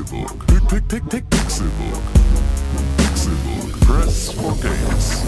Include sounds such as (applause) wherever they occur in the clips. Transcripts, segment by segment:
Pixelbook. Pick, pick, pick, Pixelbook. Pixelbook. Press for games.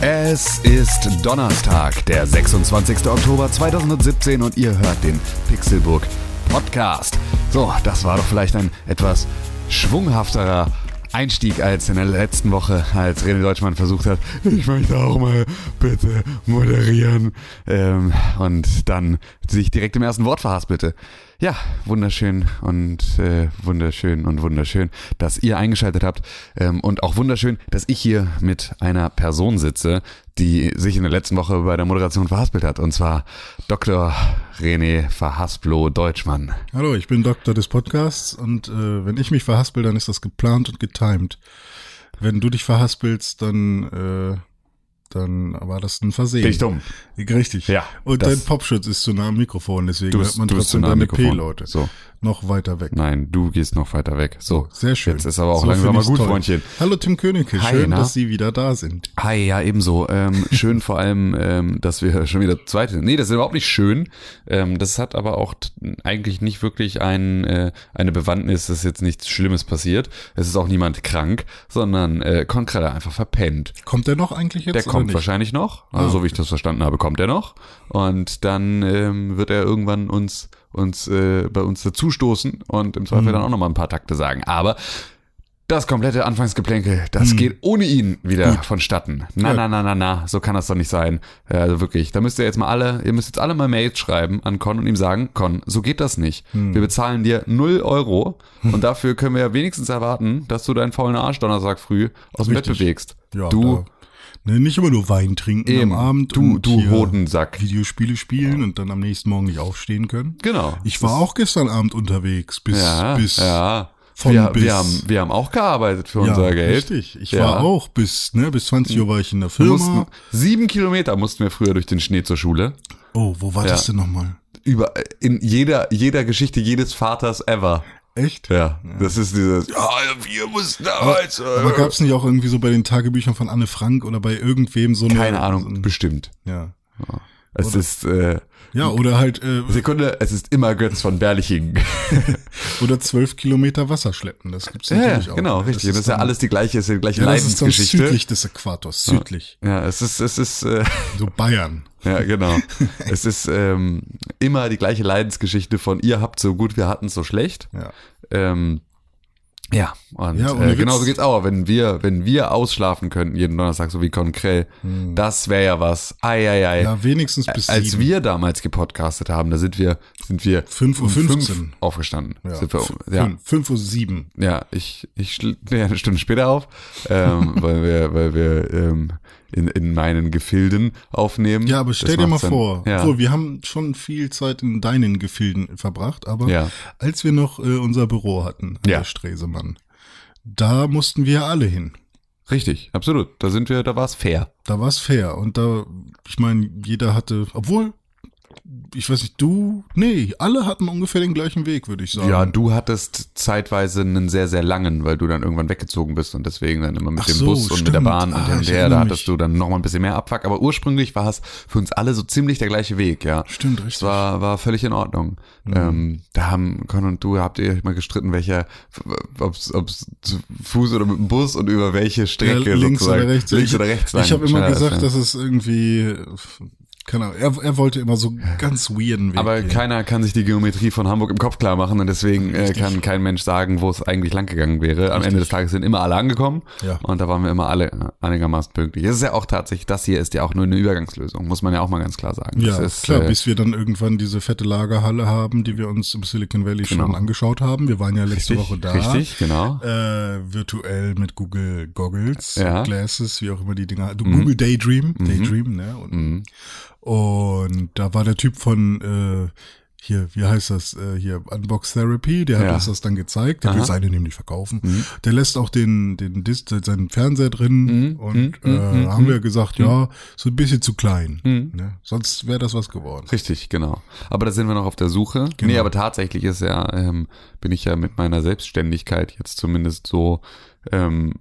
Es ist Donnerstag, der 26. Oktober 2017 und ihr hört den Pixelburg Podcast. So, das war doch vielleicht ein etwas schwunghafterer Einstieg als in der letzten Woche, als René Deutschmann versucht hat, ich möchte auch mal bitte moderieren ähm, und dann sich direkt im ersten Wort verhaspelte. Ja, wunderschön und äh, wunderschön und wunderschön, dass ihr eingeschaltet habt ähm, und auch wunderschön, dass ich hier mit einer Person sitze, die sich in der letzten Woche bei der Moderation verhaspelt hat und zwar Dr. René Verhasplo Deutschmann. Hallo, ich bin Doktor des Podcasts und äh, wenn ich mich verhaspel, dann ist das geplant und getimed. Wenn du dich verhaspelst, dann äh, dann war das ein Versehen. Bin ich dumm. Richtig. Ja, Und dein Popschutz ist zu nah am Mikrofon, deswegen Du hört man trotzdem nah deine. P-Laute. So. Noch weiter weg. Nein, du gehst noch weiter weg. So, Sehr schön. Jetzt ist aber auch So langsam mal gut, toll. Freundchen. Hallo Tim Königke, Hi, schön, na? dass Sie wieder da sind. Hi, ja, ebenso. Ähm, schön vor allem, ähm, dass wir schon wieder zweite. Nee, das ist überhaupt nicht schön. Ähm, das hat aber auch eigentlich nicht wirklich ein, äh, eine Bewandtnis, dass jetzt nichts Schlimmes passiert. Es ist auch niemand krank, sondern äh, gerade einfach verpennt. Kommt der noch eigentlich jetzt? Der kommt wahrscheinlich noch. Also Ah, so wie ich das verstanden habe, kommt er noch. Und dann ähm, wird er irgendwann uns, uns äh, bei uns dazustoßen und im Mhm. Zweifel dann auch noch mal ein paar Takte sagen. Aber das komplette Anfangsgeplänkel, das Mhm. geht ohne ihn wieder vonstatten. Na, Ja. na, na, na, na, so kann das doch nicht sein. Ja, Also wirklich, da müsst ihr jetzt mal alle, ihr müsst jetzt alle mal Mails schreiben an Con und ihm sagen, Con, so geht das nicht. Mhm. Wir bezahlen dir 0 Euro und dafür können wir ja wenigstens erwarten, dass du deinen faulen Arsch Donnerstag früh aus dem Bett bewegst. Ja, du, da, ne, nicht immer nur Wein trinken Eben. am Abend Du- und du hier Hodensack. Videospiele spielen und dann am nächsten Morgen nicht aufstehen können. Genau. Ich war auch gestern Abend unterwegs bis ja, bis ja. von wir, bis. wir, haben, wir haben auch gearbeitet für ja, unser Geld. richtig. Ich Ja. war auch bis ne bis 20 Uhr war ich in der Firma. mussten, sieben Kilometer mussten wir früher durch den Schnee zur Schule. oh, wo war Ja. das denn nochmal? Über, in jeder, jeder Geschichte jedes Vaters ever. Echt? Ja, das ist dieses, ja, wir mussten damals. Aber äh, gab es nicht auch irgendwie so bei den Tagebüchern von Anne Frank oder bei irgendwem so eine keine Ahnung, So ein, bestimmt. ja. Es ist, äh, Ja, oder halt äh, Sekunde, es ist immer Götz von Berlichingen. (laughs) oder zwölf Kilometer Wasser schleppen. Das gibt's ja, ja, natürlich auch. genau, Das richtig. Das ist ja dann- alles die gleiche, ist ja die gleiche ja, das ist Leidensgeschichte. südlich des Äquators, südlich. Ja, es ist, es ist, äh, So Bayern. Ja, genau. (laughs) es ist ähm, immer die gleiche Leidensgeschichte von ihr habt so gut, wir hatten so schlecht. Ja. Ähm, ja, und Ja, äh, genauso geht's auch. Wenn wir, wenn wir ausschlafen könnten jeden Donnerstag, so wie Konkrell, das wäre ja was. Ei, ei, ei. Hm. Ja, wenigstens bis Als sieben. wir damals gepodcastet haben, da sind wir, sind wir Fünf Uhr fünf fünfzehn. aufgestanden. Ja, Sind wir, ja, fünf, Uhr sieben. ja, ich, ich ja, (laughs) eine Stunde später auf, ähm, (laughs) weil wir, weil wir ähm, in, in meinen Gefilden aufnehmen. Ja, aber stell dir mal dann- vor, ja. obwohl wir haben schon viel Zeit in deinen Gefilden verbracht, aber Ja. als wir noch äh, unser Büro hatten, an Ja. der Stresemann, da mussten wir alle hin. Richtig, absolut. Da sind wir, da war es fair. Da war es fair. Und da, ich meine, jeder hatte, obwohl, ich weiß nicht, du, nee, alle hatten ungefähr den gleichen Weg, würde ich sagen. Ja, du hattest zeitweise einen sehr, sehr langen, weil du dann irgendwann weggezogen bist und deswegen dann immer mit Ach dem so, Bus und mit der stimmt. Bahn und Ah, hin und ich her. Da hattest mich. du dann nochmal ein bisschen mehr Abfuck. Aber ursprünglich war es für uns alle so ziemlich der gleiche Weg, ja. Stimmt, Es richtig. Mhm. war, war völlig in Ordnung. Ähm, da haben Con und du, habt ihr euch mal gestritten, welcher, ob's, ob's zu Fuß oder mit dem Bus und über welche Strecke Ja, links sozusagen. oder rechts. Links ich, oder rechts lang Ich habe immer schneller ist, gesagt, ja. dass es irgendwie, keine Ahnung, er, er wollte immer so ganz weirden Weg Aber gehen. keiner kann sich die Geometrie von Hamburg im Kopf klar machen und deswegen äh, kann kein Mensch sagen, wo es eigentlich lang gegangen wäre. Am Ende des Tages sind immer alle angekommen Ja. und da waren wir immer alle einigermaßen pünktlich. Es ist ja auch tatsächlich, das hier ist ja auch nur eine Übergangslösung, muss man ja auch mal ganz klar sagen. Ja, ist, klar, äh, bis wir dann irgendwann diese fette Lagerhalle haben, die wir uns im Silicon Valley Genau. schon angeschaut haben. Wir waren ja letzte richtig, Woche da. richtig, genau. Äh, virtuell mit Google Goggles, Ja. Mhm. Glasses, wie auch immer die Dinger. Du, Google Daydream, Daydream, ne? Und, und da war der Typ von hier, wie heißt das, äh, hier, Unbox Therapy, der hat Ja. uns das dann gezeigt, der will Aha. seine nämlich verkaufen. Mhm. Der lässt auch den, den Dis, seinen Fernseher drin Mhm, und mhm, äh, mhm, haben mhm. wir gesagt, ja, so ein bisschen zu klein. Mhm. Ne? Sonst wäre das was geworden. Richtig, genau. Aber da sind wir noch auf der Suche. Genau. Nee, aber tatsächlich ist ja, ähm, bin ich ja mit meiner Selbstständigkeit jetzt zumindest so ähm,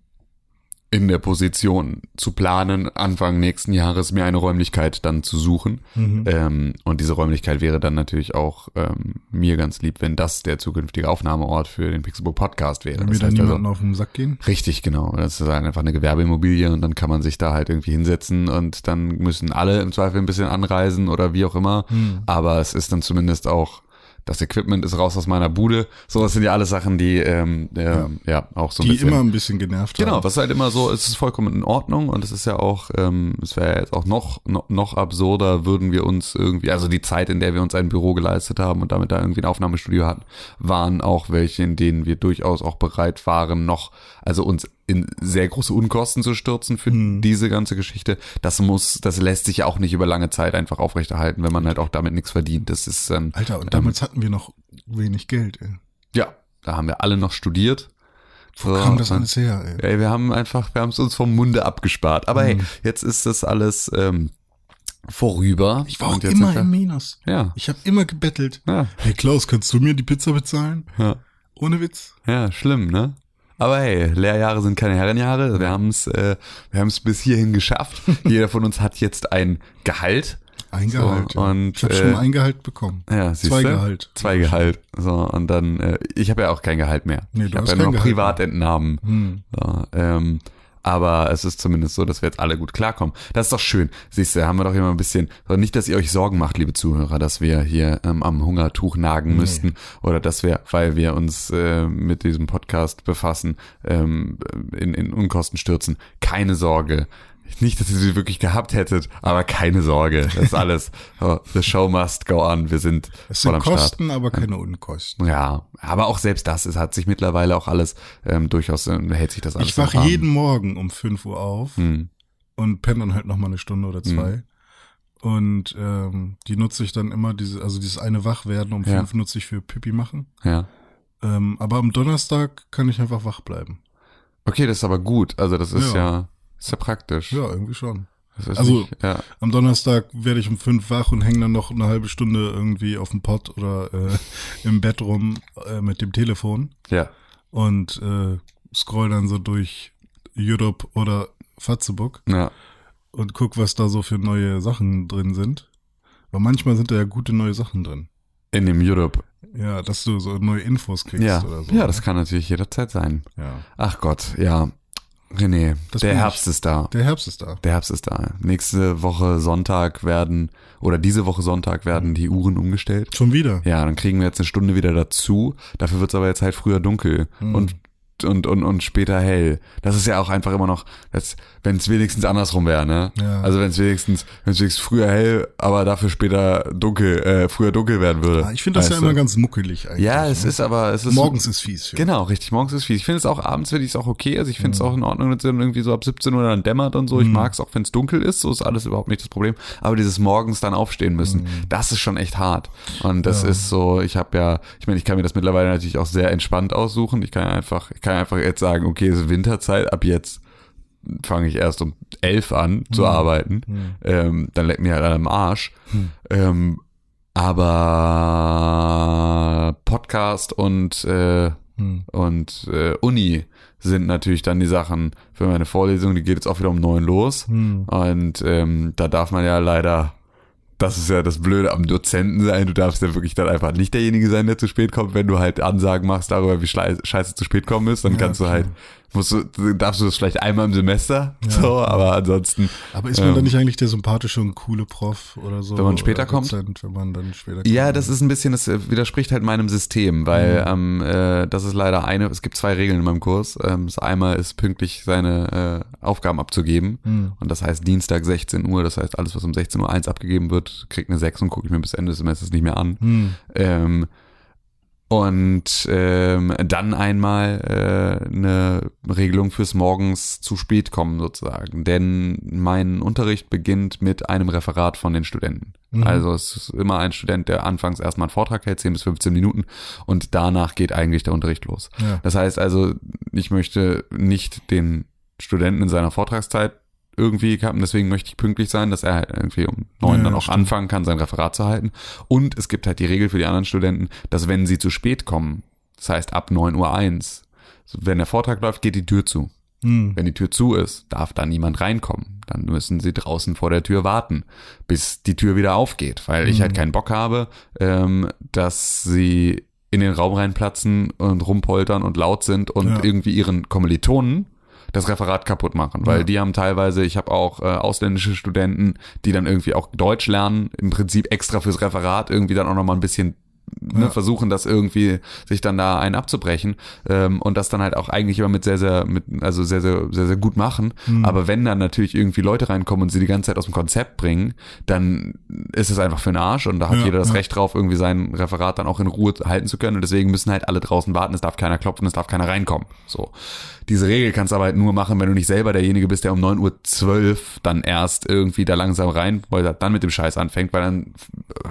in der Position zu planen, Anfang nächsten Jahres mir eine Räumlichkeit dann zu suchen. Mhm. Ähm, und diese Räumlichkeit wäre dann natürlich auch ähm, mir ganz lieb, wenn das der zukünftige Aufnahmeort für den Pixelbook Podcast wäre. Wenn Das wir dann also, niemanden auf den Sack gehen. Richtig, genau. Das ist einfach eine Gewerbeimmobilie und dann kann man sich da halt irgendwie hinsetzen und dann müssen alle im Zweifel ein bisschen anreisen oder wie auch immer. Hm. Aber es ist dann zumindest auch, das Equipment ist raus aus meiner Bude. So, das sind ja alles Sachen, die ähm, ähm, ja. auch so ein Die bisschen. immer ein bisschen genervt Genau, haben. was halt immer so, es ist vollkommen in Ordnung und es ist ja auch, ähm, es wäre jetzt auch noch, noch, noch absurder, würden wir uns irgendwie, also die Zeit, in der wir uns ein Büro geleistet haben und damit da irgendwie ein Aufnahmestudio hatten, waren auch welche, in denen wir durchaus auch bereit waren, noch, also uns in sehr große Unkosten zu stürzen für Hm. diese ganze Geschichte. Das muss, das lässt sich ja auch nicht über lange Zeit einfach aufrechterhalten, wenn man halt auch damit nichts verdient. Das ist dann, Alter, und damals hatten wir noch wenig Geld, ey. ja, da haben wir alle noch studiert. Wo kam das alles her, ey? Ey, wir haben einfach, wir haben es uns vom Munde abgespart. Aber hey, jetzt ist das alles ähm, vorüber. Ich war auch immer im Minus. Ja, Ich habe immer gebettelt. ja, Hey Klaus, kannst du mir die Pizza bezahlen? ja, Ohne Witz. ja, schlimm, ne? Aber hey, Lehrjahre sind keine Herrenjahre. Wir haben es, äh, wir haben es bis hierhin geschafft. (laughs) Jeder von uns hat jetzt ein Gehalt. Ein So, Gehalt. ja. und, ich habe äh, schon ein Gehalt bekommen. Ja, Zwei du? Gehalt. Zwei Gehalt. So und dann, äh, ich habe ja auch kein Gehalt mehr. Nee, ich habe ja nur noch Privatentnahmen. Hm. So, ähm, aber es ist zumindest so, dass wir jetzt alle gut klarkommen. Das ist doch schön. Siehst du, haben wir doch immer ein bisschen, nicht, dass ihr euch Sorgen macht, liebe Zuhörer, dass wir hier ähm, am Hungertuch nagen müssten oder dass wir, weil wir uns äh, mit diesem Podcast befassen, ähm, in, in Unkosten stürzen. Keine Sorge. Nicht, dass ihr sie wirklich gehabt hättet, aber keine Sorge. Das ist (laughs) alles. Oh, the show must go on. Wir sind Es voll sind am Start. Kosten, aber keine Unkosten. Ja, aber auch selbst das, es hat sich mittlerweile auch alles ähm, durchaus, äh, hält sich das alles Ich wache jeden Morgen um 5 Uhr auf Hm. und penne dann halt noch mal eine Stunde oder zwei. Und ähm, die nutze ich dann immer, diese, also dieses eine Wachwerden um Ja. fünf nutze ich für Pipi machen. Ja. Ähm, aber am Donnerstag kann ich einfach wach bleiben. Okay, das ist aber gut. Also das ist ja, Ja. Ist ja praktisch. Ja, irgendwie schon. Also- nicht, ja. Am Donnerstag werde ich um fünf wach und hänge dann noch eine halbe Stunde irgendwie auf dem Pott oder äh, im Bett rum äh, mit dem Telefon ja. und äh, scroll dann so durch YouTube oder Fatzebook Ja. und guck, was da so für neue Sachen drin sind. Weil manchmal sind da ja gute neue Sachen drin. In dem Europe. Ja, dass du so neue Infos kriegst Ja. oder so. ja, das kann natürlich jederzeit sein. ja. Ach Gott, ja. René, Das der bin ich. Herbst ist da. Der Herbst ist da. Der Herbst ist da. Nächste Woche Sonntag werden, oder diese Woche Sonntag werden die Uhren umgestellt. Schon wieder. Ja, dann kriegen wir jetzt eine Stunde wieder dazu. Dafür wird's aber jetzt halt früher dunkel Hm. und, und, und, und später hell. Das ist ja auch einfach immer noch, wenn es wenigstens andersrum wäre, ne? Ja. Also wenn es wenigstens, wenn es wenigstens früher hell, aber dafür später dunkel, äh, früher dunkel werden würde. Ah, Ich finde das ja du? immer ganz muckelig eigentlich. Ja, es ne? ist aber, es ist. Morgens ist fies. Ja. Genau, richtig. Morgens ist fies. Ich finde es auch abends finde ich es auch okay. Also ich finde es auch in Ordnung, wenn es irgendwie so ab 17 Uhr dann dämmert und so. Ich mag es auch, wenn es dunkel ist. So ist alles überhaupt nicht das Problem. Aber dieses morgens dann aufstehen müssen, das ist schon echt hart. Und das Ja. ist so, ich habe ja, ich meine, ich kann mir das mittlerweile natürlich auch sehr entspannt aussuchen. Ich kann einfach, ich kann einfach jetzt sagen, okay, es ist Winterzeit, ab jetzt fange ich erst um elf an zu arbeiten. Ähm, dann leckt mir halt am Arsch. Ähm, aber Podcast und äh, Hm. und äh, Uni sind natürlich dann die Sachen für meine Vorlesung, die geht jetzt auch wieder um neun los. Hm. Und ähm, da darf man ja leider, das ist ja das Blöde am Dozenten sein, du darfst ja wirklich dann einfach nicht derjenige sein, der zu spät kommt, wenn du halt Ansagen machst darüber, wie scheiße zu spät kommen ist, dann Ja, kannst du halt, musst du, darfst du das vielleicht einmal im Semester, so, aber ansonsten, Aber ist man Ähm, dann nicht eigentlich der sympathische und coole Prof oder so? Wenn man später kommt? Dozent, wenn man dann später kommt? Ja, das ist ein bisschen, das äh, widerspricht halt meinem System, weil ähm, äh, das ist leider eine, es gibt zwei Regeln in meinem Kurs. Ähm, das einmal ist pünktlich seine äh, Aufgaben abzugeben Hm. und das heißt Dienstag 16 Uhr, das heißt alles, was um 16 Uhr abgegeben wird, kriegt eine 6 und gucke ich mir bis Ende des Semesters nicht mehr an. Hm. Ähm, Und ähm, dann einmal äh, eine Regelung fürs morgens zu spät kommen sozusagen. Denn mein Unterricht beginnt mit einem Referat von den Studenten. Mhm. Also es ist immer ein Student, der anfangs erstmal einen Vortrag hält, 10 bis 15 Minuten und danach geht eigentlich der Unterricht los. Ja. Das heißt also, ich möchte nicht den Studenten in seiner Vortragszeit irgendwie haben, deswegen möchte ich pünktlich sein, dass er halt irgendwie um neun Ja, dann auch stimmt. anfangen kann, sein Referat zu halten. Und es gibt halt die Regel für die anderen Studenten, dass wenn sie zu spät kommen, das heißt ab 9 Uhr eins, wenn der Vortrag läuft, geht die Tür zu. Hm. Wenn die Tür zu ist, darf da niemand reinkommen. Dann müssen sie draußen vor der Tür warten, bis die Tür wieder aufgeht, weil ich halt keinen Bock habe, ähm, dass sie in den Raum reinplatzen und rumpoltern und laut sind und Ja. irgendwie ihren Kommilitonen das Referat kaputt machen, weil Ja. die haben teilweise, ich habe auch äh, ausländische Studenten, die dann irgendwie auch Deutsch lernen, im Prinzip extra fürs Referat irgendwie dann auch nochmal ein bisschen ne, Ja. versuchen, das irgendwie sich dann da einen abzubrechen ähm, und das dann halt auch eigentlich immer mit sehr, sehr, mit, also sehr, sehr, sehr, sehr gut machen. Hm. Aber wenn dann natürlich irgendwie Leute reinkommen und sie die ganze Zeit aus dem Konzept bringen, dann ist es einfach für den Arsch und da hat Ja, jeder das ja. Recht drauf, irgendwie sein Referat dann auch in Ruhe halten zu können und deswegen müssen halt alle draußen warten, es darf keiner klopfen, es darf keiner reinkommen. So. Diese Regel kannst du aber halt nur machen, wenn du nicht selber derjenige bist, der um 9.12 Uhr dann erst irgendwie da langsam rein, weil er dann mit dem Scheiß anfängt, weil dann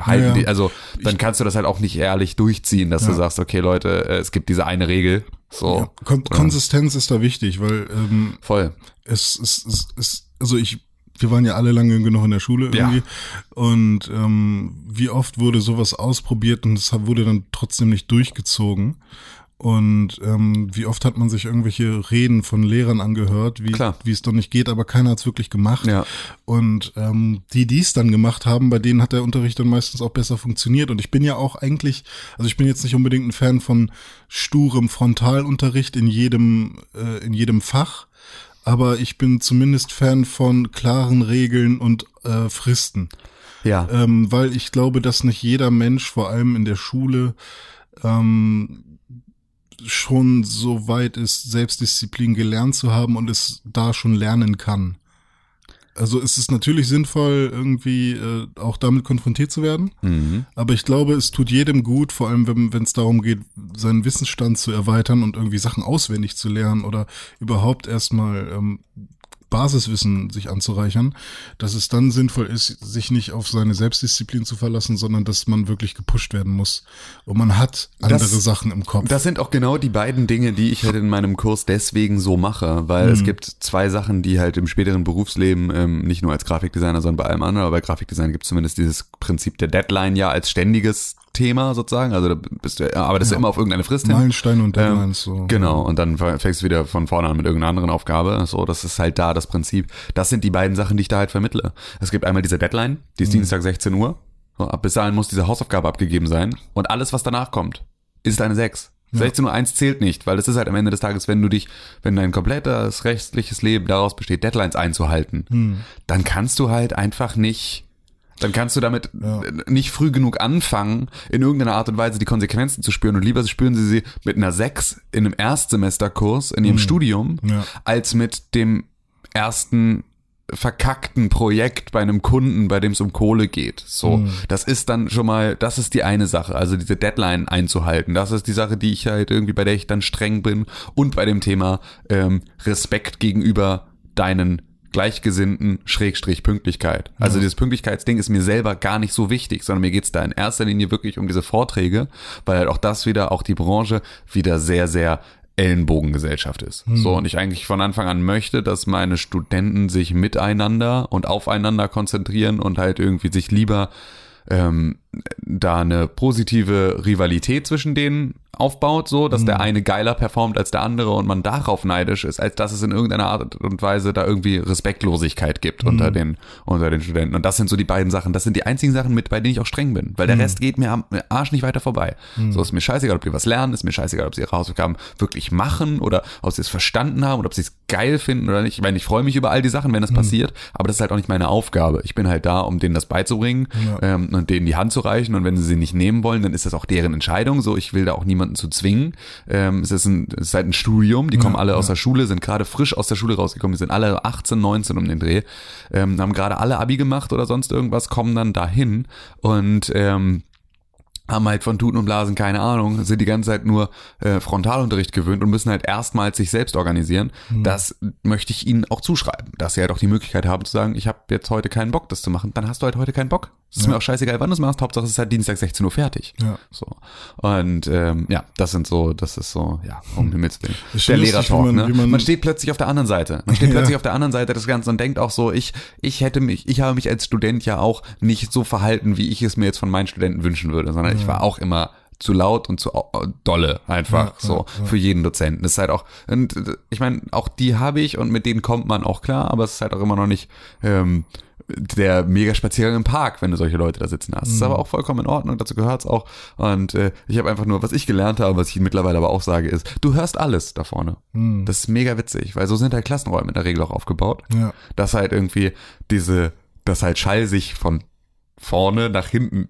halten Ja, ja. die, also dann kannst du das halt auch nicht ehrlich durchziehen, dass du Ja. sagst, okay Leute, äh, es gibt diese eine Regel. So. Ja. Kon Konsistenz ist da wichtig, weil ähm, Voll. es, es, es, es also ich, wir waren ja alle lange genug in der Schule Ja. irgendwie und ähm, wie oft wurde sowas ausprobiert und es wurde dann trotzdem nicht durchgezogen und ähm, wie oft hat man sich irgendwelche Reden von Lehrern angehört, wie, wie es doch nicht geht, aber keiner hat es wirklich gemacht. Ja. Und ähm, die, die es dann gemacht haben, bei denen hat der Unterricht dann meistens auch besser funktioniert. Und ich bin ja auch eigentlich, also ich bin jetzt nicht unbedingt ein Fan von sturem Frontalunterricht in jedem, äh, in jedem Fach, aber ich bin zumindest Fan von klaren Regeln und äh, Fristen. Ja. Ähm, weil ich glaube, dass nicht jeder Mensch, vor allem in der Schule, ähm, schon so weit ist, Selbstdisziplin gelernt zu haben und es da schon lernen kann. Also es ist natürlich sinnvoll, irgendwie äh, auch damit konfrontiert zu werden. Mhm. Aber ich glaube, es tut jedem gut, vor allem wenn wenn es darum geht, seinen Wissensstand zu erweitern und irgendwie Sachen auswendig zu lernen oder überhaupt erstmal ähm, Basiswissen sich anzureichern, dass es dann sinnvoll ist, sich nicht auf seine Selbstdisziplin zu verlassen, sondern dass man wirklich gepusht werden muss. Und man hat andere Das- Sachen im Kopf. Das sind auch genau die beiden Dinge, die ich halt in meinem Kurs deswegen so mache, weil Mhm. es gibt zwei Sachen, die halt im späteren Berufsleben ähm, nicht nur als Grafikdesigner, sondern bei allem anderen, aber bei Grafikdesign gibt es zumindest dieses Prinzip der Deadline ja als ständiges Thema sozusagen. Also da bist du, arbeitest du Ja. immer auf irgendeine Frist hin. Meilensteine und Ähm, Deadlines. so. Genau, und dann fängst du wieder von vorne an mit irgendeiner anderen Aufgabe. So, das ist halt da das Prinzip. Das sind die beiden Sachen, die ich da halt vermittle. Es gibt einmal diese Deadline, die ist Dienstag 16 Uhr. So, ab bis dahin muss diese Hausaufgabe abgegeben sein. Und alles, was danach kommt, ist eine 6. 16 Uhr 1 zählt nicht, weil das ist halt am Ende des Tages, wenn du dich, wenn dein komplettes rechtliches Leben daraus besteht, Deadlines einzuhalten, dann kannst du halt einfach nicht dann kannst du damit Ja. nicht früh genug anfangen, in irgendeiner Art und Weise die Konsequenzen zu spüren. Und lieber spüren sie sie mit einer 6 in einem Erstsemesterkurs in ihrem Studium, Ja. als mit dem ersten verkackten Projekt bei einem Kunden, bei dem es um Kohle geht. So, das ist dann schon mal, das ist die eine Sache, also diese Deadline einzuhalten. Das ist die Sache, die ich halt irgendwie, bei der ich dann streng bin. Und bei dem Thema ähm, Respekt gegenüber deinen Gleichgesinnten Schrägstrich Pünktlichkeit. Also dieses Pünktlichkeitsding ist mir selber gar nicht so wichtig, sondern mir geht's da in erster Linie wirklich um diese Vorträge, weil halt auch das wieder, auch die Branche wieder sehr, sehr Ellenbogengesellschaft ist. So, und ich eigentlich von Anfang an möchte, dass meine Studenten sich miteinander und aufeinander konzentrieren und halt irgendwie sich lieber ähm, da eine positive Rivalität zwischen denen aufbaut, so, dass der eine geiler performt als der andere und man darauf neidisch ist, als dass es in irgendeiner Art und Weise da irgendwie Respektlosigkeit gibt unter den unter den Studenten. Und das sind so die beiden Sachen. Das sind die einzigen Sachen, mit bei denen ich auch streng bin, weil der Rest geht mir am Arsch nicht weiter vorbei. So ist mir scheißegal, ob die was lernen, ist mir scheißegal, ob sie ihre Hausaufgaben wirklich machen oder ob sie es verstanden haben oder ob sie es geil finden oder nicht. Ich meine, ich freue mich über all die Sachen, wenn es passiert, aber das ist halt auch nicht meine Aufgabe. Ich bin halt da, um denen das beizubringen ähm, und denen die Hand zu reichen und wenn sie sie nicht nehmen wollen, dann ist das auch deren Entscheidung. So, ich will da auch niemanden zu zwingen. Ähm, es, ist ein, es ist halt ein Studium, die kommen alle aus der Schule, sind gerade frisch aus der Schule rausgekommen, die sind alle 18, 19 um den Dreh, ähm, haben gerade alle Abi gemacht oder sonst irgendwas, kommen dann dahin und ähm, haben halt von Tuten und Blasen keine Ahnung, sind die ganze Zeit nur äh, Frontalunterricht gewöhnt und müssen halt erstmals sich selbst organisieren. Das möchte ich ihnen auch zuschreiben, dass sie halt auch die Möglichkeit haben zu sagen, ich habe jetzt heute keinen Bock, das zu machen. Dann hast du halt heute keinen Bock. Es ist mir auch scheißegal, wann du es machst. Hauptsache es ist halt Dienstag 16 Uhr fertig. Ja. So. Und ähm, ja, das sind so, das ist so, ja, um Himmels Willen. Der Lehrertalk, ne? man- man steht plötzlich auf der anderen Seite. Man steht (laughs) Ja. plötzlich auf der anderen Seite des Ganzen und denkt auch so, ich, ich hätte mich, ich habe mich als Student ja auch nicht so verhalten, wie ich es mir jetzt von meinen Studenten wünschen würde, sondern ich war auch immer zu laut und zu dolle einfach Ja, so ja, für jeden Dozenten. Das ist halt auch, und äh, ich meine, auch die habe ich und mit denen kommt man auch klar, aber es ist halt auch immer noch nicht ähm, der mega Spaziergang im Park, wenn du solche Leute da sitzen hast. Das ist aber auch vollkommen in Ordnung, dazu gehört's auch. Und äh, ich habe einfach nur, was ich gelernt habe, was ich mittlerweile aber auch sage, ist, du hörst alles da vorne. Das ist mega witzig, weil so sind halt Klassenräume in der Regel auch aufgebaut. Ja. Dass halt irgendwie diese, dass halt Schall sich von vorne nach hinten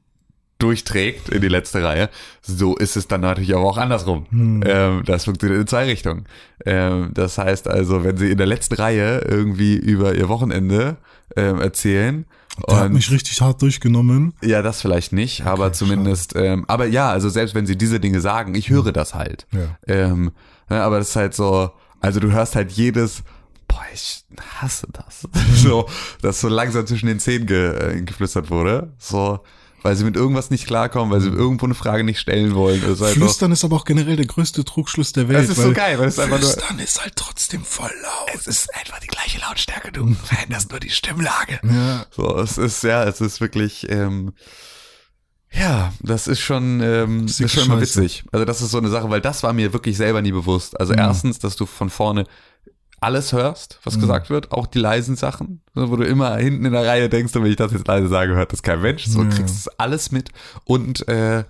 durchträgt in die letzte Reihe. So ist es dann natürlich aber auch andersrum. Ähm, das funktioniert in zwei Richtungen. Ähm, das heißt also, wenn sie in der letzten Reihe irgendwie über ihr Wochenende ähm, erzählen Der hat und mich richtig hart durchgenommen. ja, das vielleicht nicht, aber zumindest, ähm, aber ja, also selbst wenn sie diese Dinge sagen, ich höre das halt. Ja. Ähm, ne, aber das ist halt so, also du hörst halt jedes, boah, ich hasse das. (laughs) so, dass so langsam zwischen den Zähnen ge, äh, geflüstert wurde. So, weil sie mit irgendwas nicht klarkommen, weil sie irgendwo eine Frage nicht stellen wollen. Das ist halt so, Flüstern ist aber auch generell der größte Trugschluss der Welt. Das ist so geil, weil es einfach nur- Flüstern ist halt trotzdem voll laut. es ist einfach die gleiche Lautstärke, du veränderst nur die Stimmlage. Ja. So, es ist, ja, es ist wirklich, ähm, ja, das ist schon, ähm, das ist schon immer witzig. Also das ist so eine Sache, weil das war mir wirklich selber nie bewusst. Also erstens, dass du von vorne alles hörst, was gesagt wird, auch die leisen Sachen, so, wo du immer hinten in der Reihe denkst, wenn ich das jetzt leise sage, hört das kein Mensch. So Ja. kriegst du alles mit und äh,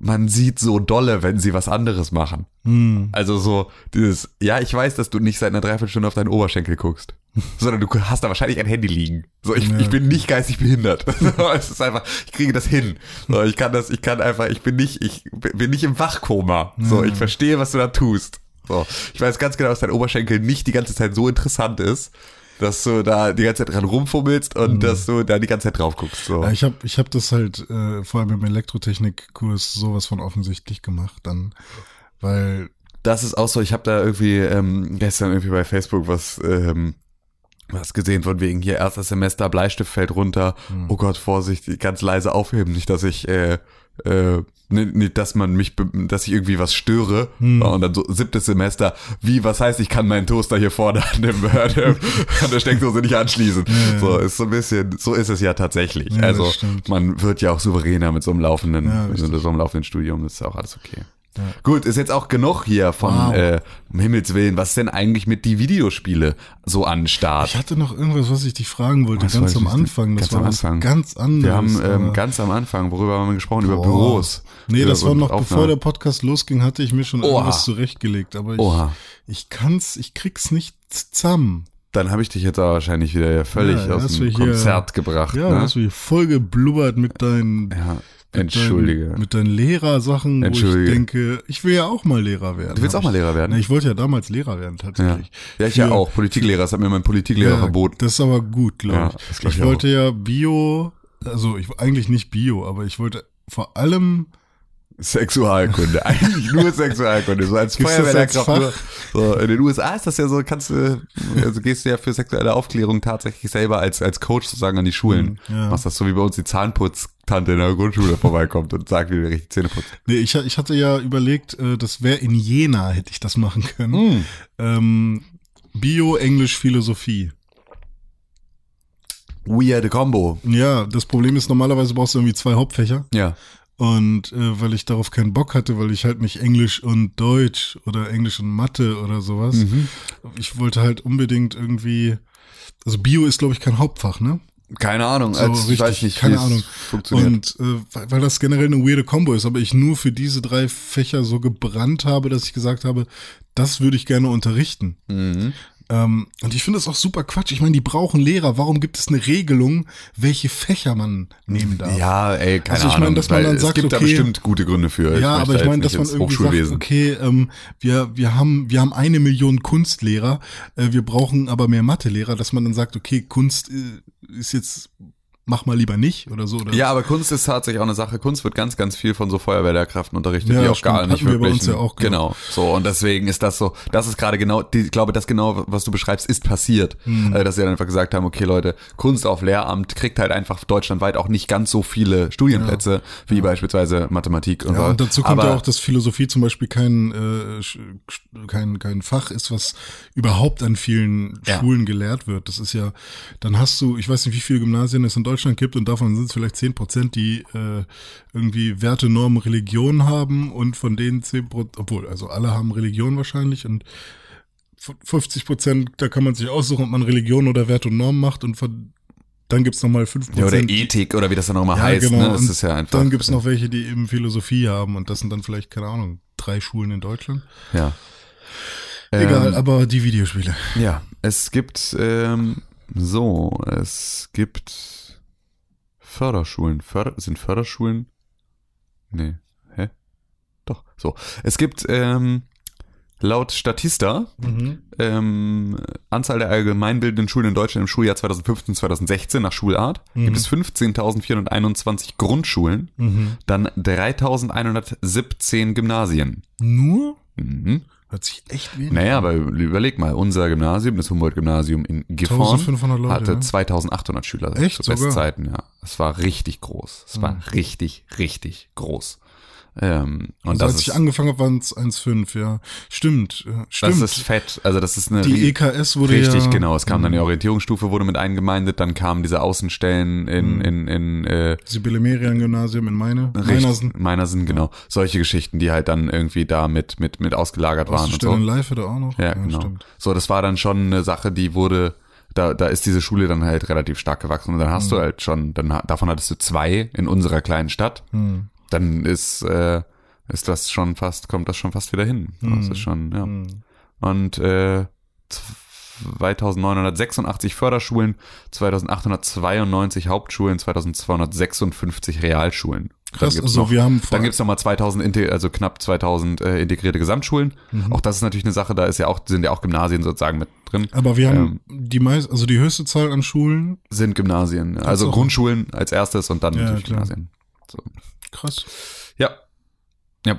man sieht so dolle, wenn sie was anderes machen. Hm. Also so dieses, ja, ich weiß, dass du nicht seit einer Dreiviertelstunde auf deinen Oberschenkel guckst, (laughs) sondern du hast da wahrscheinlich ein Handy liegen. So, ich, Ja. ich bin nicht geistig behindert. (laughs) Es ist einfach, ich kriege das hin. So, ich kann das, ich kann einfach, ich bin nicht, ich bin nicht im Wachkoma. So, ich verstehe, was du da tust. So, ich weiß ganz genau, dass dein Oberschenkel nicht die ganze Zeit so interessant ist, dass du da die ganze Zeit dran rumfummelst und dass du da die ganze Zeit drauf guckst. So. Ja, ich habe ich hab das halt äh, vor allem im Elektrotechnikkurs sowas von offensichtlich gemacht dann, weil das ist auch so, ich habe da irgendwie ähm, gestern irgendwie bei Facebook was ähm, was gesehen von wegen hier erstes Semester Bleistift fällt runter. Oh Gott, Vorsicht, ganz leise aufheben, nicht dass ich äh, äh, nicht, nicht, dass man mich, dass ich irgendwie was störe. Und dann so siebtes Semester, wie, was heißt, ich kann meinen Toaster hier vorne an dem, (laughs) an, dem, an der Steckdose nicht anschließen. ja. So, ist so ein bisschen, so ist es ja tatsächlich. Ja, also man wird ja auch souveräner mit so einem laufenden, Ja, mit so einem laufenden Studium, das ist auch alles okay. Gut, ist jetzt auch genug hier von Wow. äh, um Himmels Willen. Was ist denn eigentlich mit die Videospiele so an Start? ich hatte noch irgendwas, was ich dich fragen wollte, Was ganz am? Anfang. Das Ganz war am Anfang. ganz anderes. Wir haben ähm, aber- ganz am Anfang, worüber haben wir gesprochen? Über Boah. Büros. Nee, das Über- war noch und bevor der Aufnahmen. Podcast losging, hatte ich mir schon Oha. irgendwas zurechtgelegt, aber ich, Oha. ich kann's, ich krieg's nicht zusammen. Dann habe ich dich jetzt aber wahrscheinlich wieder völlig Ja, aus dem hier- Konzert gebracht. Ja, ne? hast du hier voll geblubbert mit deinen, ja. Mit Entschuldige. deinen, mit deinen Lehrersachen, wo ich Entschuldige. denke, ich will ja auch mal Lehrer werden. Du willst auch mal ich- Lehrer werden? Na, ich wollte ja damals Lehrer werden, ja. tatsächlich. ja, ich ja Für- auch. Politiklehrer, das hat mir mein Politiklehrer Ja, verboten. Das ist aber gut, glaube Ja, ich. glaub ich ich wollte ja Bio, also ich eigentlich nicht Bio, aber ich wollte vor allem Sexualkunde, eigentlich nur Sexualkunde, so als Feuerwehrlehrkraft nur. So, in den USA ist das ja so, kannst du, also gehst du ja für sexuelle Aufklärung tatsächlich selber als, als Coach sozusagen an die Schulen. Mhm, ja. Machst das so wie bei uns die Zahnputztante in der Grundschule vorbeikommt und sagt, wie du richtig Zähne putzt. Nee, ich, ich hatte ja überlegt, äh, das wäre in Jena, hätte ich das machen können. Hm. Ähm, Bio, Englisch, Philosophie. Weird Combo. Ja, das Problem ist, normalerweise brauchst du irgendwie zwei Hauptfächer. Ja. Und äh, weil ich darauf keinen Bock hatte, weil ich halt nicht Englisch und Deutsch oder Englisch und Mathe oder sowas, Mhm. ich wollte halt unbedingt irgendwie, also Bio ist, glaube ich, kein Hauptfach, ne? Keine Ahnung, So, als, ich richtig, weiß nicht, keine Ahnung. funktioniert. Und äh, weil, weil das generell eine weirde Combo ist, aber ich nur für diese drei Fächer so gebrannt habe, dass ich gesagt habe, das würde ich gerne unterrichten. Mhm. Ähm, und ich finde das auch super Quatsch. Ich meine, die brauchen Lehrer. Warum gibt es eine Regelung, welche Fächer man nehmen darf? Ja, ey, keine Also ich meine, dass man dann es sagt, gibt da okay- bestimmt gute Gründe für. Ja, aber ich meine, dass man irgendwie sagt, okay, ähm, wir, wir haben, wir haben eine Million Kunstlehrer, äh, wir brauchen aber mehr Mathelehrer, dass man dann sagt, okay, Kunst äh, ist jetzt mach mal lieber nicht oder so. Oder Ja, aber Kunst ist tatsächlich auch eine Sache. Kunst wird ganz, ganz viel von so Feuerwehrlehrkräften unterrichtet, Ja, die auch stimmt. gar nicht Hatten wir wirklich. uns ja auch, genau. genau. So, und deswegen ist das so, das ist gerade genau, die, ich glaube, das genau, was du beschreibst, ist passiert. Hm. Äh, dass sie dann einfach gesagt haben, okay, Leute, Kunst auf Lehramt kriegt halt einfach deutschlandweit auch nicht ganz so viele Studienplätze, wie beispielsweise Mathematik und Ja, so. und dazu kommt aber, ja auch, dass Philosophie zum Beispiel kein, äh, kein, kein Fach ist, was überhaupt an vielen Ja. Schulen gelehrt wird. Das ist ja, dann hast du, ich weiß nicht, wie viele Gymnasien es in Deutschland gibt und davon sind es vielleicht zehn Prozent, die äh, irgendwie Werte, Normen, Religion haben und von denen zehn Prozent, obwohl, also alle haben Religion wahrscheinlich und 50 Prozent, da kann man sich aussuchen, ob man Religion oder Werte und Normen macht und von, dann gibt's noch mal fünf ja, oder. Ethik oder wie das dann nochmal Ja, heißt, genau. ne? Das Und ist ja einfach. Dann gibt's noch welche, die eben Philosophie haben und das sind dann vielleicht, keine Ahnung, drei Schulen in Deutschland. Ja. Egal, Ähm, aber die Videospiele. Ja, es gibt ähm, so, es gibt Förderschulen. Förder sind Förderschulen? Nee, hä? Doch, so. Es gibt ähm, laut Statista ähm, Anzahl der allgemeinbildenden Schulen in Deutschland im Schuljahr 2015-2016 nach Schulart gibt es 15.421 Grundschulen, dann 3.117 Gymnasien. Nur? Mhm. Hört sich echt wenig Naja, an. aber überleg mal, unser Gymnasium, das Humboldt-Gymnasium in Gifhorn, 1500 Leute, hatte ja. 2800 Schüler Echt? zu. Bestzeiten, ja. Es war richtig groß. Es war richtig, richtig groß. Ähm, und Also das als ich ist, angefangen habe, waren es 1,5, ja. Stimmt, ja. stimmt. das ist fett. Also das ist eine die EKS wurde Richtig, ja, genau. Es kam dann die Orientierungsstufe, wurde mit eingemeindet, dann kamen diese Außenstellen in, in, in äh, Sibylle Merian Gymnasium in meine, Richt- Meinersen. Meinersen, genau. Solche Geschichten, die halt dann irgendwie da mit, mit, mit ausgelagert waren und so. Live da auch noch. Ja, genau. stimmt. So, das war dann schon eine Sache, die wurde, da, da ist diese Schule dann halt relativ stark gewachsen. Und dann hast Mhm. du halt schon, dann davon hattest du zwei in unserer kleinen Stadt. Mhm. Dann ist, äh, ist das schon fast, kommt das schon fast wieder hin. Mhm. Das ist schon, ja. Und äh, 2986 Förderschulen, 2892 Hauptschulen, 2256 Realschulen. Dann Krass, gibt's also noch, wir haben dann gibt's noch mal 2000, inte- also knapp 2000 äh, integrierte Gesamtschulen. Mhm. Auch das ist natürlich eine Sache, da ist ja auch, sind ja auch Gymnasien sozusagen mit drin. Aber wir haben Ähm. die meist, also die höchste Zahl an Schulen. Sind Gymnasien. Also. Grundschulen als erstes und dann Ja, natürlich klar. Gymnasien. So. Krass, Ja. Ja.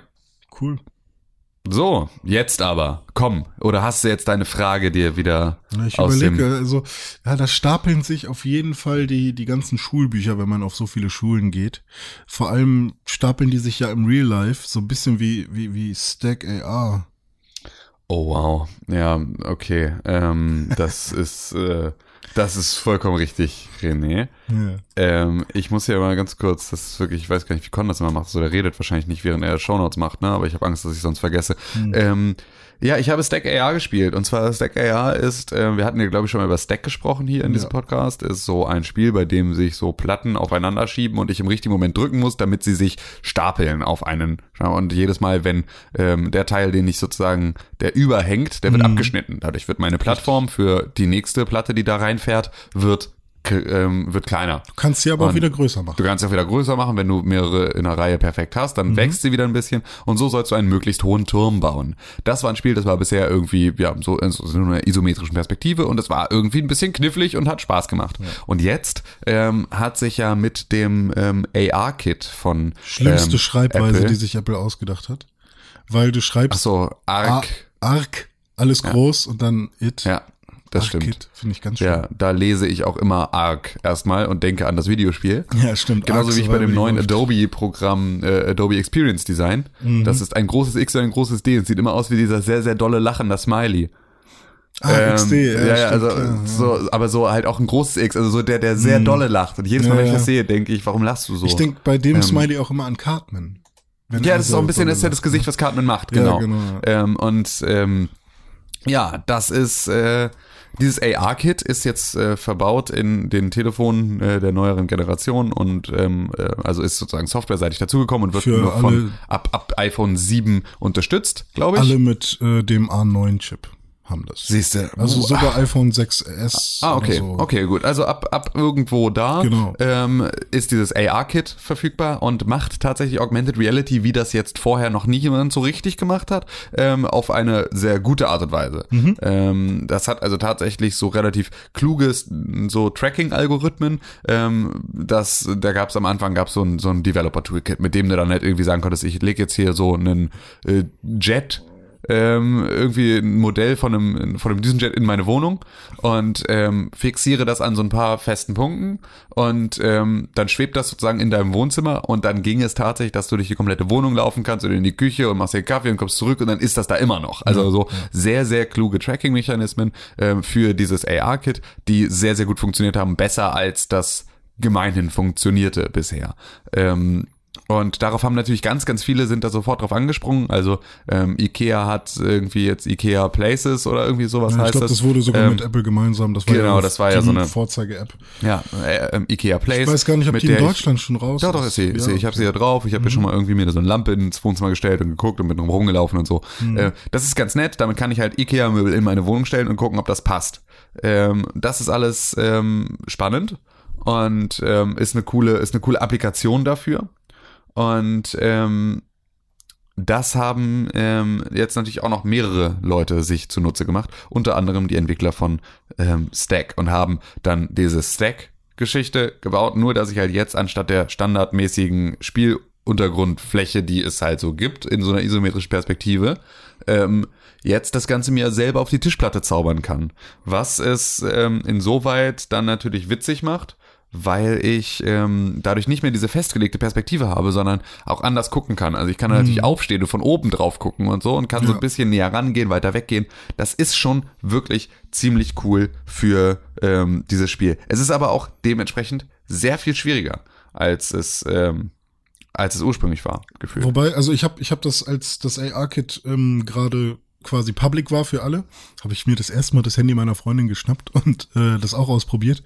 cool. So, jetzt aber, komm. Oder hast du jetzt deine Frage dir wieder Ja, Ich aus überlege, dem... also, ja, da stapeln sich auf jeden Fall die, die ganzen Schulbücher, wenn man auf so viele Schulen geht. Vor allem stapeln die sich ja im Real Life, so ein bisschen wie, wie, wie Stack AR. Oh wow. Ja, okay. Ähm, das (laughs) ist... Äh, das ist vollkommen richtig, René. Ja. Ähm, ich muss hier mal ganz kurz, das ist wirklich, ich weiß gar nicht, wie Con das immer macht, so der redet wahrscheinlich nicht, während er Shownotes macht, ne? aber ich habe Angst, dass ich sonst vergesse. Ähm, ja, ich habe Stack AR gespielt und zwar Stack AR ist, äh, wir hatten ja glaube ich schon mal über Stack gesprochen hier in diesem Ja. Podcast, ist so ein Spiel, bei dem sich so Platten aufeinander schieben und ich im richtigen Moment drücken muss, damit sie sich stapeln auf einen. Und jedes Mal, wenn ähm, der Teil, den ich sozusagen, der überhängt, der wird abgeschnitten. Dadurch wird meine Plattform für die nächste Platte, die da reinfährt, wird ähm, wird kleiner. Du kannst sie aber auch Und wieder größer machen. Du kannst sie auch wieder größer machen, wenn du mehrere in einer Reihe perfekt hast, Mhm. dann wächst sie wieder ein bisschen und so sollst du einen möglichst hohen Turm bauen. Das war ein Spiel, das war bisher irgendwie, ja, so in so einer isometrischen Perspektive und das war irgendwie ein bisschen knifflig und hat Spaß gemacht. Und jetzt ähm, hat sich ja mit dem ähm, AR-Kit von Schlimmste ähm, Schreibweise, Apple, die sich Apple ausgedacht hat. Weil du Ach schreibst so, Arc, Arc, alles groß und dann it. ja, das Arc stimmt. Finde ich ganz schön. Ja, da lese ich auch immer Arc erstmal und denke an das Videospiel. (laughs) Ja, stimmt. Genauso Arc wie ich bei dem neuen. Adobe-Programm äh, Adobe Experience Design. Das ist ein großes X und ein großes D. Es sieht immer aus wie dieser sehr, sehr dolle lachender Smiley. Ah, XD, ja, Ähm, ja, ja, stimmt, also ja. so, aber so halt auch ein großes X, also so der, der sehr dolle lacht. Und jedes Mal, Ja, wenn ich ja. das sehe, denke ich, warum lachst du so? Ich denke bei dem Ähm, Smiley auch immer an Cartman. Ja, das ist so auch ein bisschen, das ist ja das Gesicht, was Cartman macht, Ja, genau. genau, Ähm, und ähm, ja, das ist äh, dieses AR-Kit ist jetzt äh, verbaut in den Telefonen äh, der neueren Generation und ähm, äh, also ist sozusagen softwareseitig dazugekommen und wird nur von alle- ab, ab iPhone 7 unterstützt, glaube ich. Alle mit äh, dem A9-Chip haben das. Siehst du. Also sogar iPhone 6S. Ah, okay. So. Okay, gut. Also ab, ab irgendwo da Genau. ähm, ist dieses AR-Kit verfügbar und macht tatsächlich Augmented Reality, wie das jetzt vorher noch nie jemand so richtig gemacht hat, ähm, auf eine sehr gute Art und Weise. Mhm. Ähm, das hat also tatsächlich so relativ kluges so Tracking-Algorithmen. Ähm, das, da gab es am Anfang gab's so ein, so ein Developer-Toolkit, mit dem du dann halt irgendwie sagen konntest, ich lege jetzt hier so einen äh, Jet ähm, irgendwie ein Modell von einem, von einem Düsenjet in meine Wohnung und ähm, fixiere das an so ein paar festen Punkten und ähm, dann schwebt das sozusagen in deinem Wohnzimmer und dann ging es tatsächlich, dass du durch die komplette Wohnung laufen kannst oder in die Küche und machst dir einen Kaffee und kommst zurück und dann ist das da immer noch. Also so sehr, sehr kluge Tracking-Mechanismen ähm, für dieses AR-Kit, die sehr, sehr gut funktioniert haben, besser als das gemeinhin funktionierte bisher. Ähm, und darauf haben natürlich ganz, ganz viele sind da sofort drauf angesprungen. Also ähm, Ikea hat irgendwie jetzt Ikea Places oder irgendwie sowas Ja, ich heißt glaube, das. das wurde sogar Ähm, mit Apple gemeinsam. Das war genau, ja das war ja so eine- Vorzeige-App. Ja, äh, ähm, Ikea Place. Ich weiß gar nicht, ob die in der ich- Deutschland schon raus Ja, doch, ist sie. Ist sie. Ja. Ich habe sie ja drauf. Ich habe mir schon mal irgendwie mir so eine Lampe ins Wohnzimmer gestellt und geguckt und bin drum rumgelaufen und so. Äh, das ist ganz nett. Damit kann ich halt Ikea-Möbel in meine Wohnung stellen und gucken, ob das passt. Ähm, das ist alles ähm, spannend und ähm, ist eine coole, ist eine coole Applikation dafür. Und ähm, das haben ähm, jetzt natürlich auch noch mehrere Leute sich zunutze gemacht, unter anderem die Entwickler von ähm, Stack und haben dann diese Stack-Geschichte gebaut, nur dass ich halt jetzt anstatt der standardmäßigen Spieluntergrundfläche, die es halt so gibt, in so einer isometrischen Perspektive, ähm, jetzt das Ganze mir selber auf die Tischplatte zaubern kann. Was es ähm, insoweit dann natürlich witzig macht, weil ich ähm, dadurch nicht mehr diese festgelegte Perspektive habe, sondern auch anders gucken kann. Also ich kann natürlich aufstehen und von oben drauf gucken und so und kann so Ja. ein bisschen näher rangehen, weiter weggehen. Das ist schon wirklich ziemlich cool für ähm, dieses Spiel. Es ist aber auch dementsprechend sehr viel schwieriger, als es ähm, als es ursprünglich war, gefühlt. Wobei, also ich habe ich hab das, als das AR-Kit ähm, gerade quasi public war für alle, habe ich mir das erste Mal das Handy meiner Freundin geschnappt und äh, das auch ausprobiert.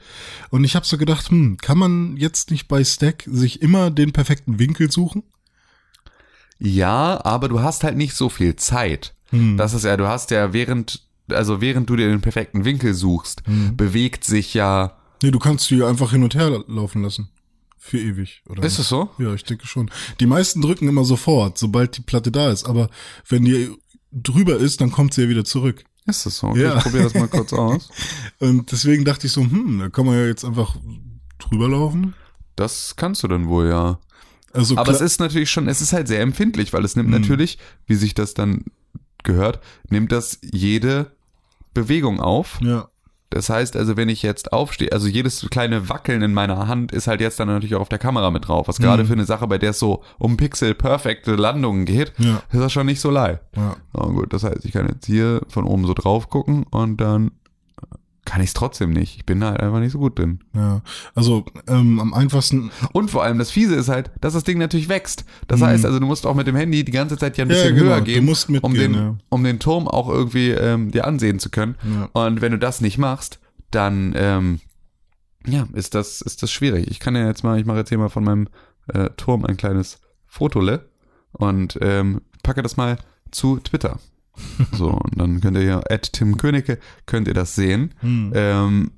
Und ich habe so gedacht, hm, kann man jetzt nicht bei Stack sich immer den perfekten Winkel suchen? Ja, aber du hast halt nicht so viel Zeit. Hm. Das ist ja, du hast ja während, also während du dir den perfekten Winkel suchst, Hm. bewegt sich ja. Nee, du kannst die einfach hin und her laufen lassen. Für ewig, oder? Ist es so? Ja, ich denke schon. Die meisten drücken immer sofort, sobald die Platte da ist. Aber wenn die drüber ist, dann kommt sie ja wieder zurück. Ist es so? Okay, Ja. Ich probiere das mal kurz aus. (laughs) Und deswegen dachte ich so, hm, da kann man ja jetzt einfach drüber laufen. Das kannst du dann wohl, ja. Also Aber es ist natürlich schon, es ist halt sehr empfindlich, weil es nimmt Mhm. natürlich, wie sich das dann gehört, nimmt das jede Bewegung auf. ja. Das heißt also, wenn ich jetzt aufstehe, also jedes kleine Wackeln in meiner Hand ist halt jetzt dann natürlich auch auf der Kamera mit drauf. Was Mhm. gerade für eine Sache, bei der es so um Pixel perfekte Landungen geht, Ja. ist das schon nicht so leicht. Ja. Oh gut, das heißt, ich kann jetzt hier von oben so drauf gucken und dann kann ich es trotzdem nicht. Ich bin da halt einfach nicht so gut drin. Ja, also ähm, am einfachsten, Und vor allem das Fiese ist halt, dass das Ding natürlich wächst. Das heißt also, du musst auch mit dem Handy die ganze Zeit ja ein Mhm. Ja, bisschen genau, höher gehen, mitgehen, um, den, ja. um den Turm auch irgendwie ähm, dir ansehen zu können. Ja. Und wenn du das nicht machst, dann ähm, ja, ist das, ist das schwierig. Ich kann ja jetzt mal, ich mache jetzt hier mal von meinem äh, Turm ein kleines Fotole und ähm, packe das mal zu Twitter. (laughs) So, und dann könnt ihr ja, at Tim Königke, könnt ihr das sehen, hm, ähm,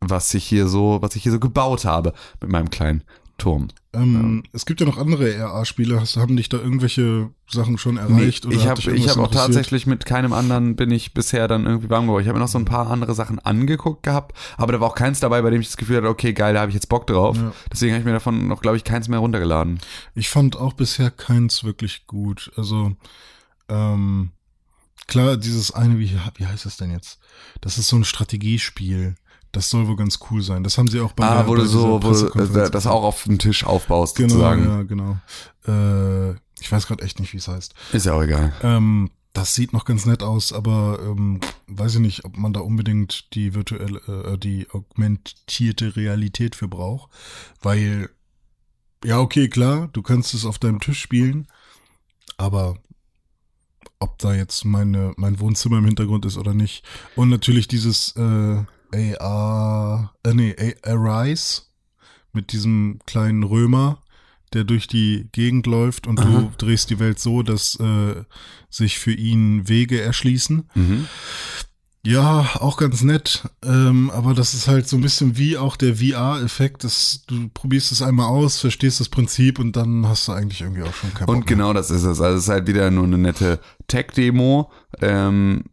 was ich hier so, was ich hier so gebaut habe mit meinem kleinen Turm. ähm, es gibt ja noch andere RA-Spiele. Haben dich da irgendwelche Sachen schon erreicht? Nee, ich habe hab auch tatsächlich mit keinem anderen bin ich bisher dann irgendwie warm geworden. Ich habe mir noch so ein paar andere Sachen angeguckt gehabt, aber da war auch keins dabei, bei dem ich das Gefühl hatte, okay, geil, da habe ich jetzt Bock drauf. Ja. Deswegen habe ich mir davon noch, glaube ich, keins mehr runtergeladen. Ich fand auch bisher keins wirklich gut. Also, ähm, klar, dieses eine, wie, wie heißt das denn jetzt? Das ist so ein Strategiespiel. Das soll wohl ganz cool sein. Das haben sie auch bei ah, der, wo bei du so, wo du äh, das auch auf den Tisch aufbaust, Genau, sozusagen. ja, genau. Äh, ich weiß gerade echt nicht, wie es heißt. Ist ja auch egal. Ähm, das sieht noch ganz nett aus, aber ähm, weiß ich nicht, ob man da unbedingt die virtuelle, äh, die augmentierte Realität für braucht, weil ja okay klar, du kannst es auf deinem Tisch spielen, aber ob da jetzt meine mein Wohnzimmer im Hintergrund ist oder nicht und natürlich dieses äh, AR, äh, nee, A- Arise mit diesem kleinen Römer, der durch die Gegend läuft und Aha. du drehst die Welt so, dass äh, sich für ihn Wege erschließen. Mhm. Ja, auch ganz nett. Ähm, aber das ist halt so ein bisschen wie auch der VR-Effekt. dass Du probierst es einmal aus, verstehst das Prinzip und dann hast du eigentlich irgendwie auch schon keinen Bock Und genau das ist es. Also es ist halt wieder nur eine nette Tech-Demo. Ähm,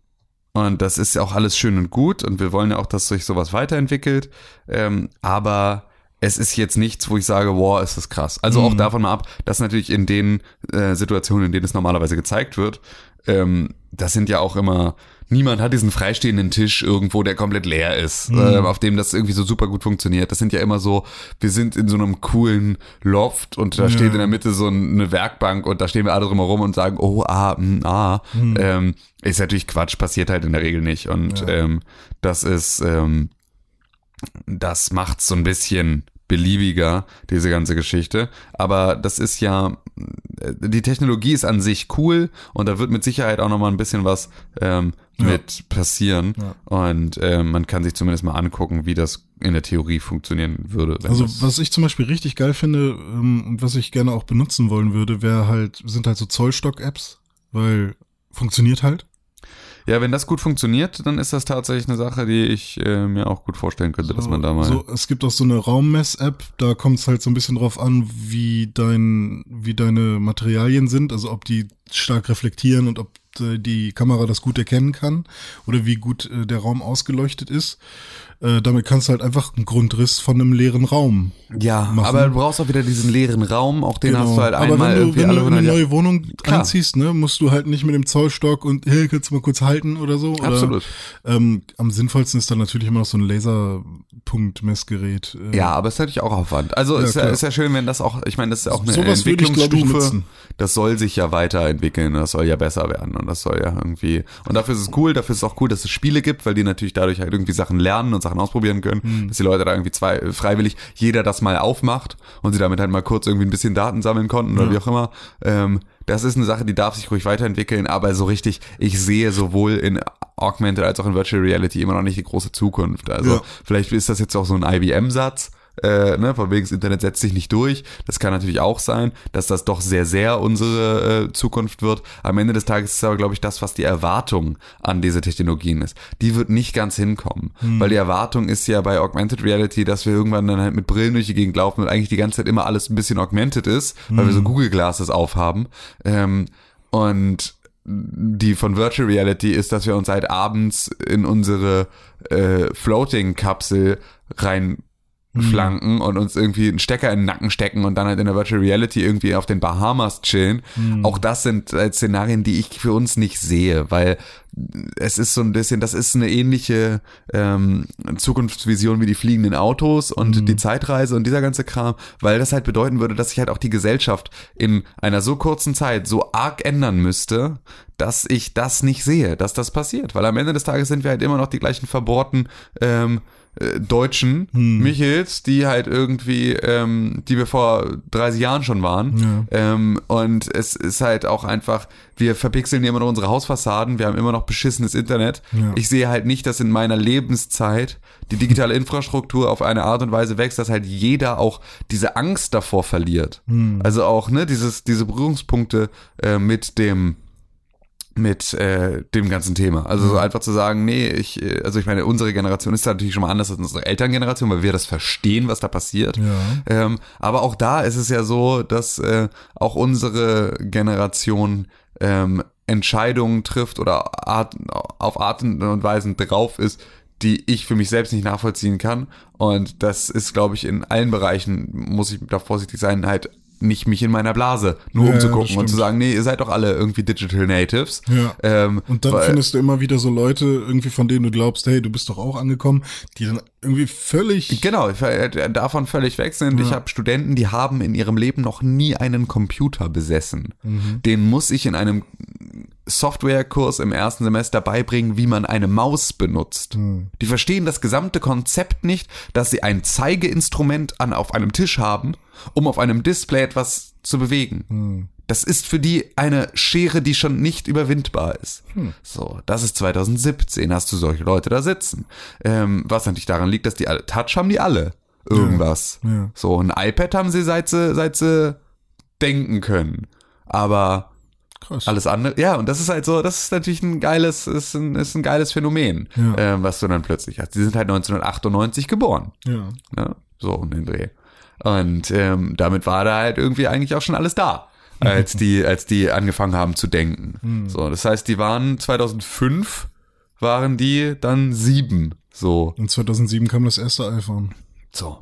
und das ist ja auch alles schön und gut. Und wir wollen ja auch, dass sich sowas weiterentwickelt. Ähm, aber es ist jetzt nichts, wo ich sage, wow, ist das krass. Also auch davon mal ab, dass natürlich in den äh, Situationen, in denen es normalerweise gezeigt wird, ähm, das sind ja auch immer, niemand hat diesen freistehenden Tisch irgendwo, der komplett leer ist, äh, auf dem das irgendwie so super gut funktioniert. Das sind ja immer so, wir sind in so einem coolen Loft und da steht in der Mitte so eine Werkbank und da stehen wir alle drumherum und sagen, oh, ah, mm, ah. Ähm, ist natürlich Quatsch, passiert halt in der Regel nicht. Und ähm, das ist, ähm, das macht so ein bisschen beliebiger, diese ganze Geschichte. Aber das ist ja, die Technologie ist an sich cool und da wird mit Sicherheit auch nochmal ein bisschen was ähm, mit passieren. Und ähm, man kann sich zumindest mal angucken, wie das in der Theorie funktionieren würde. Also was ich zum Beispiel richtig geil finde ähm, und was ich gerne auch benutzen wollen würde, wäre halt, sind halt so Zollstock-Apps, weil funktioniert halt. Ja, wenn das gut funktioniert, dann ist das tatsächlich eine Sache, die ich äh, mir auch gut vorstellen könnte, dass man da mal. So, es gibt auch so eine Raummess-App, da kommt es halt so ein bisschen drauf an, wie dein, wie deine Materialien sind, also ob die stark reflektieren und ob äh, die Kamera das gut erkennen kann oder wie gut äh, der Raum ausgeleuchtet ist. Äh, damit kannst du halt einfach einen Grundriss von einem leeren Raum ja, machen. aber du brauchst auch wieder diesen leeren Raum, auch den Genau. hast du halt Aber einmal wenn du, wenn du in 100 eine neue Wohnung Klar. anziehst, ne, musst du halt nicht mit dem Zollstock und hey, kannst du mal kurz halten oder so. Oder, Absolut. Ähm, am sinnvollsten ist dann natürlich immer noch so ein Laserpunktmessgerät. Äh, Ja, aber es ist natürlich auch Aufwand. Also Ja, ist, ja, ist ja schön, wenn das auch, ich meine, das ist ja auch eine Sowas würde ich, ich, Entwicklungsstufe. das soll sich ja weiterentwickeln, das soll ja besser werden und das soll ja irgendwie. Und dafür ist es cool, dafür ist es auch cool, dass es Spiele gibt, weil die natürlich dadurch halt irgendwie Sachen lernen und Sachen ausprobieren können, Hm. dass die Leute da irgendwie zwei, freiwillig jeder das mal aufmacht und sie damit halt mal kurz irgendwie ein bisschen Daten sammeln konnten oder wie auch immer. Ähm, das ist eine Sache, die darf sich ruhig weiterentwickeln, aber so richtig, ich sehe sowohl in Augmented als auch in Virtual Reality immer noch nicht die große Zukunft. Also Ja. vielleicht ist das jetzt auch so ein IBM-Satz, äh, ne, von wegen das Internet setzt sich nicht durch. Das kann natürlich auch sein, dass das doch sehr, sehr unsere äh, Zukunft wird. Am Ende des Tages ist aber, glaube ich, das, was die Erwartung an diese Technologien ist. Die wird nicht ganz hinkommen, weil die Erwartung ist ja bei Augmented Reality, dass wir irgendwann dann halt mit Brillen durch die Gegend laufen und eigentlich die ganze Zeit immer alles ein bisschen augmented ist, weil wir so Google Glasses aufhaben. Ähm, und die von Virtual Reality ist, dass wir uns halt abends in unsere äh, Floating-Kapsel rein flanken und uns irgendwie einen Stecker in den Nacken stecken und dann halt in der Virtual Reality irgendwie auf den Bahamas chillen. Auch das sind äh, Szenarien, die ich für uns nicht sehe, weil es ist so ein bisschen, das ist eine ähnliche ähm, Zukunftsvision wie die fliegenden Autos und die Zeitreise und dieser ganze Kram, weil das halt bedeuten würde, dass sich halt auch die Gesellschaft in einer so kurzen Zeit so arg ändern müsste, dass ich das nicht sehe, dass das passiert. Weil am Ende des Tages sind wir halt immer noch die gleichen verbohrten ähm, äh, Deutschen, Michels, die halt irgendwie, ähm, die wir vor 30 Jahren schon waren. Ähm, und es ist halt auch einfach, wir verpixeln immer noch unsere Hausfassaden, wir haben immer noch beschissenes Internet. Ja. Ich sehe halt nicht, dass in meiner Lebenszeit die digitale (laughs) Infrastruktur auf eine Art und Weise wächst, dass halt jeder auch diese Angst davor verliert. Also auch, ne, dieses, diese Berührungspunkte äh, mit dem mit äh, dem ganzen Thema. Also so einfach zu sagen, nee, ich, äh, also ich meine, unsere Generation ist da natürlich schon mal anders als unsere Elterngeneration, weil wir das verstehen, was da passiert. Ja. Ähm, aber auch da ist es ja so, dass äh, auch unsere Generation ähm, Entscheidungen trifft oder Art, auf Arten und Weisen drauf ist, die ich für mich selbst nicht nachvollziehen kann. Und das ist, glaube ich, in allen Bereichen, muss ich da vorsichtig sein, halt nicht mich in meiner Blase nur Ja, ja, umzugucken das und zu sagen, nee, ihr seid doch alle irgendwie Digital Natives. Ja. Ähm, Und dann weil- findest du immer wieder so Leute, irgendwie von denen du glaubst, hey, du bist doch auch angekommen, die dann irgendwie völlig. Genau, äh, davon völlig weg sind. Ich habe Studenten, die haben in ihrem Leben noch nie einen Computer besessen. Den muss ich in einem Softwarekurs im ersten Semester beibringen, wie man eine Maus benutzt. Die verstehen das gesamte Konzept nicht, dass sie ein Zeigeinstrument an, auf einem Tisch haben, um auf einem Display etwas zu bewegen. Das ist für die eine Schere, die schon nicht überwindbar ist. So, das ist 2017, hast du solche Leute da sitzen. Ähm, was natürlich daran liegt, dass die alle, Touch haben die alle. Irgendwas. ja. So, ein iPad haben sie, seit sie, seit sie denken können. Aber Krass. Alles andere, ja, und das ist halt so, das ist natürlich ein geiles, ist ein, ist ein geiles Phänomen, Ja. ähm, was du dann plötzlich hast. Die sind halt 1998 geboren. Ja. Ne? So um den Dreh. Und ähm, damit war da halt irgendwie eigentlich auch schon alles da, (laughs) als die, als die angefangen haben zu denken. So, das heißt, die waren 2005 waren die dann sieben. So, Und 2007 kam das erste iPhone. so.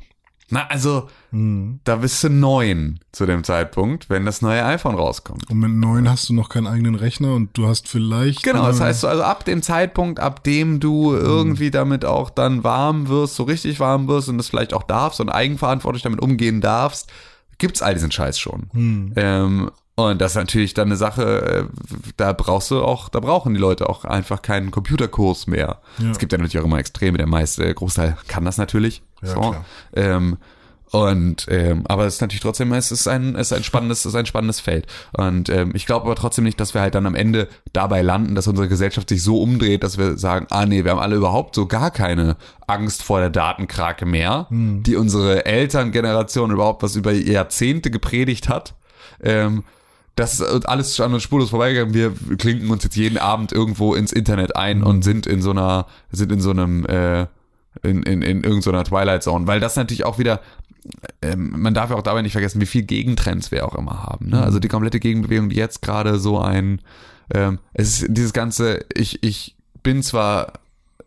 Na, also, da bist du neun zu dem Zeitpunkt, wenn das neue iPhone rauskommt. Und mit neun hast du noch keinen eigenen Rechner und du hast vielleicht. Genau, das heißt, also ab dem Zeitpunkt, ab dem du irgendwie damit auch dann warm wirst, so richtig warm wirst und das vielleicht auch darfst und eigenverantwortlich damit umgehen darfst, gibt's all diesen Scheiß schon. Ähm, und das ist natürlich dann eine Sache, äh, da brauchst du auch, da brauchen die Leute auch einfach keinen Computerkurs mehr. Ja. Es gibt ja natürlich auch immer Extreme, der meiste Großteil kann das natürlich. Ja, so. Ähm, und ähm, aber es ist natürlich trotzdem, es ist ein, es ist ein spannendes, es ist ein spannendes Feld. Und ähm, ich glaube aber trotzdem nicht, dass wir halt dann am Ende dabei landen, dass unsere Gesellschaft sich so umdreht, dass wir sagen, ah nee, wir haben alle überhaupt so gar keine Angst vor der Datenkrake mehr, die unsere Elterngeneration überhaupt was über Jahrzehnte gepredigt hat. Ähm, das ist alles an uns spurlos vorbeigegangen. Wir klinken uns jetzt jeden Abend irgendwo ins Internet ein und sind in so einer, sind in so einem, äh, in, in, in irgendeiner Twilight Zone, weil das natürlich auch wieder, ähm, man darf ja auch dabei nicht vergessen, wie viel Gegentrends wir auch immer haben. Ne? Also die komplette Gegenbewegung, die jetzt gerade so ein, ähm, es ist dieses ganze, ich, ich bin zwar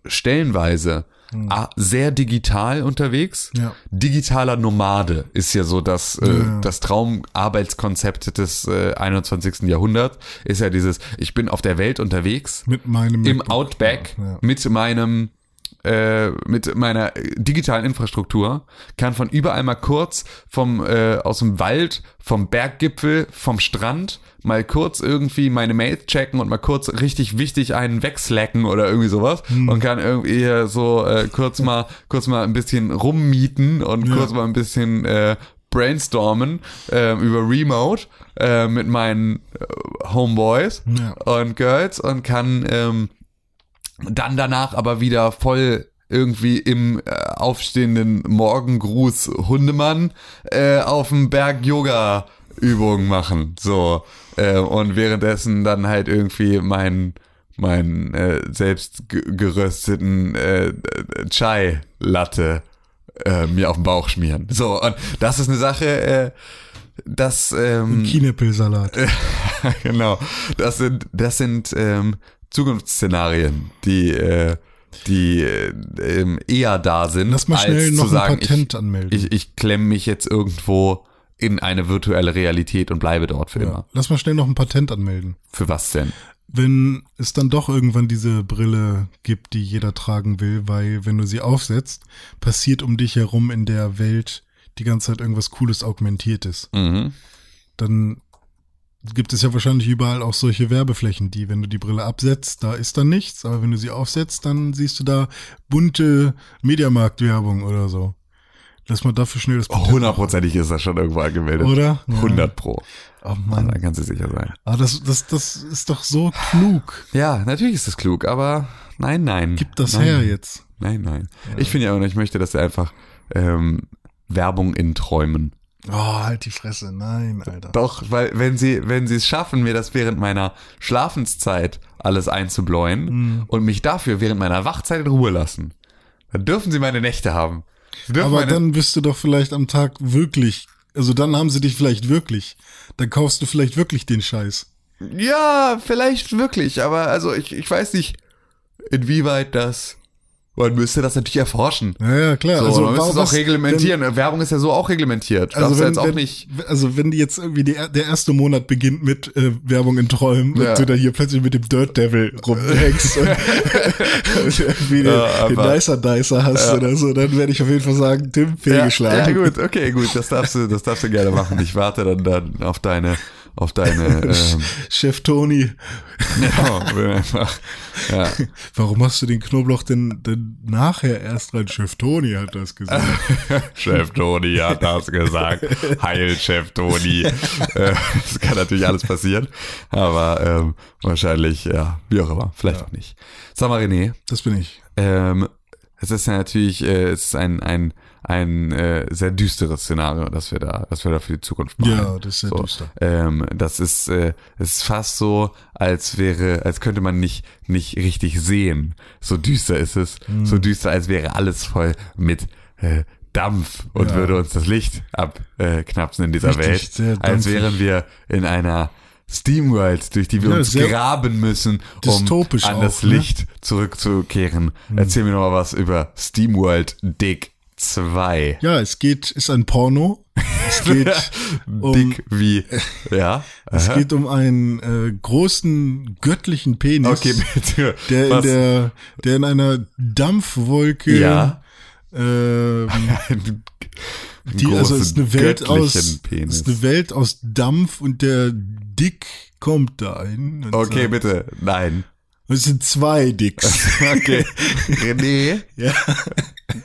stellenweise ah, sehr digital unterwegs. Ja. Digitaler Nomade ist ja so das, äh, Ja. das Traumarbeitskonzept des äh, 21. Jahrhunderts. Ist ja dieses, ich bin auf der Welt unterwegs Mit meinem im MacBook. Outback Ja. mit meinem äh, mit meiner digitalen Infrastruktur kann von überall mal kurz vom äh, aus dem Wald, vom Berggipfel, vom Strand mal kurz irgendwie meine Mails checken und mal kurz richtig wichtig einen wegslacken oder irgendwie sowas Hm. und kann irgendwie so äh, kurz mal (laughs) kurz mal ein bisschen rummieten und Ja. kurz mal ein bisschen äh, brainstormen äh, über Remote äh, mit meinen äh, Homeboys Ja. und Girls und kann ähm, dann danach aber wieder voll irgendwie im äh, aufstehenden Morgengruß Hundemann äh, auf dem Berg Yoga Übungen machen so äh, und währenddessen dann halt irgendwie mein mein äh, selbst ge- gerösteten äh, Chai Latte äh, mir auf den Bauch schmieren so und das ist eine Sache äh, das ähm, Kinepilsalat. (laughs) genau. Das sind, das sind ähm, Zukunftsszenarien, die, äh, die äh, ähm, eher da sind, Lass mal schnell als noch zu sagen, ein Patent anmelden. ich, ich, ich klemme mich jetzt irgendwo in eine virtuelle Realität und bleibe dort für ja. immer. Lass mal schnell noch ein Patent anmelden. Für was denn? Wenn es dann doch irgendwann diese Brille gibt, die jeder tragen will, weil wenn du sie aufsetzt, passiert um dich herum in der Welt die ganze Zeit irgendwas Cooles, Augmentiertes. Mhm. Dann gibt es ja wahrscheinlich überall auch solche Werbeflächen, die, wenn du die Brille absetzt, da ist dann nichts, aber wenn du sie aufsetzt, dann siehst du da bunte Mediamarkt-Werbung oder so. Lass mal dafür schnell das Patent Hundertprozentig ist das schon irgendwo angemeldet. Oder? Ja. 100 pro. Oh Mann. Da kannst du sicher sein. Ah, das, das, das ist doch so klug. Ja, natürlich ist das klug, aber nein, nein. Gib das nein. her jetzt. Nein, nein. Ich finde ja auch, ich möchte, dass er einfach ähm, Werbung in Träumen Oh, halt die Fresse. Nein, Alter. Doch, weil wenn sie, wenn sie es schaffen, mir das während meiner Schlafenszeit alles einzubläuen Mhm. und mich dafür während meiner Wachzeit in Ruhe lassen, dann dürfen sie meine Nächte haben. Aber dann bist du doch vielleicht am Tag wirklich, also dann haben sie dich vielleicht wirklich. Dann kaufst du vielleicht wirklich den Scheiß. ja, vielleicht wirklich, aber also ich, ich weiß nicht, inwieweit das. Man müsste das natürlich erforschen. Ja, ja, klar. So, also man müsste es auch reglementieren. Werbung ist ja so auch reglementiert. Wenn, also wenn, jetzt auch wenn, nicht. also wenn die jetzt irgendwie die, der erste Monat beginnt mit äh, Werbung in Träumen Ja. und du da hier plötzlich mit dem Dirt Devil rumhängst und, (laughs) und irgendwie den, Ja, den aber- Dicer Dicer hast oder so, dann werde ich auf jeden Fall sagen, Tim, fehlgeschlagen. ja, gut, okay, gut, das darfst du, das darfst du gerne machen. Ich warte dann, dann auf deine, auf deine, (laughs) ähm, Chef Toni, ja, bin einfach, ja. warum hast du den Knoblauch denn, denn nachher erst rein? Chef Toni hat das gesagt. (laughs) Chef Toni hat das gesagt. Heil, Chef Toni. (laughs) Äh, das kann natürlich alles passieren. Aber ähm, wahrscheinlich, ja, wie auch immer. Vielleicht auch nicht. Sag mal, René, Das bin ich. ähm, Es ist ja natürlich, äh, es ist ein, ein, ein äh, sehr düsteres Szenario, das wir da, das wir da für die Zukunft machen. Ja, das ist sehr so, düster. Ähm, das ist, äh, es ist fast so, als wäre, als könnte man nicht, nicht richtig sehen. So düster ist es. Hm. So düster, als wäre alles voll mit äh, Dampf und Ja. würde uns das Licht abknapsen in dieser Richtig, Welt. Als wären wir in einer Steamworld, durch die wir Ja, uns graben müssen, um an auch, das ne? Licht zurückzukehren. Erzähl mir noch mal was über Steamworld Dick 2. Ja, es geht, ist ein Porno. Es geht (laughs) um, Dick wie, (laughs) ja. es geht um einen äh, großen göttlichen Penis, Okay, (laughs) bitte. der in der, der in einer Dampfwolke, Ja. ähm, die, also ist eine Welt aus, Penis. ist eine Welt aus Dampf und der Dick kommt da ein. Okay, sagt- bitte. Nein. Es sind zwei Dicks. (laughs) Okay. René, (laughs) ja.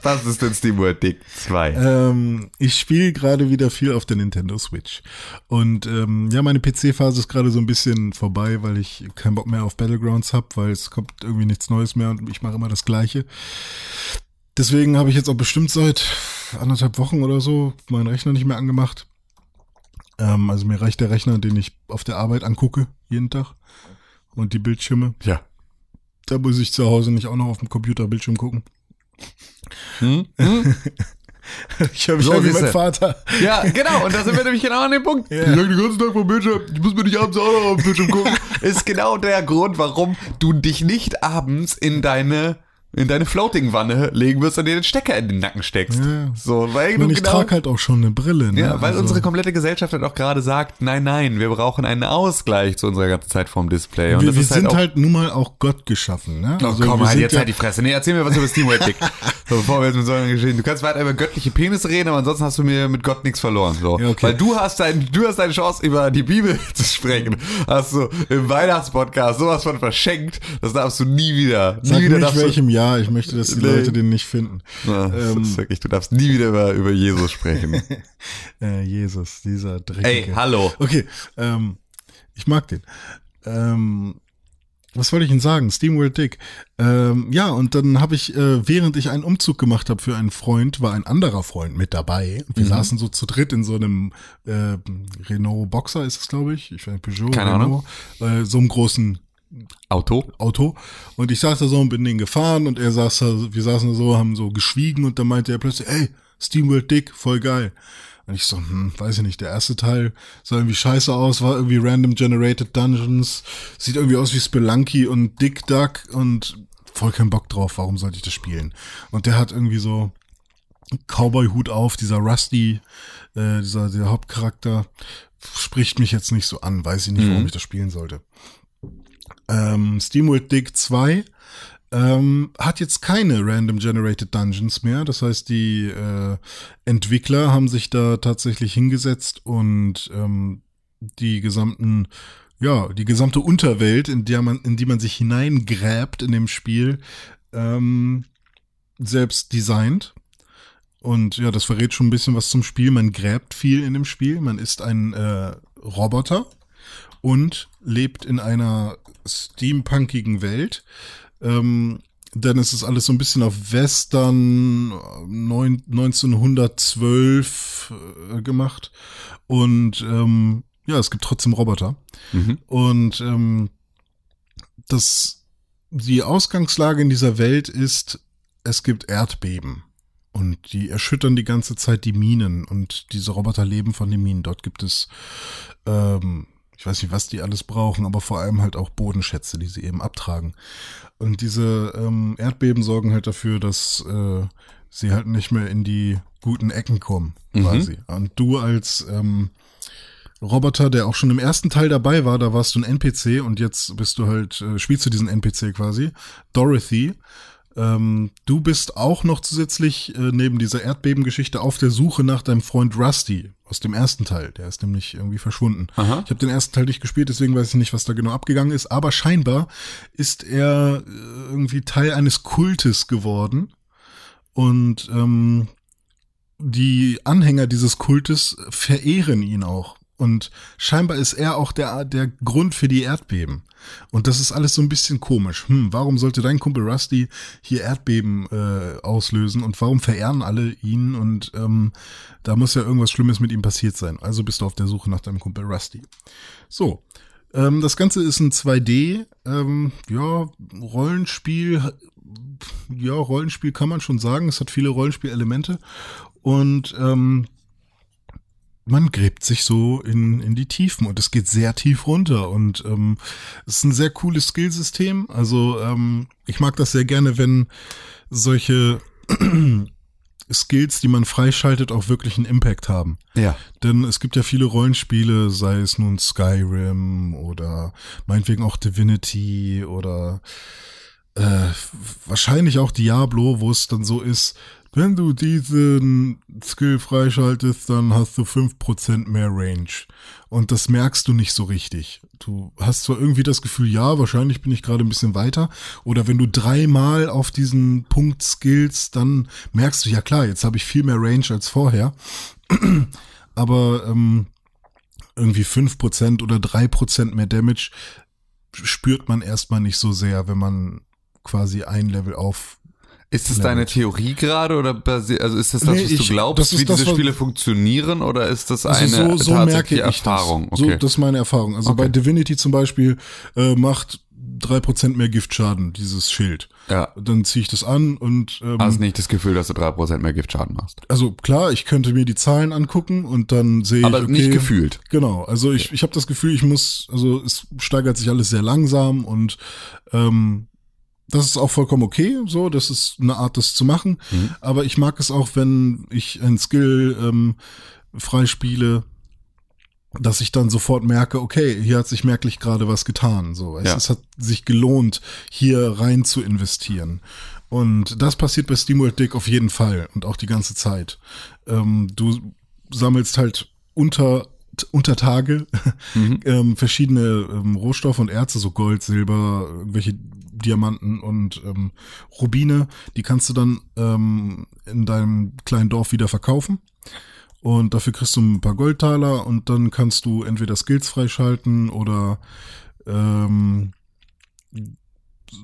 was ist denn SteamWorld Dick 2? Ähm, ich spiele gerade wieder viel auf der Nintendo Switch. Und ähm, ja, meine PC-Phase ist gerade so ein bisschen vorbei, weil ich keinen Bock mehr auf Battlegrounds habe, weil es kommt irgendwie nichts Neues mehr und ich mache immer das Gleiche. Deswegen habe ich jetzt auch bestimmt seit anderthalb Wochen oder so meinen Rechner nicht mehr angemacht. Ähm, also mir reicht der Rechner, den ich auf der Arbeit angucke, jeden Tag. Und die Bildschirme. Ja. Da muss ich zu Hause nicht auch noch auf dem Computer Bildschirm gucken. Hm? Hm? (laughs) Ich habe So wie mein Vater. Ja, genau. Und da sind wir nämlich genau an dem Punkt. Ja. Ich sag den ganzen Tag vom Bildschirm, ich muss mir nicht abends auch noch auf den Bildschirm gucken. (laughs) Ist genau der Grund, warum du dich nicht abends in deine in deine Floating-Wanne legen wirst und dir den Stecker in den Nacken steckst. Ja. So, weil du Und ich genau, trage halt auch schon eine Brille. Ne? Ja, weil Also- unsere komplette Gesellschaft halt auch gerade sagt, nein, nein, wir brauchen einen Ausgleich zu unserer ganzen Zeit vorm Display. Und wir, das wir ist sind halt halt, nun mal auch Gott geschaffen. Ne? Oh, Also komm halt jetzt ja, halt die Fresse. Nee, erzähl mir was über SteamWorld Dick. (laughs) so, bevor wir jetzt mit solchen Geschichten. Du kannst weiter über göttliche Penisse reden, aber ansonsten hast du mir mit Gott nichts verloren. So. Ja, okay. Weil du hast dein, du hast deine Chance, über die Bibel (laughs) zu sprechen. Hast du im Weihnachtspodcast sowas von verschenkt. Das darfst du nie wieder. Nie Sag wieder nicht welchem Jahr. Ich möchte, dass die Nee. Leute den nicht finden. du. Ja, das Ähm. ist wirklich, du darfst nie wieder über, über Jesus sprechen. (laughs) Äh, Jesus, dieser Dreckige. Ey, hallo. Okay, ähm, ich mag den. Ähm, was wollte ich denn sagen? Steamworld Dick. Ähm, ja, und dann habe ich, äh, während ich einen Umzug gemacht habe für einen Freund, war ein anderer Freund mit dabei. Mhm. Wir saßen so zu dritt in so einem äh, Renault Boxer, ist es, glaube ich. Ich weiß nicht, Peugeot, Keine Renault. Äh, so einem großen Auto? Auto. Und ich saß da so und bin den gefahren und er saß da, wir saßen da so, haben so geschwiegen und dann meinte er plötzlich, ey, Steamworld Dick, voll geil. Und ich so, hm, weiß ich nicht, der erste Teil sah irgendwie scheiße aus, war irgendwie Random Generated Dungeons, sieht irgendwie aus wie Spelunky und Dick Duck und voll keinen Bock drauf, warum sollte ich das spielen? Und der hat irgendwie so Cowboy-Hut auf, dieser Rusty, äh, dieser, dieser Hauptcharakter, spricht mich jetzt nicht so an, weiß ich nicht, warum ich das spielen sollte. Ähm, SteamWorld Dig 2 ähm, hat jetzt keine Random Generated Dungeons mehr. Das heißt, die äh, Entwickler haben sich da tatsächlich hingesetzt und ähm, die gesamten, ja, die gesamte Unterwelt, in der man, in die man sich hineingräbt in dem Spiel, ähm, selbst designt. Und ja, das verrät schon ein bisschen was zum Spiel. Man gräbt viel in dem Spiel. Man ist ein äh, Roboter und lebt in einer steampunkigen Welt. Ähm, denn es ist alles so ein bisschen auf Western äh, neun, 1912 äh, gemacht. Und ähm, ja, es gibt trotzdem Roboter. Mhm. Und ähm, das, die Ausgangslage in dieser Welt ist, es gibt Erdbeben. Und die erschüttern die ganze Zeit die Minen. Und diese Roboter leben von den Minen. Dort gibt es, ähm, ich weiß nicht, was die alles brauchen, aber vor allem halt auch Bodenschätze, die sie eben abtragen. Und diese ähm, Erdbeben sorgen halt dafür, dass äh, sie halt nicht mehr in die guten Ecken kommen, quasi. Und du als ähm, Roboter, der auch schon im ersten Teil dabei war, da warst du ein NPC und jetzt bist du halt, äh, spielst du diesen NPC quasi, Dorothy. Ähm, du bist auch noch zusätzlich äh, neben dieser Erdbebengeschichte auf der Suche nach deinem Freund Rusty aus dem ersten Teil. Der ist nämlich irgendwie verschwunden. Aha. Ich habe den ersten Teil nicht gespielt, deswegen weiß ich nicht, was da genau abgegangen ist. Aber scheinbar ist er äh, irgendwie Teil eines Kultes geworden. Und ähm, die Anhänger dieses Kultes verehren ihn auch. Und scheinbar ist er auch der, der Grund für die Erdbeben. Und das ist alles so ein bisschen komisch. Hm, warum sollte dein Kumpel Rusty hier Erdbeben äh, auslösen und warum verehren alle ihn? Und ähm, da muss ja irgendwas Schlimmes mit ihm passiert sein. Also bist du auf der Suche nach deinem Kumpel Rusty. So, ähm, das Ganze ist ein 2D, ähm, ja, Rollenspiel. Ja, Rollenspiel kann man schon sagen. Es hat viele Rollenspielelemente. Und ähm, man gräbt sich so in, in die Tiefen und es geht sehr tief runter und ähm, es ist ein sehr cooles Skillsystem. Also ähm, ich mag das sehr gerne, wenn solche (clears throat) Skills, die man freischaltet, auch wirklich einen Impact haben. Ja. Denn es gibt ja viele Rollenspiele, sei es nun Skyrim oder meinetwegen auch Divinity oder äh, wahrscheinlich auch Diablo, wo es dann so ist, wenn du diesen Skill freischaltest, dann hast du fünf Prozent mehr Range. Und das merkst du nicht so richtig. Du hast zwar irgendwie das Gefühl, ja, wahrscheinlich bin ich gerade ein bisschen weiter. Oder wenn du dreimal auf diesen Punkt skillst, dann merkst du, ja klar, jetzt habe ich viel mehr Range als vorher. (clears throat) Aber ähm, irgendwie fünf Prozent oder drei Prozent mehr Damage spürt man erstmal nicht so sehr, wenn man quasi ein Level auf Ist das deine. Theorie gerade oder basi- also ist das das, Nee, was du ich- glaubst, das ist wie das, diese Spiele funktionieren oder ist das eine Also so, so merke tatsächliche ich Erfahrung? das. Okay. So, das ist meine Erfahrung. Also Okay. bei Divinity zum Beispiel äh, macht drei Prozent mehr Giftschaden, dieses Schild. ja. Dann ziehe ich das an und ähm, Hast nicht das Gefühl, dass du drei Prozent mehr Giftschaden machst. also klar, ich könnte mir die Zahlen angucken und dann sehe ich. Aber okay, nicht gefühlt. Genau, also ich, ich habe das Gefühl, ich muss, also es steigert sich alles sehr langsam und ähm, das ist auch vollkommen okay, so, das ist eine Art, das zu machen. Mhm. Aber ich mag es auch, wenn ich ein Skill ähm, freispiele, dass ich dann sofort merke, okay, hier hat sich merklich gerade was getan. So, es, Ja. es hat sich gelohnt, hier rein zu investieren. Und das passiert bei SteamWorld Dick auf jeden Fall und auch die ganze Zeit. Ähm, du sammelst halt unter unter Tage (laughs) ähm, verschiedene ähm, Rohstoffe und Erze, so Gold, Silber, irgendwelche Diamanten und ähm, Rubine. Die kannst du dann ähm, in deinem kleinen Dorf wieder verkaufen. Und dafür kriegst du ein paar Goldtaler und dann kannst du entweder Skills freischalten oder ähm,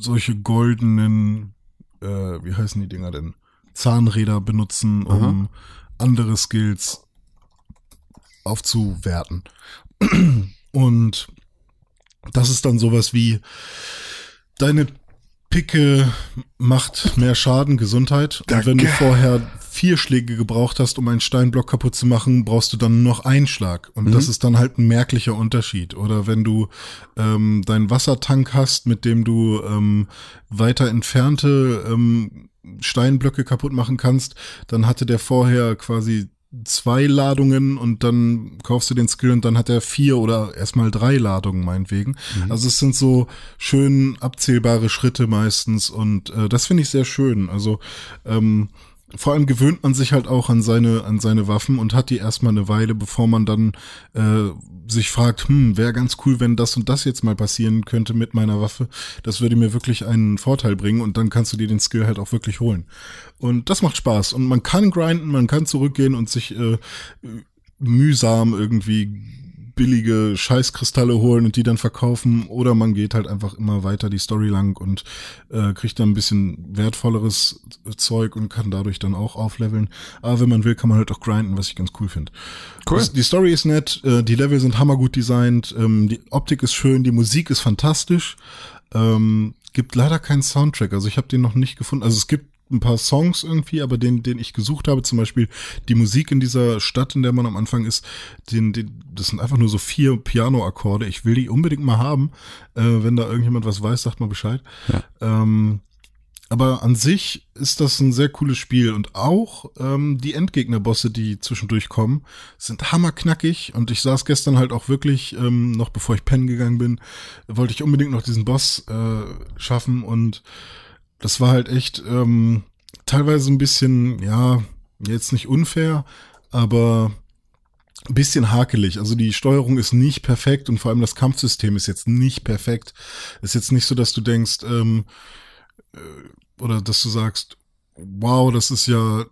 solche goldenen, äh, wie heißen die Dinger denn? Zahnräder benutzen, um andere Skills aufzuwerten. Und das ist dann sowas wie deine Picke macht mehr Schaden, Gesundheit. Und wenn du vorher vier Schläge gebraucht hast, um einen Steinblock kaputt zu machen, brauchst du dann noch einen Schlag. Und das ist dann halt ein merklicher Unterschied. Oder wenn du ähm, deinen Wassertank hast, mit dem du ähm, weiter entfernte ähm, Steinblöcke kaputt machen kannst, dann hatte der vorher quasi zwei Ladungen und dann kaufst du den Skill und dann hat er vier oder erstmal drei Ladungen meinetwegen. Also es sind so schön abzählbare Schritte meistens und äh, das finde ich sehr schön. Also ähm, vor allem gewöhnt man sich halt auch an seine an seine Waffen und hat die erstmal eine Weile, bevor man dann äh, sich fragt, hm, wäre ganz cool, wenn das und das jetzt mal passieren könnte mit meiner Waffe. Das würde mir wirklich einen Vorteil bringen und dann kannst du dir den Skill halt auch wirklich holen. Und das macht Spaß und man kann grinden, man kann zurückgehen und sich äh, mühsam irgendwie billige Scheißkristalle holen und die dann verkaufen oder man geht halt einfach immer weiter die Story lang und äh, kriegt dann ein bisschen wertvolleres Zeug und kann dadurch dann auch aufleveln. Aber wenn man will, kann man halt auch grinden, was ich ganz cool finde. Cool. Das- Die Story ist nett, äh, die Level sind hammergut designt, ähm, die Optik ist schön, die Musik ist fantastisch. Ähm, gibt leider keinen Soundtrack, also ich habe den noch nicht gefunden. Also es gibt ein paar Songs irgendwie, aber den, den ich gesucht habe, zum Beispiel die Musik in dieser Stadt, in der man am Anfang ist, den, den, das sind einfach nur so vier Piano-Akkorde. Ich will die unbedingt mal haben. Äh, wenn da irgendjemand was weiß, sagt mal Bescheid. Ja. Ähm, aber an sich ist das ein sehr cooles Spiel und auch ähm, die Endgegnerbosse, die zwischendurch kommen, sind hammerknackig und ich saß gestern halt auch wirklich, ähm, noch bevor ich pennen gegangen bin, wollte ich unbedingt noch diesen Boss äh, schaffen und das war halt echt ähm, teilweise ein bisschen, ja, jetzt nicht unfair, aber ein bisschen hakelig. Also die Steuerung ist nicht perfekt und vor allem das Kampfsystem ist jetzt nicht perfekt. Ist jetzt nicht so, dass du denkst, ähm, äh, oder dass du sagst, wow, das ist ja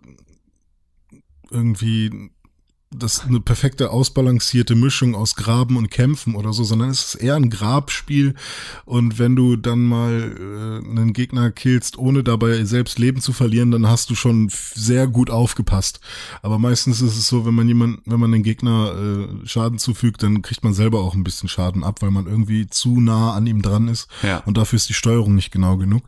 irgendwie das eine perfekte ausbalancierte Mischung aus Graben und Kämpfen oder so, sondern es ist eher ein Grabspiel. Und wenn du dann mal äh, einen Gegner killst, ohne dabei selbst Leben zu verlieren, dann hast du schon sehr gut aufgepasst. Aber meistens ist es so, wenn man jemand, wenn man den Gegner äh, Schaden zufügt, dann kriegt man selber auch ein bisschen Schaden ab, weil man irgendwie zu nah an ihm dran ist. Ja. Und dafür ist die Steuerung nicht genau genug.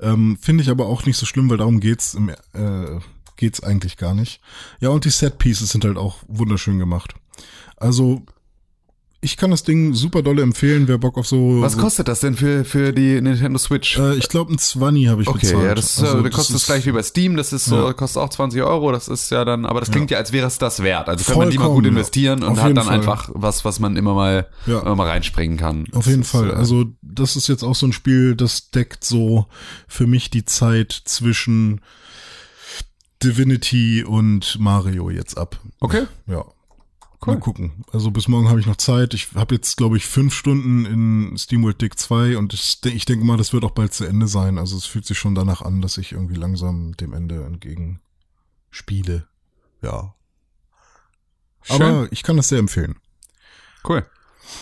Ähm, Finde ich aber auch nicht so schlimm, weil darum geht's im äh, geht's eigentlich gar nicht. Ja, und die Set Pieces sind halt auch wunderschön gemacht. Also ich kann das Ding super dolle empfehlen, wer Bock auf so. Was kostet das denn für, für die Nintendo Switch? Äh, ich glaube, ein 20 habe ich okay, bezahlt. ja, das, ist, Also, äh, kostet das gleich wie bei Steam, das ist so, Ja. kostet auch 20 Euro, das ist ja dann, aber das klingt ja, als wäre es das wert. Also kann man die mal gut ja. investieren und Auf hat dann Fall. einfach was, was man immer mal, Ja. immer mal reinspringen kann. Auf Das jeden ist, Fall. äh, Also das ist jetzt auch so ein Spiel, das deckt so für mich die Zeit zwischen Divinity und Mario jetzt ab. Okay. Ja. Cool. Mal gucken. Also bis morgen habe ich noch Zeit. Ich habe jetzt, glaube ich, fünf Stunden in SteamWorld Dick 2 und ich, ich denke mal, das wird auch bald zu Ende sein. Also es fühlt sich schon danach an, dass ich irgendwie langsam dem Ende entgegen spiele. Ja. Schön. Aber ich kann das sehr empfehlen. Cool.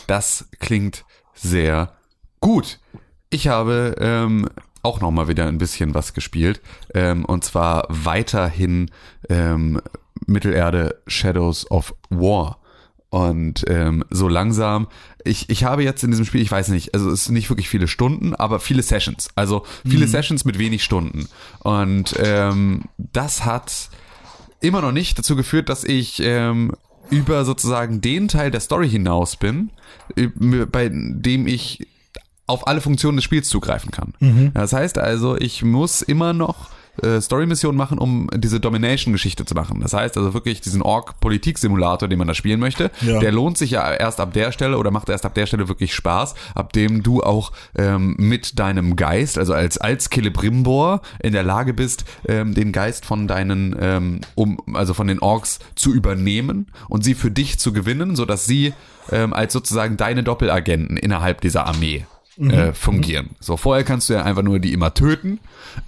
Das klingt sehr gut. Ich habe ähm, auch noch mal wieder ein bisschen was gespielt. Ähm, und zwar weiterhin ähm, Mittelerde Shadows of War. Und ähm, so langsam, ich, ich habe jetzt in diesem Spiel, ich weiß nicht, also es sind nicht wirklich viele Stunden, aber viele Sessions. Also viele Sessions mit wenig Stunden. Und ähm, das hat immer noch nicht dazu geführt, dass ich ähm, über sozusagen den Teil der Story hinaus bin, bei dem ich auf alle Funktionen des Spiels zugreifen kann. Das heißt also, ich muss immer noch äh, Story-Missionen machen, um diese Domination-Geschichte zu machen. Das heißt also wirklich diesen Org-Politik-Simulator, den man da spielen möchte, Ja. der lohnt sich ja erst ab der Stelle oder macht erst ab der Stelle wirklich Spaß, ab dem du auch ähm, mit deinem Geist, also als als Celebrimbor in der Lage bist, ähm, den Geist von deinen, ähm, um also von den Orks zu übernehmen und sie für dich zu gewinnen, so dass sie ähm, als sozusagen deine Doppelagenten innerhalb dieser Armee äh, fungieren. So vorher kannst du ja einfach nur die immer töten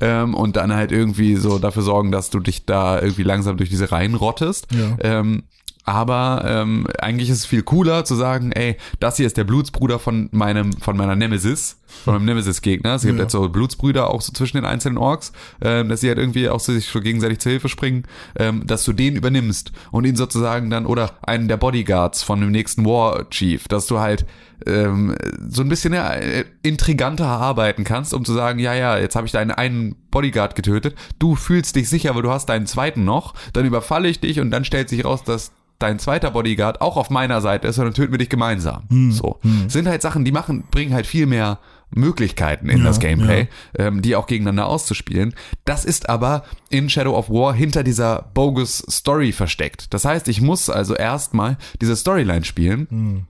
ähm, und dann halt irgendwie so dafür sorgen, dass du dich da irgendwie langsam durch diese Reihen rottest. Ja. Ähm, aber ähm, eigentlich ist es viel cooler zu sagen, ey, das hier ist der Blutsbruder von meinem, von meiner Nemesis, von meinem Nemesis-Gegner. Es gibt Ja. jetzt so Blutsbrüder auch so zwischen den einzelnen Orks, ähm, dass sie halt irgendwie auch so sich so gegenseitig zur Hilfe springen, ähm, dass du den übernimmst und ihn sozusagen dann, oder einen der Bodyguards von dem nächsten War Chief, dass du halt ähm, so ein bisschen ja, äh, intriganter arbeiten kannst, um zu sagen, ja, ja, jetzt habe ich deinen einen Bodyguard getötet, du fühlst dich sicher, aber du hast deinen zweiten noch, dann überfalle ich dich und dann stellt sich raus, dass dein zweiter Bodyguard auch auf meiner Seite ist und dann töten wir dich gemeinsam. So. Sind halt Sachen, die machen, bringen halt viel mehr Möglichkeiten in Ja, das Gameplay, ähm, die auch gegeneinander auszuspielen. Das ist aber in Shadow of War hinter dieser bogus Story versteckt. Das heißt, ich muss also erstmal diese Storyline spielen,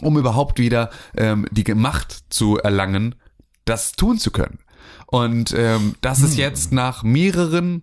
um überhaupt wieder ähm, die Macht zu erlangen, das tun zu können. Und ähm, das ist jetzt nach mehreren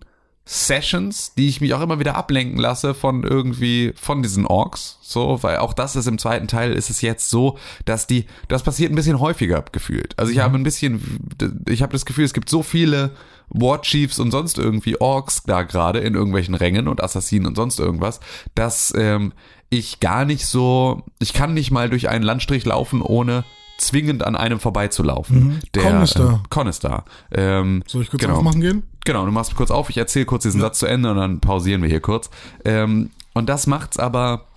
Sessions, die ich mich auch immer wieder ablenken lasse von irgendwie von diesen Orks, so, weil auch das ist im zweiten Teil ist es jetzt so, dass die das passiert ein bisschen häufiger gefühlt. Also ich habe ein bisschen ich habe das Gefühl, es gibt so viele War Chiefs und sonst irgendwie Orks da gerade in irgendwelchen Rängen und Assassinen und sonst irgendwas, dass ähm, ich gar nicht so, ich kann nicht mal durch einen Landstrich laufen, ohne zwingend an einem vorbeizulaufen. Mhm. Con ist da. äh, Con ist da. Ähm, Soll ich kurz genau. aufmachen gehen? Genau, du machst kurz auf, ich erzähle kurz diesen Satz zu Ende und dann pausieren wir hier kurz. Ähm, und das macht's aber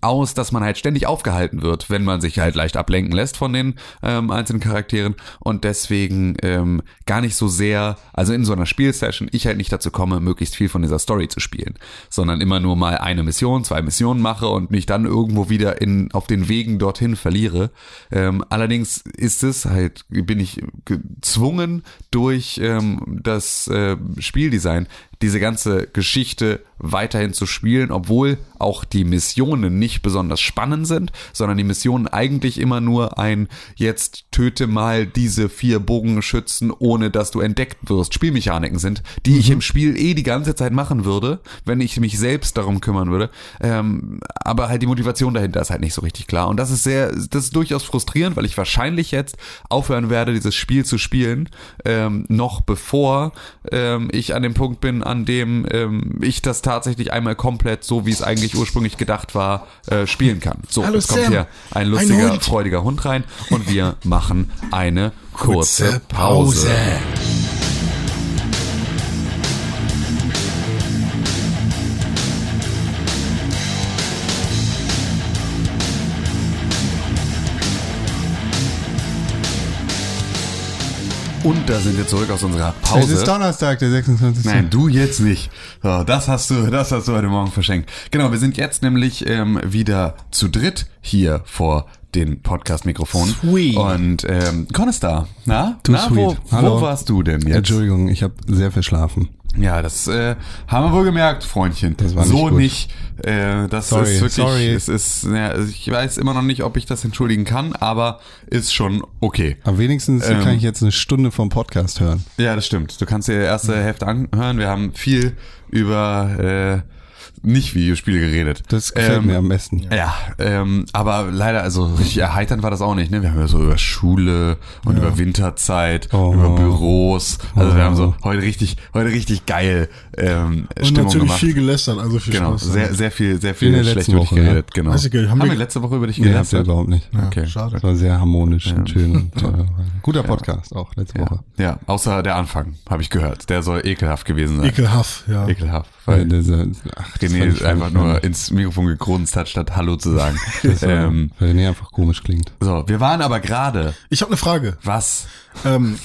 aus, dass man halt ständig aufgehalten wird, wenn man sich halt leicht ablenken lässt von den ähm, einzelnen Charakteren und deswegen ähm, gar nicht so sehr, also in so einer Spielsession, ich halt nicht dazu komme, möglichst viel von dieser Story zu spielen, sondern immer nur mal eine Mission, zwei Missionen mache und mich dann irgendwo wieder in auf den Wegen dorthin verliere. Ähm, allerdings ist es halt, bin ich gezwungen durch ähm, das äh, Spieldesign diese ganze Geschichte weiterhin zu spielen, obwohl auch die Missionen nicht besonders spannend sind, sondern die Missionen eigentlich immer nur ein jetzt töte mal diese vier Bogenschützen, ohne dass du entdeckt wirst, Spielmechaniken sind, die ich im Spiel eh die ganze Zeit machen würde, wenn ich mich selbst darum kümmern würde. Ähm, aber halt die Motivation dahinter ist halt nicht so richtig klar. Und das ist sehr, das ist durchaus frustrierend, weil ich wahrscheinlich jetzt aufhören werde, dieses Spiel zu spielen, ähm, noch bevor ähm, ich an dem Punkt bin, an dem ähm, ich das tatsächlich einmal komplett so, wie es eigentlich ursprünglich gedacht war, äh, spielen kann. So, Hallo, jetzt kommt Sam. hier ein Ein lustiger, Hund. freudiger Hund rein und wir machen eine kurze, Pause. Und da sind wir zurück aus unserer Pause. Es ist Donnerstag, der 26. Nein, du jetzt nicht. So, das hast du, das hast du heute Morgen verschenkt. Genau, wir sind jetzt nämlich ähm, wieder zu dritt hier vor den Podcast-Mikrofonen. Sweet. Und ähm, Con ist da. Na, Du Na wo, sweet. Hallo. wo warst du denn jetzt? Entschuldigung, ich habe sehr verschlafen. Ja, das äh, haben wir wohl gemerkt, Freundchen. Das war nicht so gut. nicht. Äh, das Sorry, ist wirklich. sorry. Es ist. Ja, also ich weiß immer noch nicht, ob ich das entschuldigen kann, aber ist schon okay. Aber wenigstens Ähm. kann ich jetzt eine Stunde vom Podcast hören. Ja, das stimmt. Du kannst dir die erste Hälfte anhören. Wir haben viel über äh, nicht Videospiele geredet. Das gefällt Ähm, mir am besten. Ja, ähm, aber leider, also richtig erheiternd war das auch nicht. Ne? Wir haben ja so über Schule und über Winterzeit, Oh. über Büros. Also wir haben so Oh. heute richtig, heute richtig geil ähm, Und Stimmung natürlich gemacht. viel gelästert, also viel genau, Spaß. sehr, sehr viel, sehr in viel der schlecht letzten über dich Woche, geredet. Genau. Weiß ich haben, haben wir letzte Woche über dich Nee, ihr gelästert? überhaupt nicht. Ja, Okay. schade. Das war sehr harmonisch und schön und toll. Guter Podcast auch letzte Ja. Woche. ja, außer der Anfang, habe ich gehört. Der soll ekelhaft gewesen sein. Ekelhaft, ja. Ekelhaft. Weil Weil dieser, ach, René ich einfach nur falsch. ins Mikrofon gegrunzt hat, statt Hallo zu sagen. (laughs) Das war- ähm, weil René einfach komisch klingt. so, wir waren aber gerade. Ich habe eine Frage. Was? Ähm,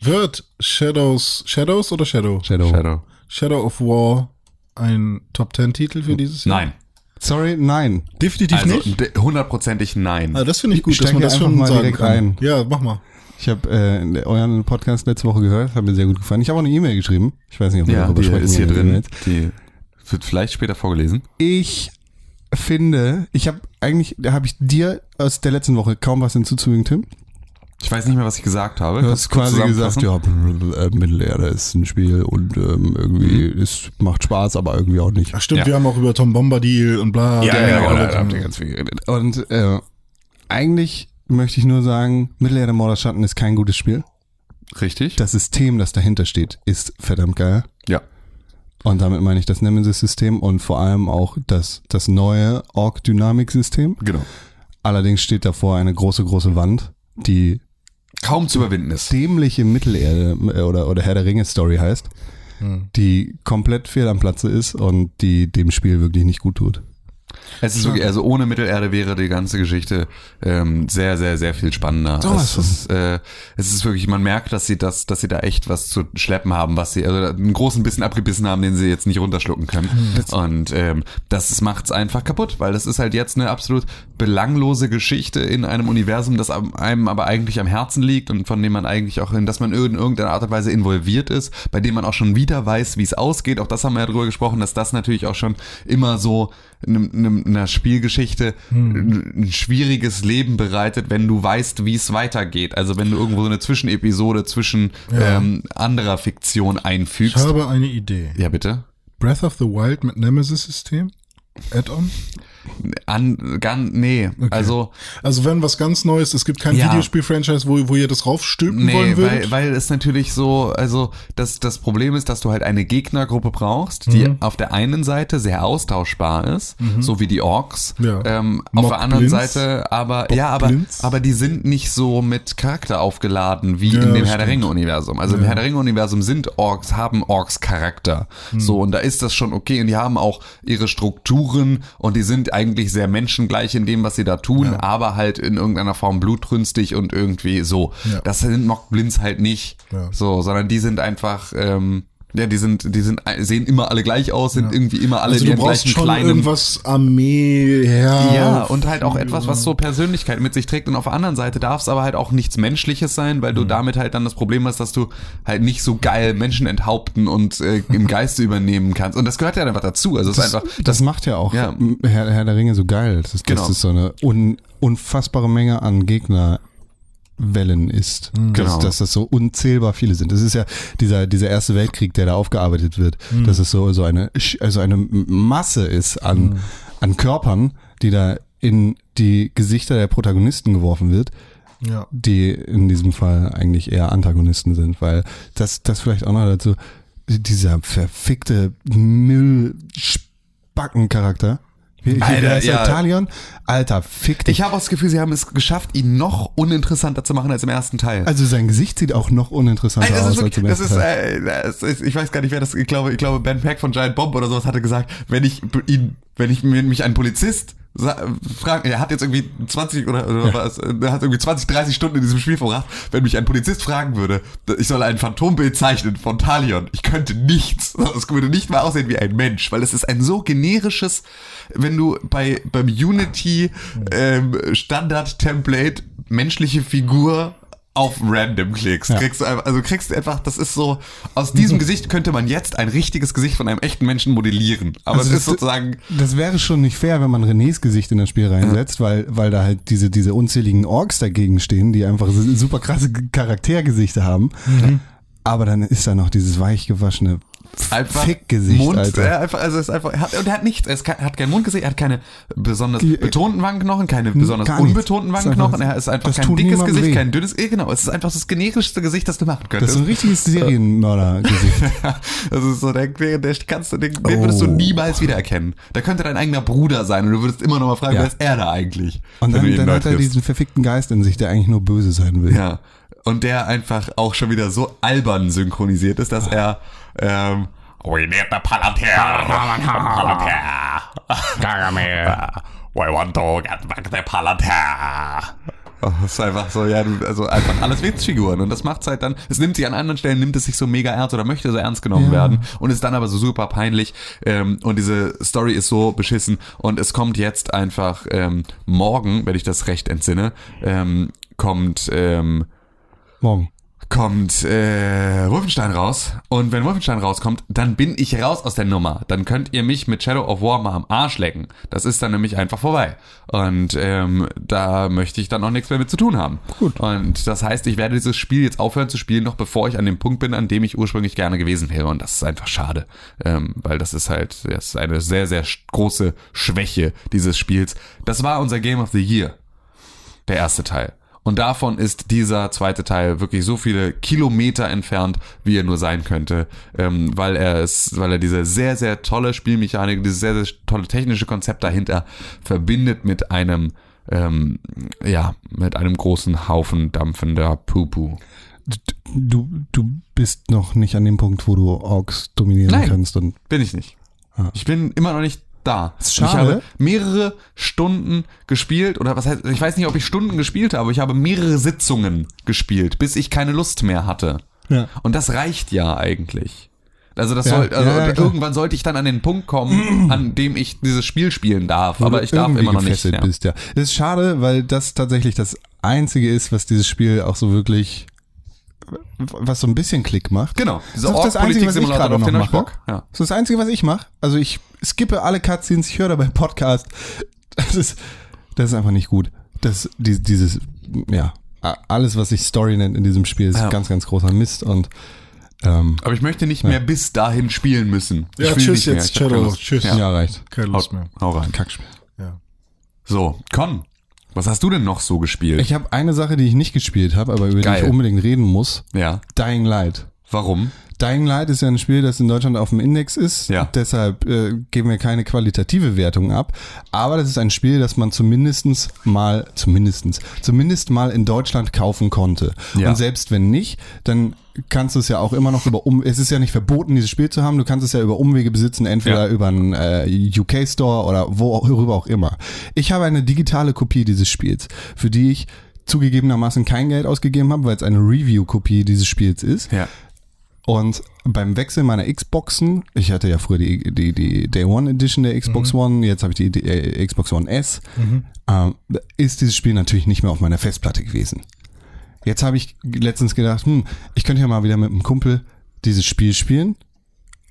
wird Shadows, Shadows oder Shadow? Shadow. Shadow. Shadow of War ein Top Ten Titel für dieses Jahr? Nein. Sorry, nein. Definitiv Also nicht. de- hundertprozentig nein. Ah, das finde ich gut, Ich dass man das schon mal sagen direkt kann. rein. Ja, mach mal. Ich habe äh, euren Podcast letzte Woche gehört, hat mir sehr gut gefallen. Ich habe auch eine E-Mail geschrieben. Ich weiß nicht, ob wir ja, darüber die sprechen ist hier drin. E-Mails. Die wird vielleicht später vorgelesen. Ich finde, ich habe eigentlich, da habe ich dir aus der letzten Woche kaum was hinzuzufügen, Tim. Ich weiß nicht mehr, was ich gesagt habe. Du hast quasi gesagt, ja, äh, Mittelerde ist ein Spiel und ähm, irgendwie es macht Spaß, aber irgendwie auch nicht. Ach stimmt, Ja. wir haben auch über Tom Bombadil und bla. Ja, bla, ja, bla, genau, bla, da habt ihr bla. ganz viel geredet. Und äh, eigentlich möchte ich nur sagen, Mittelerde Morderschatten ist kein gutes Spiel. Richtig? Das System, das dahinter steht, ist verdammt geil. ja. Und damit meine ich das Nemesis-System und vor allem auch das, das neue Org-Dynamik-System. Genau. Allerdings steht davor eine große, große Wand, die Kaum zu überwinden ist. dämliche Mittelerde äh, oder, oder Herr der Ringe-Story heißt, die komplett fehl am Platze ist und die dem Spiel wirklich nicht gut tut. Es ist wirklich, also ohne Mittelerde wäre die ganze Geschichte ähm, sehr, sehr, sehr viel spannender. Sowas es, ist, äh, es ist wirklich, man merkt, dass sie das, dass sie da echt was zu schleppen haben, was sie, also einen großen Bissen abgebissen haben, den sie jetzt nicht runterschlucken können. Und ähm, das macht's einfach kaputt, weil das ist halt jetzt eine absolut belanglose Geschichte in einem Universum, das einem aber eigentlich am Herzen liegt und von dem man eigentlich auch in, dass man in irgendeiner Art und Weise involviert ist, bei dem man auch schon wieder weiß, wie es ausgeht. Auch das haben wir ja drüber gesprochen, dass das natürlich auch schon immer so einem- einem- einer Spielgeschichte ein ein schwieriges Leben bereitet, wenn du weißt, wie es weitergeht. Also wenn du irgendwo so eine Zwischenepisode zwischen Ja. ähm, anderer Fiktion Ich einfügst. habe eine Idee. Ja, bitte. Breath of the Wild mit Nemesis-System? Add-on? An, gan, nee, also Also wenn was ganz Neues, es gibt kein Ja. Videospiel-Franchise, wo, wo ihr das raufstülpen Nee, wollen weil, würdet? weil es natürlich so, also das, das Problem ist, dass du halt eine Gegnergruppe brauchst, die Mhm. auf der einen Seite sehr austauschbar ist, so wie die Orks. Ja. Ähm, auf der anderen Mockblins? Seite aber, ja, aber, Mockblins? aber die sind nicht so mit Charakter aufgeladen wie Ja, in dem Herr der. Ringe-Universum. Also im Herr der Ringe-Universum sind Orks, haben Orks Charakter. Hm. So, und da ist das schon okay. Und die haben auch ihre Strukturen und die sind eigentlich sehr menschengleich in dem, was sie da tun, aber halt in irgendeiner Form blutrünstig und irgendwie so. Ja. Das sind Mockblins halt nicht. Ja. So, sondern die sind einfach, ähm, ja, die sind, die sind, sehen immer alle gleich aus, sind irgendwie immer alle also in du brauchst schon kleinen irgendwas Armee her. ja, und halt auch etwas, was so Persönlichkeit mit sich trägt. Und auf der anderen Seite darf es aber halt auch nichts Menschliches sein, weil du Mhm. damit halt dann das Problem hast, dass du halt nicht so geil Menschen enthaupten und äh, im (laughs) Geiste übernehmen kannst. Und das gehört ja einfach dazu. Also es ist Das, einfach, das macht ja auch Ja. Herr, Herr der Ringe so geil, dass, Genau. dass es so eine un, unfassbare Menge an Gegnerwellen ist. Genau. Dass, dass das so unzählbar viele sind. Das ist ja dieser, dieser erste Weltkrieg, der da aufgearbeitet wird, dass es so, so eine, also eine Masse ist an, an Körpern, die da in die Gesichter der Protagonisten geworfen wird, Ja. die in diesem Fall eigentlich eher Antagonisten sind, weil das, das vielleicht auch noch dazu, dieser verfickte Müllspacken-Charakter. Alter, ja. Talion? Alter, fick dich. Ich habe auch das Gefühl, sie haben es geschafft, ihn noch uninteressanter zu machen als im ersten Teil. also sein Gesicht sieht auch noch uninteressanter Ey, aus ist, als im wirklich, ersten Teil. äh, das ist, ich weiß gar nicht, wer das, ich glaube, ich glaube, Ben Pack von Giant Bomb oder sowas hatte gesagt, wenn ich ihn, wenn ich mich ein Polizist fragen, er hat jetzt irgendwie 20 oder, oder was, er hat irgendwie 20, 30 Stunden in diesem Spiel verbracht, wenn mich ein Polizist fragen würde, ich soll ein Phantombild zeichnen von Talion, ich könnte nichts, (laughs) es würde nicht mal aussehen wie ein Mensch, weil es ist ein so generisches, wenn du bei, beim Unity, ähm, Standard Template menschliche Figur auf random klickst. Ja. Kriegst du einfach, also kriegst du einfach, das ist so, aus diesem Gesicht könnte man jetzt ein richtiges Gesicht von einem echten Menschen modellieren. Aber Also es ist das- sozusagen, Das wäre schon nicht fair, wenn man Renés Gesicht in das Spiel reinsetzt, weil, weil da halt diese, diese unzähligen Orks dagegen stehen, die einfach super krasse Charaktergesichter haben. Mhm. Aber dann ist da noch dieses weich gewaschene einfach Fickgesicht, Mund, Alter. Er einfach, also ist einfach, er hat, und er hat nichts, er ist hat kein Mundgesicht, er hat keine besonders betonten Wangenknochen, keine besonders gar unbetonten Das ist Wangenknochen, er ist einfach das kein dickes Gesicht, weh. kein dünnes, eh, genau, es ist einfach das generischste Gesicht, das du machen Das könntest. ist so ein richtiges (laughs) Serienmörder-Gesicht. (laughs) Das ist so, der, der, der kannst du, den, den würdest du Oh. niemals wiedererkennen. Da könnte dein eigener Bruder sein und du würdest immer noch mal fragen, Ja. wer ist er da eigentlich? Und dann, dann hat er diesen verfickten Geist in sich, der eigentlich nur böse sein will. Ja. Und der einfach auch schon wieder so albern synchronisiert ist, dass er, ähm, We need the Palantir. Palantir. We want to get back the Palantir. Das ist einfach so, ja, du- also einfach alles Witzfiguren. Und das macht's halt dann, es nimmt sich an anderen Stellen, nimmt es sich so mega ernst oder möchte so ernst genommen Ja. werden und ist dann aber so super peinlich. Ähm, und diese Story ist so beschissen. Und es kommt jetzt einfach ähm, morgen, wenn ich das recht entsinne, ähm, kommt ähm, Morgen. kommt äh, Wolfenstein raus. Und wenn Wolfenstein rauskommt, dann bin ich raus aus der Nummer. Dann könnt ihr mich mit Shadow of War mal am Arsch lecken. Das ist dann nämlich einfach vorbei. Und ähm, da möchte ich dann auch nichts mehr mit zu tun haben. Gut. Und das heißt, ich werde dieses Spiel jetzt aufhören zu spielen, noch bevor ich an dem Punkt bin, an dem ich ursprünglich gerne gewesen wäre. Und das ist einfach schade. Ähm, weil das ist halt das ist eine sehr, sehr große Schwäche dieses Spiels. Das war unser Game of the Year der erste Teil. Und davon ist dieser zweite Teil wirklich so viele Kilometer entfernt, wie er nur sein könnte, ähm, weil er es, weil er diese sehr, sehr tolle Spielmechanik, dieses sehr, sehr tolle technische Konzept dahinter verbindet mit einem, ähm, ja, mit einem großen Haufen dampfender Pupu. Du, du bist noch nicht an dem Punkt, wo du Orks dominieren Nein. kannst und Bin ich nicht. Ah. Ich bin immer noch nicht da. Ist Und Ich schade. habe mehrere Stunden gespielt, oder was heißt, ich weiß nicht, ob ich Stunden gespielt habe, ich habe mehrere Sitzungen gespielt, bis ich keine Lust mehr hatte. Ja. Und das reicht ja eigentlich. Also das Ja, soll, also ja, irgendwann sollte ich dann an den Punkt kommen, (clears throat) an dem ich dieses Spiel spielen darf. Aber ich darf immer noch nicht. Ja. Bist, ja. Das ist schade, weil das tatsächlich das einzige ist, was dieses Spiel auch so wirklich, was so ein bisschen Klick macht. Genau, dieser Das ist das Einzige, was ich gerade auf noch mache. Bock. Ja. Das ist das Einzige, was ich mache. Also ich skippe alle Cutscenes, ich höre dabei Podcast. Das ist, das ist einfach nicht gut. Das, die, dieses, ja, alles, was sich Story nennt in diesem Spiel, ist Ja. ganz, ganz großer Mist und ähm, Aber ich möchte nicht mehr bis dahin spielen müssen. Ja, ich will tschüss jetzt, Shadow. Tschüss. ja, Ja. reicht. Keine Lust mehr. Hau rein. Kackspiel. Ja. So, Con, was hast du denn noch so gespielt? Ich habe eine Sache, die ich nicht gespielt habe, aber über Geil. die ich unbedingt reden muss. ja. Dying Light. Warum? Dying Light ist ja ein Spiel, das in Deutschland auf dem Index ist. Ja. Deshalb äh, geben wir keine qualitative Wertung ab. Aber das ist ein Spiel, das man zumindestens mal, zumindestens, zumindest mal in Deutschland kaufen konnte. Ja. Und selbst wenn nicht, dann kannst du es ja auch immer noch über um. Es ist ja nicht verboten, dieses Spiel zu haben. Du kannst es ja über Umwege besitzen, entweder Ja. über einen äh, UK Store oder worüber auch immer. Ich habe eine digitale Kopie dieses Spiels, für die ich zugegebenermaßen kein Geld ausgegeben habe, weil es eine Review-Kopie dieses Spiels ist. Ja. Und beim Wechsel meiner Xboxen, ich hatte ja früher die, die, die Day One Edition der Xbox One, jetzt habe ich die, die äh, Xbox One S, ähm, ist dieses Spiel natürlich nicht mehr auf meiner Festplatte gewesen. Jetzt habe ich letztens gedacht, hm, ich könnte ja mal wieder mit einem Kumpel dieses Spiel spielen,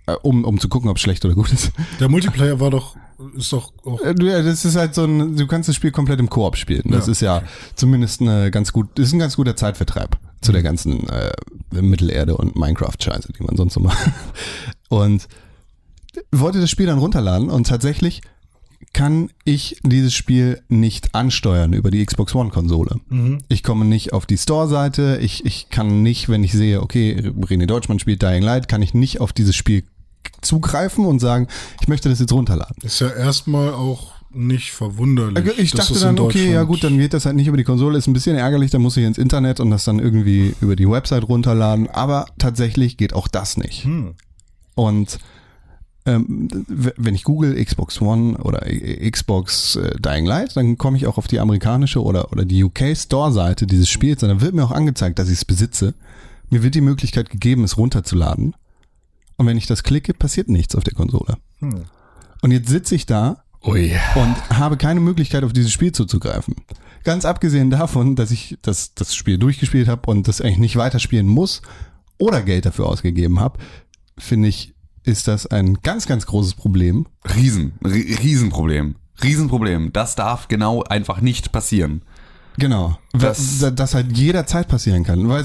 äh, um, um zu gucken, ob es schlecht oder gut ist. Der Multiplayer war doch, ist doch auch. Äh, du- ja, Das ist halt so ein, du kannst das Spiel komplett im Koop spielen. Das Ja. ist ja zumindest eine ganz gut, ist ein ganz guter Zeitvertreib zu der ganzen äh, Mittelerde und Minecraft-Scheiße, die man sonst so macht. (laughs) Und wollte das Spiel dann runterladen und tatsächlich kann ich dieses Spiel nicht ansteuern über die Xbox One-Konsole. Ich komme nicht auf die Store-Seite. Ich, ich kann nicht, wenn ich sehe, okay, René Deutschmann spielt Dying Light, kann ich nicht auf dieses Spiel zugreifen und sagen, ich möchte das jetzt runterladen. Ist ja erstmal auch nicht verwunderlich. Ich dass dachte dann, okay, ja gut, dann geht das halt nicht über die Konsole, ist ein bisschen ärgerlich, dann muss ich ins Internet und das dann irgendwie über die Website runterladen, aber tatsächlich geht auch das nicht. Und ähm, wenn ich google Xbox One oder Xbox äh, Dying Light, dann komme ich auch auf die amerikanische oder, oder die UK Store-Seite dieses Spiels und dann wird mir auch angezeigt, dass ich es besitze. Mir wird die Möglichkeit gegeben, es runterzuladen. Und wenn ich das klicke, passiert nichts auf der Konsole. Und jetzt sitze ich da Ui. und habe keine Möglichkeit, auf dieses Spiel zuzugreifen. Ganz abgesehen davon, dass ich das, das Spiel durchgespielt habe und das eigentlich nicht weiterspielen muss oder Geld dafür ausgegeben habe, finde ich, ist das ein ganz, ganz großes Problem. Riesen, Ri- Riesenproblem. Riesenproblem. Das darf genau einfach nicht passieren. Genau. Das- Das, das halt jederzeit passieren kann. Weil,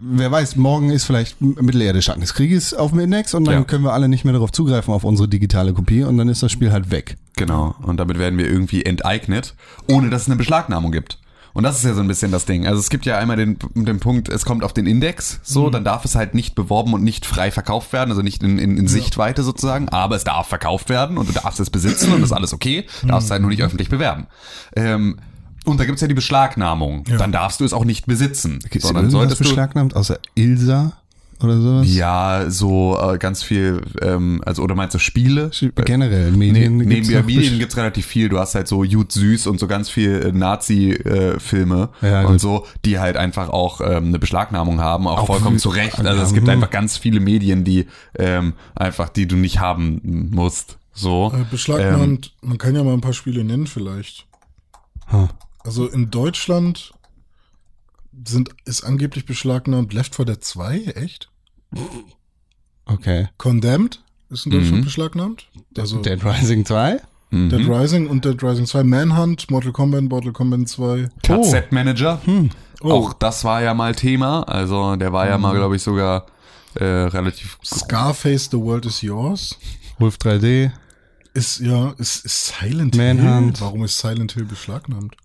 wer weiß, morgen ist vielleicht Mittelerde Stand des Krieges auf dem Index und dann Ja. können wir alle nicht mehr darauf zugreifen auf unsere digitale Kopie und dann ist das Spiel halt weg. Genau. Und damit werden wir irgendwie enteignet, ohne dass es eine Beschlagnahmung gibt. Und das ist ja so ein bisschen das Ding. Also es gibt ja einmal den, den Punkt, es kommt auf den Index, so, dann darf es halt nicht beworben und nicht frei verkauft werden, also nicht in, in, in Sichtweite sozusagen, aber es darf verkauft werden und du darfst es besitzen und das ist alles okay, darfst es halt nur nicht öffentlich bewerben. Ähm, und da gibt's ja die Beschlagnahmung. Dann darfst du es auch nicht besitzen. Ist sondern solltest du beschlagnahmt, außer Ilsa oder sowas? ja so äh, ganz viel, ähm, also oder meinst du Spiele? Generell, Medien neben gibt's ja, noch Medien gibt's relativ viel. Du hast halt so Jud Süß und so ganz viel äh, Nazi-Filme Ja, und gut. so, die halt einfach auch ähm, eine Beschlagnahmung haben, auch, Auch vollkommen zu Recht. ja, Also es gibt einfach ganz viele Medien, die ähm, einfach, die du nicht haben musst. So. Äh, beschlagnahmt, man kann ja mal ein paar Spiele nennen vielleicht. Hm. Also in Deutschland sind, ist angeblich beschlagnahmt Left 4 Dead 2, echt? Okay. Condemned ist in Deutschland Mhm. beschlagnahmt. Also Dead Rising 2? Mhm. Dead Rising und Dead Rising 2, Manhunt, Mortal Kombat, Mortal Kombat 2. KZ-Manager. Oh. Auch das war ja mal Thema. Also der war ja mal, glaube ich, sogar äh, relativ Scarface, The World is Yours. Wolf 3D? Ist, ja, ist, ist Silent Manhunt. Hill. Warum ist Silent Hill beschlagnahmt?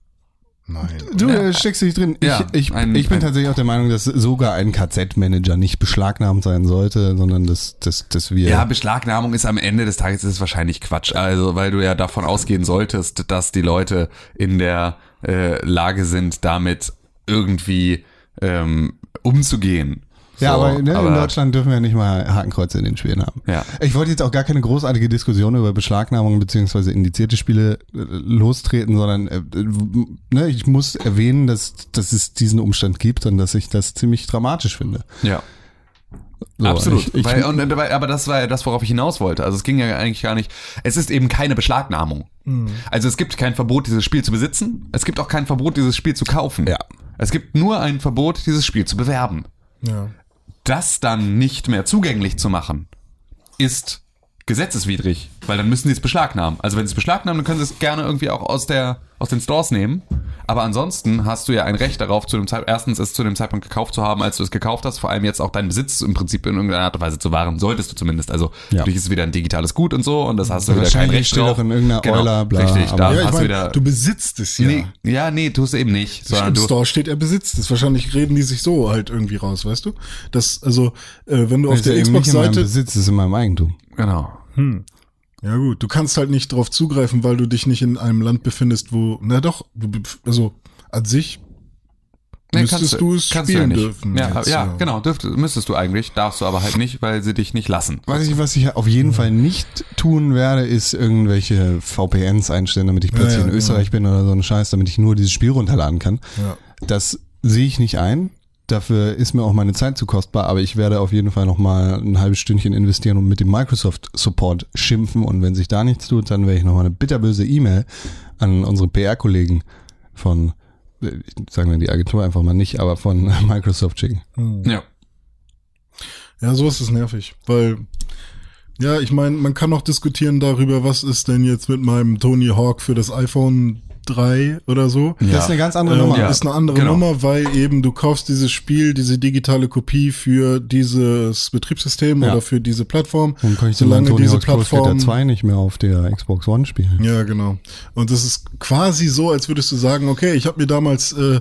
Nein. Du äh, steckst dich drin. Ja, ich ich, ein- ich bin ein- tatsächlich auch der Meinung, dass sogar ein KZ-Manager nicht beschlagnahmt sein sollte, sondern dass, dass, dass wir... Ja, Beschlagnahmung ist am Ende des Tages ist es wahrscheinlich Quatsch. Also, weil du ja davon ausgehen solltest, dass die Leute in der äh, Lage sind, damit irgendwie ähm, umzugehen. Ja, So, aber, ne, in Deutschland dürfen wir nicht mal Hakenkreuze in den Spielen haben. Ja. Ich wollte jetzt auch gar keine großartige Diskussion über Beschlagnahmungen beziehungsweise indizierte Spiele äh, lostreten, sondern äh, ne, ich muss erwähnen, dass, dass es diesen Umstand gibt und dass ich das ziemlich dramatisch finde. Ja. So, Absolut. Ich, ich, weil, und, aber das war ja das, worauf ich hinaus wollte. Also es ging ja eigentlich gar nicht. Es ist eben keine Beschlagnahmung. Also es gibt kein Verbot, dieses Spiel zu besitzen. Es gibt auch kein Verbot, dieses Spiel zu kaufen. Ja. Es gibt nur ein Verbot, dieses Spiel zu bewerben. Ja. Das dann nicht mehr zugänglich zu machen, ist gesetzeswidrig, weil dann müssen sie es beschlagnahmen. Also wenn sie es beschlagnahmen, dann können sie es gerne irgendwie auch aus der aus den Stores nehmen. Aber ansonsten hast du ja ein Recht darauf, zu dem Zeitpunkt, erstens es zu dem Zeitpunkt gekauft zu haben, als du es gekauft hast, vor allem jetzt auch deinen Besitz im Prinzip in irgendeiner Art und Weise zu wahren, solltest du zumindest. Also Ja. natürlich ist es wieder ein digitales Gut und so und das hast du wieder kein Recht steht drauf. auch in irgendeiner Euler, bla, richtig, aber- da Ja, ich hast du meine, wieder. du besitzt es ja. nee, ja, nee, tust du eben nicht, sondern Im du Store steht, er besitzt es. Wahrscheinlich reden die sich so halt irgendwie raus, weißt du? Das, also, äh, wenn du auf ist ja der Xbox-Seite. Besitz, es ist in meinem Eigentum. genau. Ja gut, du kannst halt nicht drauf zugreifen, weil du dich nicht in einem Land befindest, wo, na doch, du, also an sich Nee, müsstest du es kannst spielen ja nicht. dürfen. Ja, jetzt, ja, genau, dürft, müsstest du eigentlich, darfst du aber halt nicht, weil sie dich nicht lassen. Was ich, was ich auf jeden Fall nicht tun werde, ist irgendwelche VPNs einstellen, damit ich plötzlich ja, in Österreich bin oder so ein Scheiß, damit ich nur dieses Spiel runterladen kann. Ja. Das sehe ich nicht ein. Dafür ist mir auch meine Zeit zu kostbar, aber ich werde auf jeden Fall noch mal ein halbes Stündchen investieren und mit dem Microsoft Support schimpfen und wenn sich da nichts tut, dann werde ich noch mal eine bitterböse E-Mail an unsere PR-Kollegen von, äh, sagen wir die Agentur einfach mal nicht, aber von (laughs) Microsoft schicken. Ja. Ja, sowas ist nervig, weil ja, ich meine, man kann auch diskutieren darüber, was ist denn jetzt mit meinem Tony Hawk für das iPhone 3 oder so. Das ist eine ganz andere Ähm, Nummer. ja. Ist eine andere genau. Nummer, weil eben du kaufst dieses Spiel, diese digitale Kopie für dieses Betriebssystem Ja. oder für diese Plattform. Dann kann ich so lange solange diese Plattform 2 nicht mehr auf der Xbox One spielen. Ja, genau. Und das ist quasi so, als würdest du sagen, okay, ich habe mir damals äh,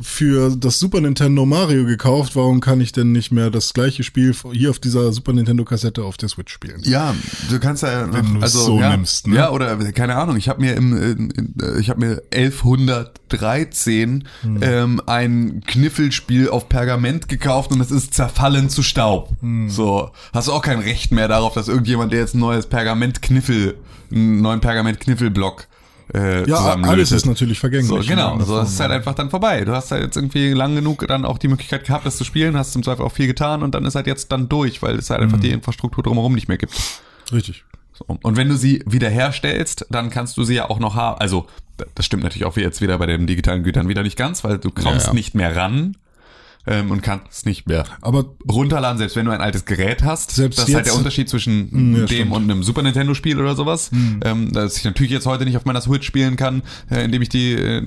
für das Super Nintendo Mario gekauft, warum kann ich denn nicht mehr das gleiche Spiel hier auf dieser Super Nintendo Kassette auf der Switch spielen? Ja, du kannst ja Wenn du es also so ja, nimmst, ne? ja oder keine Ahnung. Ich habe mir im, in, in, äh, ich habe mir 1113 Hm. ähm, ein Kniffelspiel auf Pergament gekauft und es ist zerfallen zu Staub. Hm. So hast du auch kein Recht mehr darauf, dass irgendjemand der jetzt ein neues Pergament-Kniffel, einen neuen Pergament-Kniffelblock äh, Ja, alles ist natürlich vergänglich. So, genau. So, das ist halt einfach dann vorbei. Du hast halt jetzt irgendwie lang genug dann auch die Möglichkeit gehabt, das zu spielen, hast im Zweifel auch viel getan und dann ist halt jetzt dann durch, weil es halt Mhm. einfach die Infrastruktur drumherum nicht mehr gibt. Richtig. So. Und wenn du sie wiederherstellst, dann kannst du sie ja auch noch haben. Also, das stimmt natürlich auch jetzt wieder bei den digitalen Gütern wieder nicht ganz, weil du kommst Ja, ja. nicht mehr ran ähm, und kannst nicht mehr Aber runterladen, selbst wenn du ein altes Gerät hast. Selbst das ist halt der Unterschied zwischen Mm, ja, dem stimmt. und einem Super Nintendo Spiel oder sowas. Ähm, dass ich natürlich jetzt heute nicht auf meiner Switch spielen kann, äh, indem ich die äh,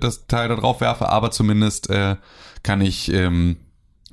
das Teil da drauf werfe, aber zumindest äh, kann ich ähm,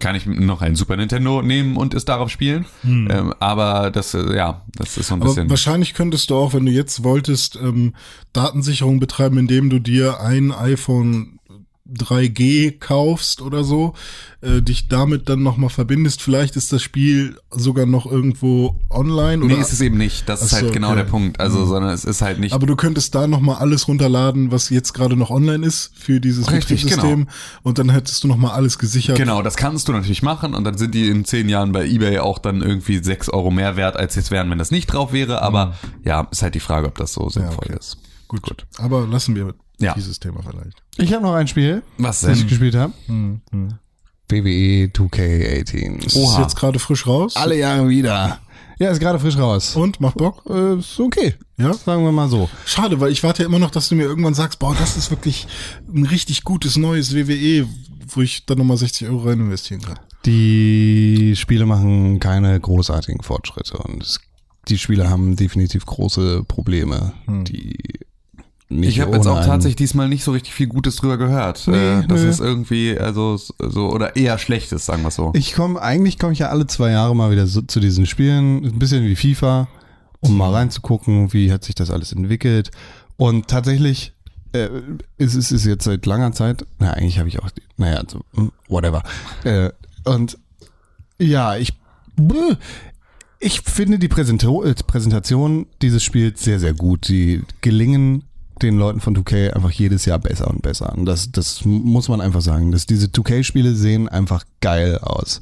kann ich noch ein Super Nintendo nehmen und es darauf spielen. Ähm, aber das, äh, ja, das ist so ein Aber bisschen. wahrscheinlich könntest du auch, wenn du jetzt wolltest, ähm, Datensicherung betreiben, indem du dir ein iPhone 3G kaufst oder so, äh, dich damit dann nochmal verbindest. Vielleicht ist das Spiel sogar noch irgendwo online oder. Nee, ist es eben nicht. Das ist Ach so, halt genau okay. der Punkt. Also, sondern es ist halt nicht. aber du könntest da nochmal alles runterladen, was jetzt gerade noch online ist für dieses Richtig, Betriebssystem. Und dann hättest du nochmal alles gesichert. Genau, das kannst du natürlich machen und dann sind die in zehn Jahren bei eBay auch dann irgendwie sechs Euro mehr wert, als jetzt wären, wenn das nicht drauf wäre. Aber ja, ist halt die Frage, ob das so sinnvoll okay. ist. Gut, gut. Aber lassen wir Ja. dieses Thema vielleicht. Ich habe noch ein Spiel, Was das ich denn? gespielt habe. Hm, WWE 2K18. Ist Oha. jetzt gerade frisch raus. Alle Jahre wieder. Ja, ist gerade frisch raus. Und macht Bock? Äh, ist okay. Ja? Sagen wir mal so. Schade, weil ich warte ja immer noch, dass du mir irgendwann sagst, boah, das ist wirklich ein richtig gutes neues WWE, wo ich dann nochmal 60 Euro rein investieren kann. Die Spiele machen keine großartigen Fortschritte und es, die Spiele haben definitiv große Probleme, die nicht Ich habe jetzt auch tatsächlich diesmal nicht so richtig viel Gutes drüber gehört. Nee, äh, das nö. ist irgendwie, also so, oder eher Schlechtes, sagen wir so. Ich komme, eigentlich komme ich ja alle zwei Jahre mal wieder so, zu diesen Spielen, ein bisschen wie FIFA, um mal reinzugucken, wie hat sich das alles entwickelt. Und tatsächlich äh, ist es ist jetzt seit langer Zeit, na eigentlich habe ich auch, naja, also, hm, whatever. Äh, und ja, ich, ich finde die Präsentation dieses Spiels sehr, sehr gut. Die gelingen den Leuten von 2K einfach jedes Jahr besser und besser. Und das, das muss man einfach sagen. Dass diese 2K-Spiele sehen einfach geil aus.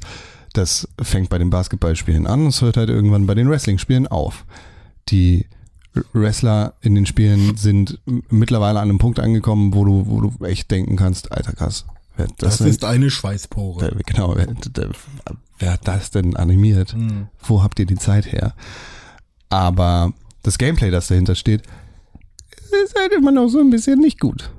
Das fängt bei den Basketballspielen an und es hört halt irgendwann bei den Wrestling-Spielen auf. Die Wrestler in den Spielen sind mittlerweile an einem Punkt angekommen, wo du, wo du echt denken kannst, alter krass. Das, denn- ist eine Schweißpore. Genau, wer, wer hat das denn animiert? Wo habt ihr die Zeit her? Aber das Gameplay, das dahinter steht, ist halt immer noch so ein bisschen nicht gut.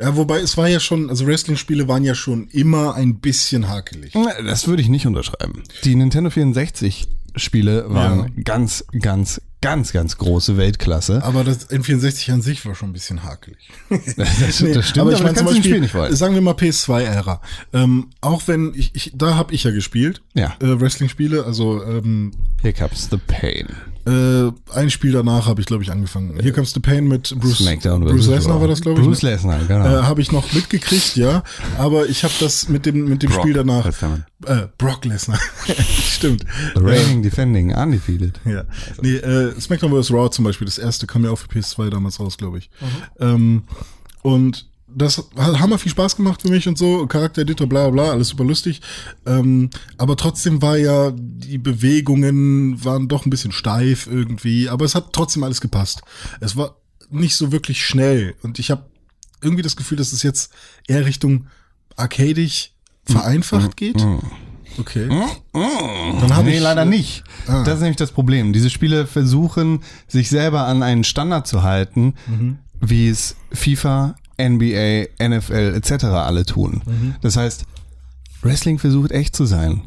Ja, wobei es war ja schon, also Wrestling-Spiele waren ja schon immer ein bisschen hakelig. Das würde ich nicht unterschreiben. Die Nintendo 64 Spiele waren ganz, ganz, ganz, ganz große Weltklasse. Aber das N64 an sich war schon ein bisschen hakelig. (laughs) Das, das Nee, stimmt, aber, ich meine das zum Beispiel, sagen wir mal PS2-Ära. Ähm, auch wenn, ich, ich, da habe ich ja gespielt, Ja. äh, Wrestling-Spiele, also ähm, Here comes the pain. Äh, ein Spiel danach habe ich, glaube ich, angefangen. Hier comes the Pain mit Bruce, Smackdown Bruce Lesnar war das, glaube ich. Bruce ne? Lesnar, genau. Äh, habe ich noch mitgekriegt, ja. Aber ich habe das mit dem, mit dem Brock Spiel danach. Äh, Brock Lesnar. (laughs) Stimmt. The reigning, defending, undefeated. Ja. Nee, äh, SmackDown vs. Raw zum Beispiel, das erste kam ja auch für PS2 damals raus, glaube ich. Ähm, und das hat hammer viel Spaß gemacht für mich und so, Charaktereditor, bla bla, bla, alles super lustig. Ähm, aber trotzdem war ja, die Bewegungen waren doch ein bisschen steif irgendwie, aber es hat trotzdem alles gepasst. Es war nicht so wirklich schnell und ich habe irgendwie das Gefühl, dass es jetzt eher Richtung arcadisch vereinfacht geht. Okay. Dann habe nee, ich leider nicht. Ah. Das ist nämlich das Problem. Diese Spiele versuchen, sich selber an einen Standard zu halten, Mhm. wie es FIFA, NBA, NFL etc. alle tun. Mhm. Das heißt, Wrestling versucht echt zu sein.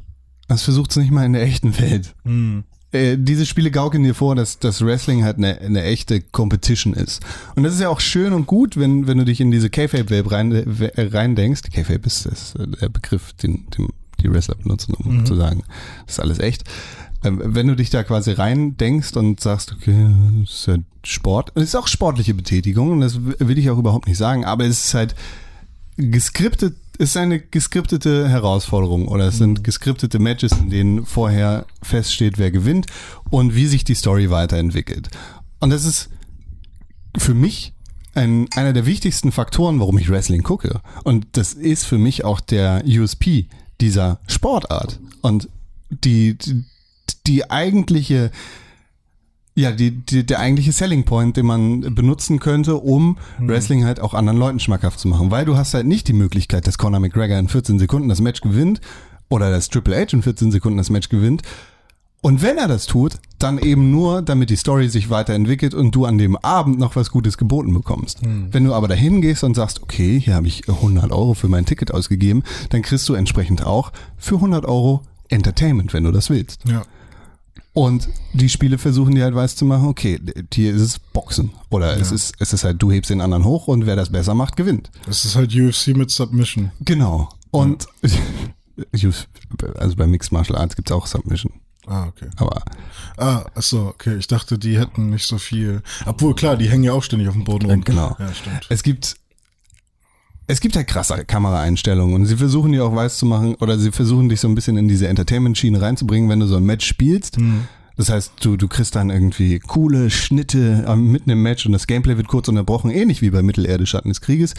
Das versucht es nicht mal in der echten Welt. Mhm. äh, diese Spiele gaukeln dir vor, dass das Wrestling halt eine, eine echte Competition ist. Und das ist ja auch schön und gut, wenn, wenn du dich in diese K-Fape-Welt rein, äh, reindenkst. K-Fape ist, ist der Begriff, den, den die Wrestler benutzen, um Mhm. zu sagen, das ist alles echt. Ähm, Wenn du dich da quasi rein denkst und sagst, okay, das ist ja Sport, es ist auch sportliche Betätigung und das will ich auch überhaupt nicht sagen, aber es ist halt geskriptet, es ist eine geskriptete Herausforderung oder es sind geskriptete Matches, in denen vorher feststeht, wer gewinnt und wie sich die Story weiterentwickelt. Und das ist für mich ein, einer der wichtigsten Faktoren, warum ich Wrestling gucke. Und das ist für mich auch der USP dieser Sportart. Und die, die, die eigentliche, ja, die, die, der eigentliche Selling Point, den man benutzen könnte, um Wrestling halt auch anderen Leuten schmackhaft zu machen. Weil du hast halt nicht die Möglichkeit, dass Conor McGregor in 14 Sekunden das Match gewinnt oder dass Triple H in 14 Sekunden das Match gewinnt. Und wenn er das tut, dann eben nur, damit die Story sich weiterentwickelt und du an dem Abend noch was Gutes geboten bekommst. Wenn du aber dahin gehst und sagst, okay, hier habe ich 100 Euro für mein Ticket ausgegeben, dann kriegst du entsprechend auch für 100 Euro Entertainment, wenn du das willst. Ja. Und die Spiele versuchen dir halt weiß zu machen, okay, hier ist es Boxen. Oder es, ist, es ist halt, du hebst den anderen hoch und wer das besser macht, gewinnt. Es ist halt UFC mit Submission. Genau. Und (laughs) also bei Mixed Martial Arts gibt's auch Submission. Ah, okay. Aber Ah, ach so, okay. Ich dachte, die hätten nicht so viel. Obwohl, klar, die hängen ja auch ständig auf dem Boden rum. genau. Ja, stimmt. es gibt es gibt ja krasse Kameraeinstellungen und sie versuchen dir auch weiß zu machen oder sie versuchen dich so ein bisschen in diese Entertainment-Schiene reinzubringen, wenn du so ein Match spielst. Das heißt, du, du kriegst dann irgendwie coole Schnitte äh, mitten im Match und das Gameplay wird kurz unterbrochen, ähnlich wie bei Mittelerde Schatten des Krieges,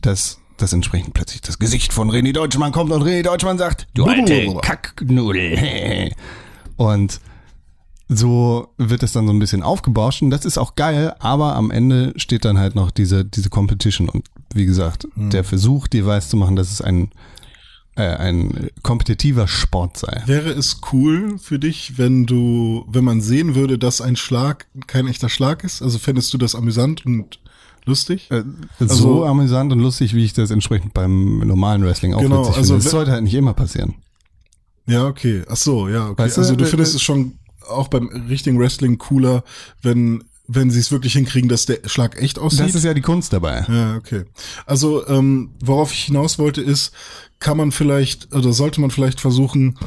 dass dass entsprechend plötzlich das Gesicht von René Deutschmann kommt und René Deutschmann sagt, du alte Kacknudel. (laughs) Und so wird es dann so ein bisschen aufgebauscht und das ist auch geil, aber am Ende steht dann halt noch diese, diese Competition und wie gesagt, der Versuch, dir weiß zu machen, dass es ein, äh, ein kompetitiver Sport sei. Wäre es cool für dich, wenn du, wenn man sehen würde, dass ein Schlag kein echter Schlag ist? Also fändest du das amüsant und lustig? Äh, Also- so amüsant und lustig, wie ich das entsprechend beim normalen Wrestling auch Genau, witzig also finde. Das sollte halt nicht immer passieren. Ja, okay. Ach so, ja, okay. Weißt du, also du äh, findest äh, es schon auch beim richtigen Wrestling cooler, wenn wenn sie es wirklich hinkriegen, dass der Schlag echt aussieht. Das ist ja die Kunst dabei. Ja, okay. Also, ähm, worauf ich hinaus wollte, ist, kann man vielleicht oder sollte man vielleicht versuchen,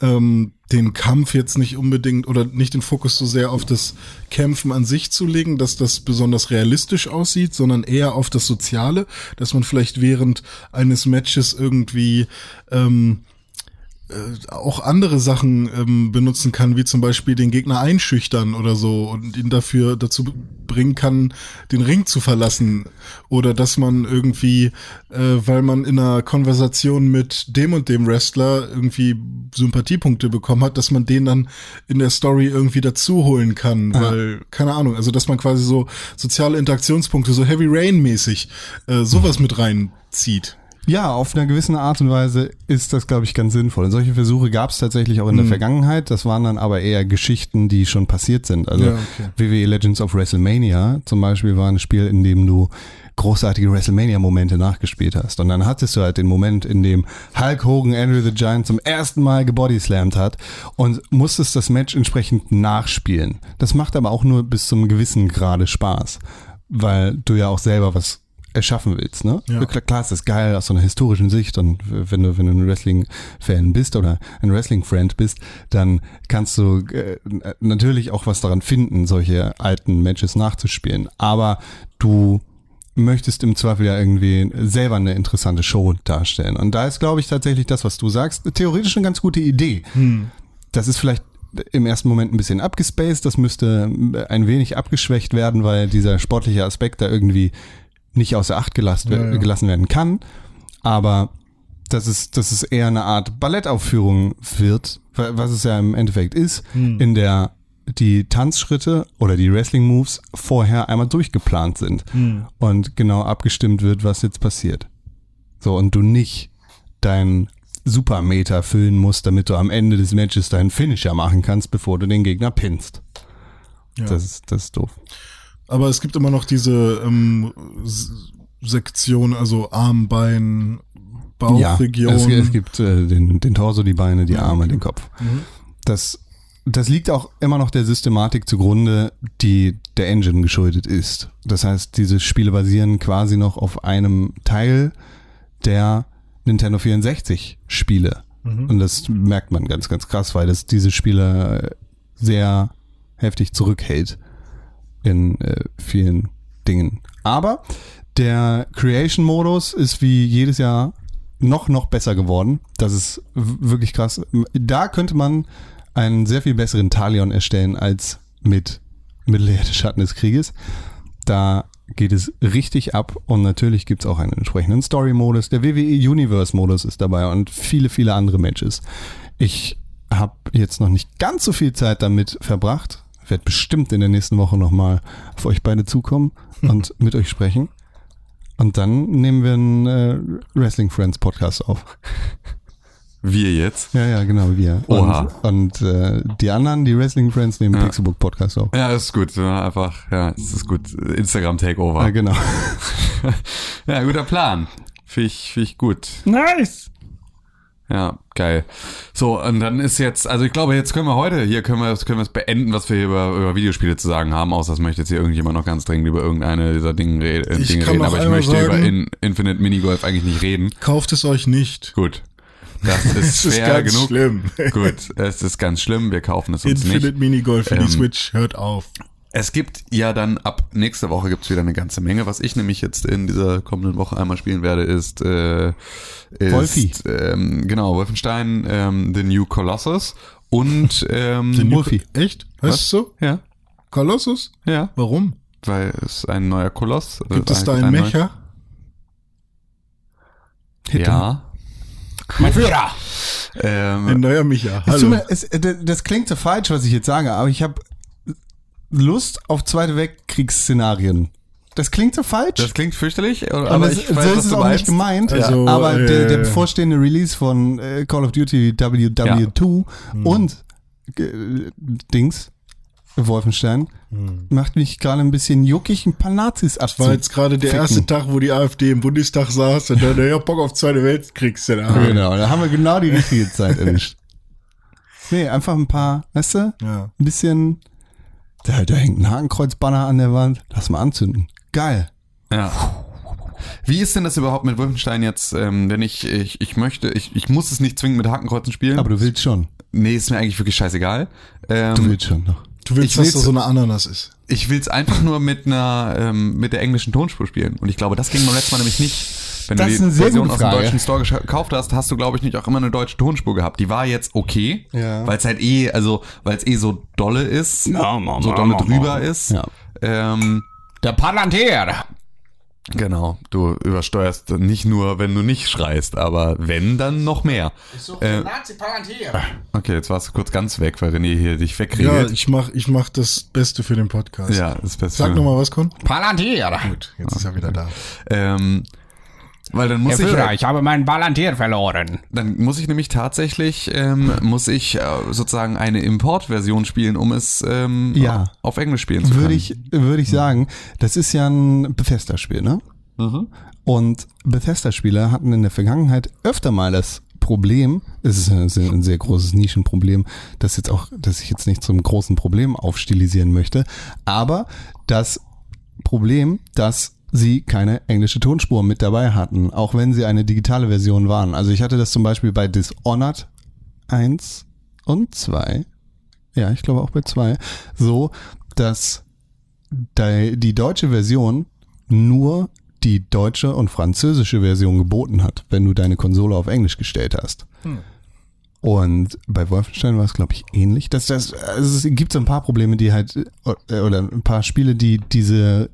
ähm, den Kampf jetzt nicht unbedingt oder nicht den Fokus so sehr auf das Kämpfen an sich zu legen, dass das besonders realistisch aussieht, sondern eher auf das Soziale, dass man vielleicht während eines Matches irgendwie ähm, äh, auch andere Sachen ähm, benutzen kann, wie zum Beispiel den Gegner einschüchtern oder so und ihn dafür dazu bringen kann, den Ring zu verlassen. Oder dass man irgendwie, äh, weil man in einer Konversation mit dem und dem Wrestler irgendwie Sympathiepunkte bekommen hat, dass man den dann in der Story irgendwie dazu holen kann. Weil, keine Ahnung, also dass man quasi so soziale Interaktionspunkte, so Heavy Rain mäßig, äh, sowas mit reinzieht. Ja, auf einer gewissen Art und Weise ist das, glaube ich, ganz sinnvoll. Und solche Versuche gab es tatsächlich auch in Mhm. der Vergangenheit. Das waren dann aber eher Geschichten, die schon passiert sind. Also Ja, okay. WWE Legends of WrestleMania zum Beispiel war ein Spiel, in dem du großartige WrestleMania-Momente nachgespielt hast. Und dann hattest du halt den Moment, in dem Hulk Hogan Andrew the Giant zum ersten Mal gebodyslammt hat und musstest das Match entsprechend nachspielen. Das macht aber auch nur bis zum gewissen Grade Spaß, weil du ja auch selber was erschaffen willst, ne? Ja. Klar, ist das geil aus so einer historischen Sicht und wenn du, wenn du ein Wrestling-Fan bist oder ein Wrestling-Friend bist, dann kannst du äh, natürlich auch was daran finden, solche alten Matches nachzuspielen. Aber du möchtest im Zweifel ja irgendwie selber eine interessante Show darstellen. Und da ist, glaube ich, tatsächlich das, was du sagst, theoretisch eine ganz gute Idee. Das ist vielleicht im ersten Moment ein bisschen abgespaced, das müsste ein wenig abgeschwächt werden, weil dieser sportliche Aspekt da irgendwie nicht außer Acht gelassen, Ja, ja. gelassen werden kann. Aber dass es, dass es eher eine Art Ballettaufführung wird, wa- was es ja im Endeffekt ist, in der die Tanzschritte oder die Wrestling-Moves vorher einmal durchgeplant sind und genau abgestimmt wird, was jetzt passiert. So, und du nicht dein Supermeter füllen musst, damit du am Ende des Matches deinen Finisher machen kannst, bevor du den Gegner pinst. Ja. Das, ist, das ist doof. Aber es gibt immer noch diese ähm, Sektion, also Arm, Bein, Bauchregion. Ja, es, es gibt äh, den, den Torso, die Beine, die Arme, den Kopf. Das das liegt auch immer noch der Systematik zugrunde, die der Engine geschuldet ist. Das heißt, diese Spiele basieren quasi noch auf einem Teil der Nintendo 64 Spiele. Und das merkt man ganz, ganz krass, weil das diese Spiele sehr heftig zurückhält in äh, vielen Dingen. Aber der Creation-Modus ist wie jedes Jahr noch, noch besser geworden. Das ist wirklich krass. Da könnte man einen sehr viel besseren Talion erstellen als mit Mittelerde Schatten des Krieges. Da geht es richtig ab und natürlich gibt es auch einen entsprechenden Story-Modus. Der WWE Universe-Modus ist dabei und viele, viele andere Matches. Ich habe jetzt noch nicht ganz so viel Zeit damit verbracht. Werde bestimmt in der nächsten Woche nochmal auf euch beide zukommen und mit euch sprechen. Und dann nehmen wir einen äh, Wrestling Friends Podcast auf. Wir jetzt. Ja, ja, genau, wir. Oha. Und, und äh, die anderen, die Wrestling Friends, nehmen Ja. Pixelbook Podcast auf. Ja, ist gut. Ja, einfach, ja, es ist gut. Instagram Takeover. Ja, genau. (laughs) Ja, guter Plan. Finde ich, find ich gut. Nice! Ja, geil. So, und dann ist jetzt, also ich glaube, jetzt können wir heute, hier können wir können wir es beenden, was wir hier über, über Videospiele zu sagen haben, außer es möchte jetzt hier irgendjemand noch ganz dringend über irgendeine dieser Dinge, re äh, Ich Dinge reden, aber ich möchte über sagen- in, Infinite Minigolf eigentlich nicht reden. Kauft es euch nicht. Gut. Das (laughs) ist ist schwer ganz genug. schlimm. Gut, es ist ganz schlimm, wir kaufen es uns Infinite nicht. Minigolf für Ähm, die Switch, hört auf. Es gibt ja dann ab nächste Woche gibt's wieder eine ganze Menge. Was ich nämlich jetzt in dieser kommenden Woche einmal spielen werde, ist, äh, ist Wolfi. ähm, genau, Wolfenstein, ähm, The New Colossus und (laughs) ähm, Den Wolfi. Echt? Heißt es so? ja, Colossus? ja, Warum? weil es ein neuer Koloss. Gibt es da ein einen neuer- Mecher? Ja. Mein Führer! Ein Ähm, neuer Micha. Hallo. mir, es, äh, das klingt so falsch, was ich jetzt sage, aber ich habe Lust auf Zweite Weltkriegsszenarien. Das klingt so falsch. das klingt fürchterlich, aber aber ich weiß, so ist es auch meinst. nicht gemeint. Also, aber der, der äh, bevorstehende Release von äh, Call of Duty WW2 Hm. und äh, Dings, Wolfenstein, macht mich gerade ein bisschen juckig, ein paar Nazis Hm. war jetzt gerade der ficken. erste Tag, wo die AfD im Bundestag saß und dann, ja, Bock auf Zweite Weltkriegsszenario. Genau, da haben wir genau die richtige Zeit erwischt. (laughs) Nee, einfach ein paar, weißt du, Ja. ein bisschen, da, da hängt ein Hakenkreuzbanner an der Wand, lass mal anzünden. Geil. Ja. Wie ist denn das überhaupt mit Wolfenstein jetzt, ähm, wenn ich, ich, ich möchte, ich, ich muss es nicht zwingend mit Hakenkreuzen spielen. Aber du willst schon. nee, ist mir eigentlich wirklich scheißegal. Ähm, Du willst schon noch. Du willst, Ich dass will's- da so eine Ananas ist. Ich will es einfach nur mit einer ähm, mit der englischen Tonspur spielen. Und ich glaube, das ging beim letzten Mal nämlich nicht. Wenn Das du ist die eine sehr Version gute aus dem Frage. deutschen Store gekauft hast, hast du, glaube ich, nicht auch immer eine deutsche Tonspur gehabt. Die war jetzt okay, Ja. weil es halt eh, also weil es eh so dolle ist, Ja, ma, so dolle ma, ma. drüber ist. Ja. Ähm, Der Palantir! genau, du übersteuerst nicht nur, wenn du nicht schreist, aber wenn, dann noch mehr. Äh, Nazi-Palantir! okay, jetzt warst du kurz ganz weg, weil René hier dich Ja, wegregelt. ich mach, ich mach das Beste für den Podcast. Ja, das Beste. Sag nochmal was, Con. Palantir! Gut, jetzt ist er wieder da. Ähm, weil dann muss Herr ich Führer, ich habe meinen Palantir verloren. Dann muss ich nämlich tatsächlich, ähm, muss ich äh, sozusagen eine Importversion spielen, um es ähm, Ja. auf Englisch spielen zu können. Würde ich, würde ich sagen, das ist ja ein Bethesda-Spiel, ne? Und Bethesda-Spieler hatten in der Vergangenheit öfter mal das Problem, es ist ein sehr, ein sehr großes Nischenproblem, das jetzt auch, das ich jetzt nicht zum großen Problem aufstilisieren möchte, aber das Problem, dass sie keine englische Tonspur mit dabei hatten, auch wenn sie eine digitale Version waren. Also ich hatte das zum Beispiel bei Dishonored 1 und 2, ja, ich glaube auch bei 2, so, dass die, deutsche Version nur die deutsche und französische Version geboten hat, wenn du deine Konsole auf Englisch gestellt hast. Und bei Wolfenstein war es, glaube ich, ähnlich. Das, das, also es gibt so ein paar Probleme, die halt, äh, oder ein paar Spiele, die diese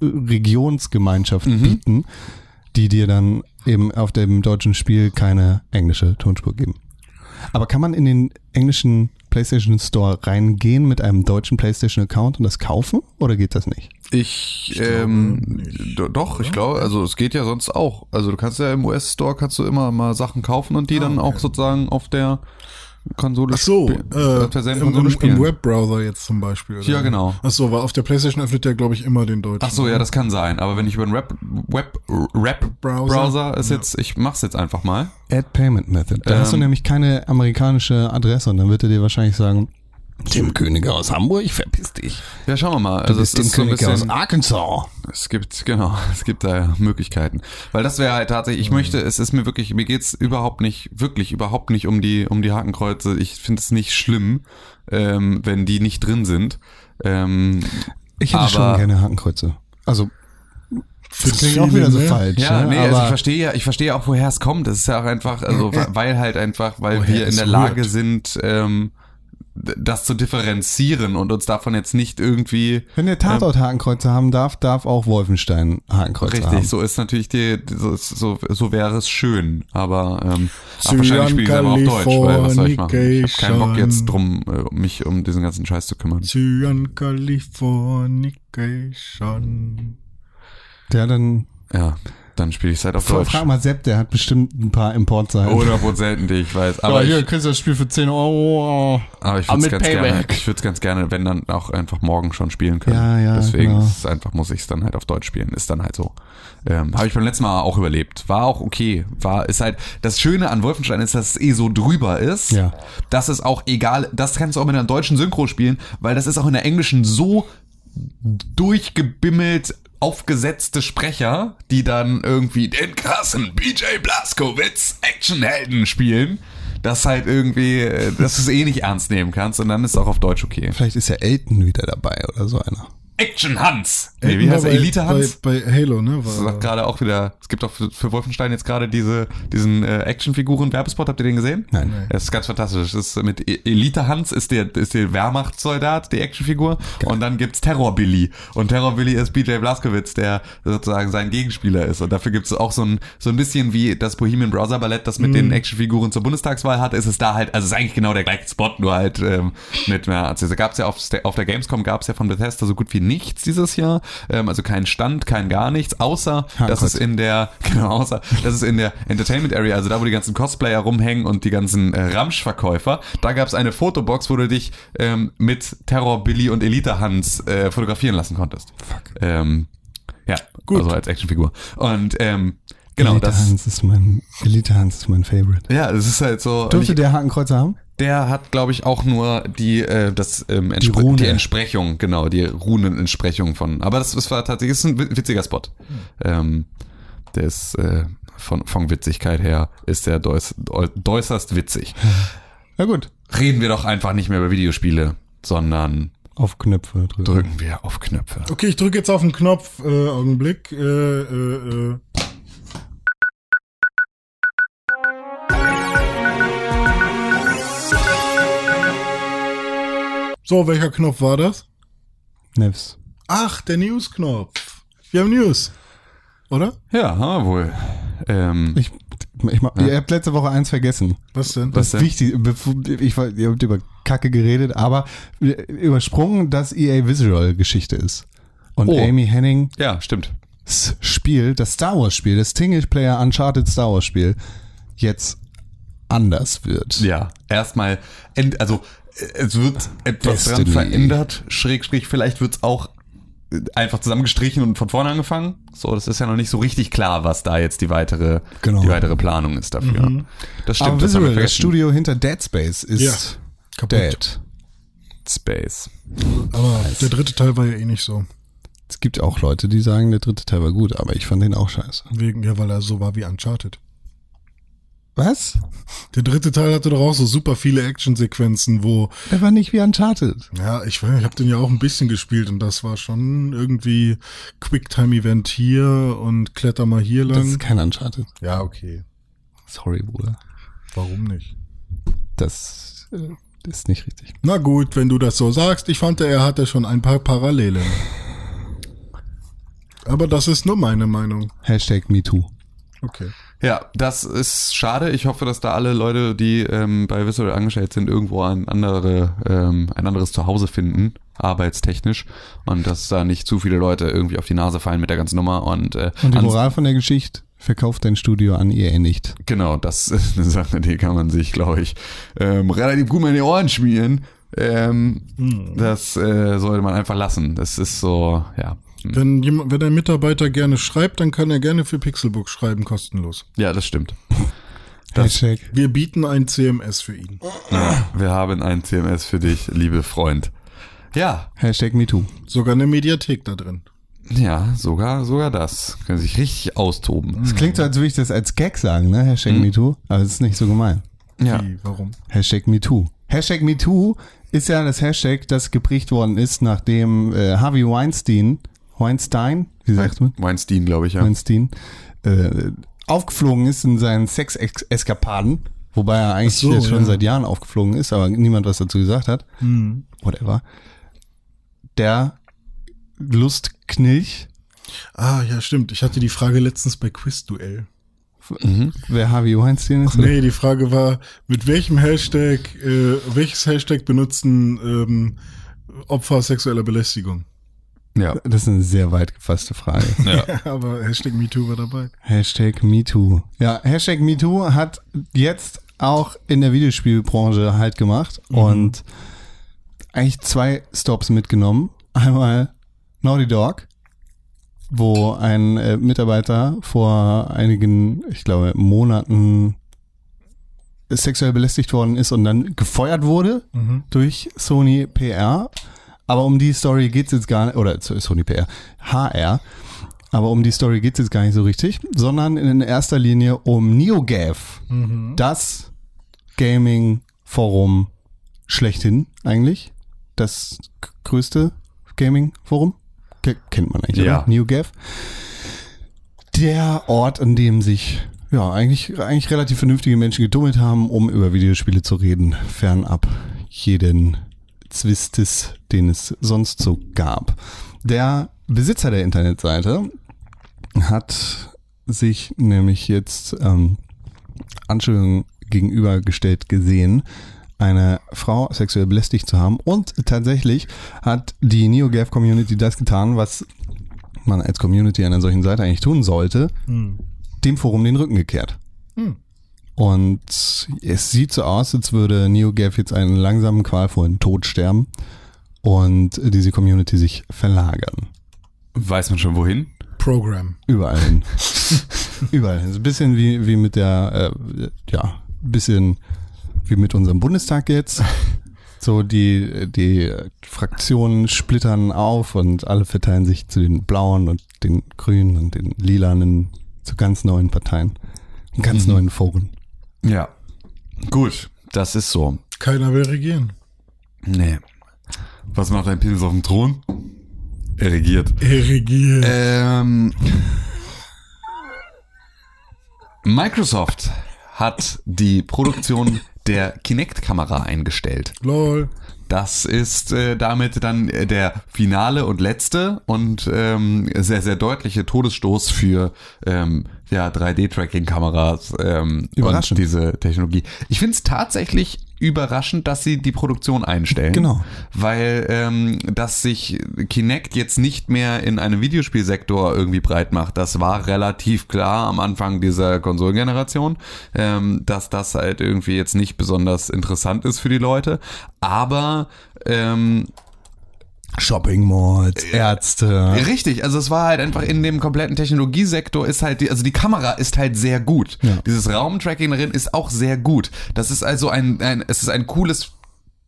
Regionsgemeinschaft bieten, die dir dann eben auf dem deutschen Spiel keine englische Tonspur geben. Aber kann man in den englischen PlayStation Store reingehen mit einem deutschen PlayStation Account und das kaufen? Oder geht das nicht? Ich, glaube ähm, nicht, do- doch, ich glaube, also es geht ja sonst auch. Also du kannst ja im US-Store kannst du immer mal Sachen kaufen und die dann auch sozusagen auf der Konsole Ach so, äh, derselben im, Konsole im, spielen. im Webbrowser jetzt zum Beispiel. Oder? Ja, genau. Ach so, weil auf der PlayStation öffnet der, glaube ich, immer den deutschen. Ach so, ja, das kann sein. Aber wenn ich über einen Web, Web, Rap Browser? Browser ist Ja. jetzt, ich mach's jetzt einfach mal. Add Payment Method. Da hast du Ähm, nämlich keine amerikanische Adresse und dann wird er dir wahrscheinlich sagen, Tim Könige aus Hamburg, verpiss dich. Ja, schauen wir mal. Du Also bist es Tim ist so aus bisschen, Arkansas. es gibt, genau, (laughs) es gibt da Möglichkeiten. Weil das wäre halt tatsächlich, ich möchte, es ist mir wirklich, mir geht's überhaupt nicht, wirklich überhaupt nicht um die, um die Hakenkreuze. Ich finde es nicht schlimm, ähm, wenn die nicht drin sind. Ähm, Ich hätte Aber- schon gerne Hakenkreuze. Also, das klingt auch wieder so falsch. Ja, ne? nee, also ich verstehe ja, ich verstehe auch, woher es kommt. Das ist ja auch einfach, also weil halt einfach, weil Woher wir in es der Lage rührt. sind, ähm, das zu differenzieren und uns davon jetzt nicht irgendwie wenn der Tatort Hakenkreuze haben darf, darf auch Wolfenstein Hakenkreuze richtig, haben. so ist natürlich die, so, so, so wäre es schön, aber ähm, ach, wahrscheinlich spiele ich aber auf Deutsch, weil was soll ich machen? Ich habe keinen Bock jetzt drum, äh, mich um diesen ganzen Scheiß zu kümmern. Cyan Californication. Der dann, Ja, dann spiele ich es halt auf Deutsch. frag mal Sepp, der hat bestimmt ein paar Importseiten. 100% ich weiß, aber Aber hier ich, kriegst du das Spiel für 10 Euro. Aber ich würde es ganz gerne, Payback. ich würde es ganz gerne, wenn dann auch einfach morgen schon spielen können. Ja, ja, Deswegen genau. ist es einfach muss ich es dann halt auf Deutsch spielen. Ist dann halt so. Ähm, Habe ich beim letzten Mal auch überlebt. War auch okay. War ist halt das Schöne an Wolfenstein ist, dass es eh so drüber ist. Ja. Das ist auch egal. Das kannst du auch mit einer deutschen Synchro spielen, weil das ist auch in der englischen so durchgebimmelt aufgesetzte Sprecher, die dann irgendwie den krassen BJ Blazkowicz Actionhelden spielen, dass halt irgendwie, äh, dass du es eh nicht ernst nehmen kannst und dann ist es auch auf Deutsch okay. Vielleicht ist ja Elton wieder dabei oder so einer. Action Hans! Nee, wie heißt er? bei- Elite Hans? Bei, bei Halo, ne? Das War, sagt gerade auch wieder, es gibt auch für, für Wolfenstein jetzt gerade diese, diesen äh, Actionfiguren-Werbespot, habt ihr den gesehen? Nein. Das ist ganz fantastisch. Das ist mit E- Elite Hans ist der, ist der Wehrmachtssoldat, die Actionfigur. Und dann gibt's Terror Billy. Und Terror Billy ist BJ Blazkowicz, der sozusagen sein Gegenspieler ist. Und dafür gibt's auch so ein, so ein bisschen wie das Bohemian Browser Ballett, das mit den Actionfiguren zur Bundestagswahl hat, ist es da halt, also es ist eigentlich genau der gleiche Spot, nur halt ähm, mit mehr. Also da gab's ja auf, der- auf der Gamescom gab's ja von Bethesda so gut wie nichts dieses Jahr. Ähm, also kein Stand, kein gar nichts, außer dass es in der, (laughs) genau, außer dass es in der Entertainment Area, also da, wo die ganzen Cosplayer rumhängen und die ganzen äh, Ramsch-Verkäufer, da gab's eine Fotobox, wo du dich ähm, mit Terror Billy und Elite Hans äh, fotografieren lassen konntest. Fuck. Ähm, ja, Gut. also als Actionfigur. Und ähm, genau, Elite das. Hans ist mein, Elite Hans ist mein Favorite. Ja, es ist halt so. Dürfte der Hakenkreuze haben? Der hat, glaube ich, auch nur die, äh, das, ähm, Die Rune. die Entsprechung, genau, die Runenentsprechung von. Aber das, das war tatsächlich ist ein wi- witziger Spot. Ähm, der ist äh, von, von Witzigkeit her ist der deus, äußerst witzig. (laughs) Ja gut. Reden wir doch einfach nicht mehr über Videospiele, sondern Auf Knöpfe drücken. drücken wir auf Knöpfe. okay, ich drücke jetzt auf den Knopf. Äh, Augenblick. Äh, äh, äh. So, welcher Knopf war das? Nevs. Ach, der News-Knopf. Wir haben News. Oder? Ja, haben wir wohl. Ähm, Ich, ich, mach- Ihr habt letzte Woche eins vergessen. Was denn? Was denn? Wichtig, bevor- ich, war- ihr habt über Kacke geredet, aber übersprungen, dass EA Visual Geschichte ist. Und Oh. Amy Hennings ja, stimmt. Spiel, das Star Wars Spiel, das Single-Player Uncharted Star Wars Spiel, jetzt anders wird. Ja, erstmal, also äh, es wird etwas dran Destiny. verändert, schräg, schräg, vielleicht wird's auch äh, einfach zusammengestrichen und von vorne angefangen. So, das ist ja noch nicht so richtig klar, was da jetzt die weitere, Genau. die weitere Planung ist dafür. Das stimmt, aber das Visual, das. Studio hinter Dead Space, ist Ja, kaputt. dead. Space. Aber der dritte Teil war ja eh nicht so. Es gibt auch Leute, die sagen, der dritte Teil war gut, aber ich fand den auch scheiße. Wegen, ja, weil er so war wie Uncharted. Was? Der dritte Teil hatte doch auch so super viele Actionsequenzen, wo, Der war nicht wie Uncharted. ja, ich weiß, ich habe den ja auch ein bisschen gespielt und das war schon irgendwie Quicktime-Event hier und kletter mal hier Das lang. ist kein Uncharted. Ja, okay. Sorry, Bruder. Warum nicht? Das äh, ist nicht richtig. Na gut, wenn du das so sagst, ich fand, er hatte schon ein paar Parallelen. (laughs) Aber das ist nur meine Meinung. Hashtag MeToo. Okay. Ja, das ist schade. Ich hoffe, dass da alle Leute, die ähm, bei Visual angestellt sind, irgendwo ein, andere, ähm, ein anderes Zuhause finden, arbeitstechnisch. Und dass da nicht zu viele Leute irgendwie auf die Nase fallen mit der ganzen Nummer. Und, äh, Und die Moral von der Geschichte, verkauft dein Studio an EA nicht. Genau, das (laughs) ist eine Sache, die kann man sich, glaube ich, ähm, relativ gut mal in die Ohren schmieren. Ähm, Das äh, sollte man einfach lassen. Das ist so, ja. Hm. Wenn, jemand, wenn ein Mitarbeiter gerne schreibt, dann kann er gerne für Pixelbook schreiben, kostenlos. Ja, das stimmt. (laughs) Hashtag. Wir bieten ein CMS für ihn. Ja, wir haben ein CMS für dich, liebe Freund. Ja, Hashtag MeToo. Sogar eine Mediathek da drin. ja, sogar, sogar das. Können sich richtig austoben. Es klingt so, als würde ich das als Gag sagen, ne? Hashtag MeToo. Aber es ist nicht so gemein. Ja. Wie, warum? Hashtag MeToo. Hashtag MeToo ist ja das Hashtag, das geprägt worden ist, nachdem äh, Harvey Weinstein, Weinstein, wie sagt man? Weinstein, glaube ich, ja. Weinstein, äh, aufgeflogen ist in seinen Sex-Eskapaden, wobei er eigentlich so, jetzt schon ja. seit Jahren aufgeflogen ist, aber niemand was dazu gesagt hat. Whatever. Der Lustknilch, Ah, ja, stimmt. Ich hatte die Frage letztens bei Quizduell. wer Harvey Weinstein ist. Nee, die Frage war, mit welchem Hashtag, äh, welches Hashtag benutzen ähm, Opfer sexueller Belästigung? Ja. Das ist eine sehr weit gefasste Frage. (laughs) ja. (laughs) Aber Hashtag MeToo war dabei. Hashtag MeToo. Ja, Hashtag MeToo hat jetzt auch in der Videospielbranche halt gemacht und eigentlich zwei Stops mitgenommen. Einmal Naughty Dog, wo ein äh, Mitarbeiter vor einigen, ich glaube, Monaten sexuell belästigt worden ist und dann gefeuert wurde durch Sony PR. Aber um die Story geht's jetzt gar nicht, oder Sony PR, HR. Aber um die Story geht's jetzt gar nicht so richtig, sondern in erster Linie um NeoGAF. Das Gaming-Forum schlechthin eigentlich. Das größte Gaming-Forum. Ke- Kennt man eigentlich, Ja. oder? NeoGAF. Der Ort, an dem sich ja eigentlich, eigentlich relativ vernünftige Menschen getummelt haben, um über Videospiele zu reden, fernab jeden Zwistes, den es sonst so gab. Der Besitzer der Internetseite hat sich nämlich jetzt ähm, Anschuldigungen gegenübergestellt gesehen, eine Frau sexuell belästigt zu haben. Und tatsächlich hat die NeoGAF Community das getan, was man als Community einer solchen Seite eigentlich tun sollte, dem Forum den Rücken gekehrt. Und es sieht so aus, als würde NeoGAF jetzt einen langsamen, qualvollen Tod sterben und diese Community sich verlagern. Weiß man schon wohin? Program. Überall hin. (laughs) Überall hin. So ein bisschen wie, wie mit der, äh, ja, ein bisschen wie mit unserem Bundestag jetzt. (laughs) So, die, die Fraktionen splittern auf und alle verteilen sich zu den blauen und den grünen und den lilanen, zu ganz neuen Parteien. Und ganz neuen Foren. Ja. Gut, das ist so. Keiner will regieren. Nee. Was macht ein Pinsel auf dem Thron? Er regiert. Er regiert. Ähm, Microsoft hat die Produktion der Kinect-Kamera eingestellt. Lol. Das ist äh, damit dann äh, der finale und letzte und ähm, sehr, sehr deutliche Todesstoß für ähm, ja, 3D-Tracking-Kameras ähm, Überraschend. diese Technologie. Ich finde es tatsächlich überraschend, dass sie die Produktion einstellen. Genau. Weil ähm, dass sich Kinect jetzt nicht mehr in einem Videospielsektor irgendwie breit macht, das war relativ klar am Anfang dieser Konsolengeneration, ähm, dass das halt irgendwie jetzt nicht besonders interessant ist für die Leute. Aber ähm, Shopping Malls, Ärzte. Richtig, also es war halt einfach in dem kompletten Technologiesektor ist halt, die, also die Kamera ist halt sehr gut. Ja. Dieses Raumtracking darin ist auch sehr gut. Das ist also ein, ein es ist ein cooles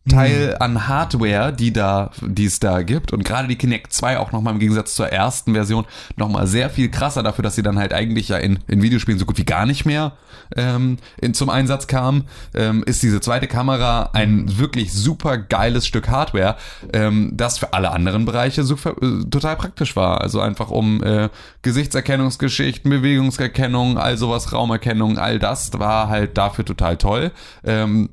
Teil an Hardware, die da, die es da gibt und gerade die Kinect 2 auch nochmal im Gegensatz zur ersten Version nochmal sehr viel krasser dafür, dass sie dann halt eigentlich ja in, in Videospielen so gut wie gar nicht mehr ähm, in, zum Einsatz kam, ähm, ist diese zweite Kamera ein wirklich super geiles Stück Hardware, ähm, das für alle anderen Bereiche super, äh, total praktisch war. Also einfach um äh, Gesichtserkennungsgeschichten, Bewegungserkennung, all sowas, Raumerkennung, all das war halt dafür total toll. Ähm,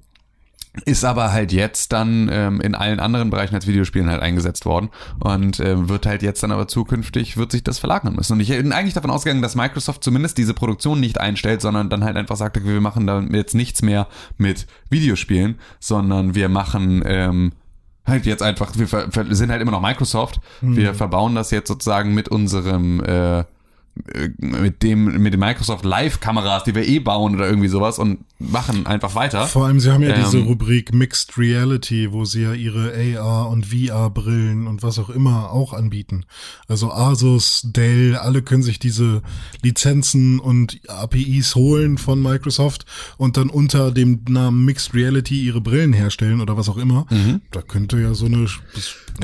ist aber halt jetzt dann ähm, in allen anderen Bereichen als Videospielen halt eingesetzt worden und ähm, wird halt jetzt dann aber zukünftig wird sich das verlagern müssen. Und ich bin eigentlich davon ausgegangen, dass Microsoft zumindest diese Produktion nicht einstellt, sondern dann halt einfach sagt, okay, wir machen da jetzt nichts mehr mit Videospielen, sondern wir machen ähm, halt jetzt einfach, wir sind halt immer noch Microsoft, wir verbauen das jetzt sozusagen mit unserem äh, äh, mit dem mit den Microsoft Live Kameras, die wir eh bauen oder irgendwie sowas und machen einfach weiter. Vor allem, sie haben ja Ähm, diese Rubrik Mixed Reality, wo sie ja ihre AR und VR-Brillen und was auch immer auch anbieten. Also Asus, Dell, alle können sich diese Lizenzen und APIs holen von Microsoft und dann unter dem Namen Mixed Reality ihre Brillen herstellen oder was auch immer. Da könnte ja so eine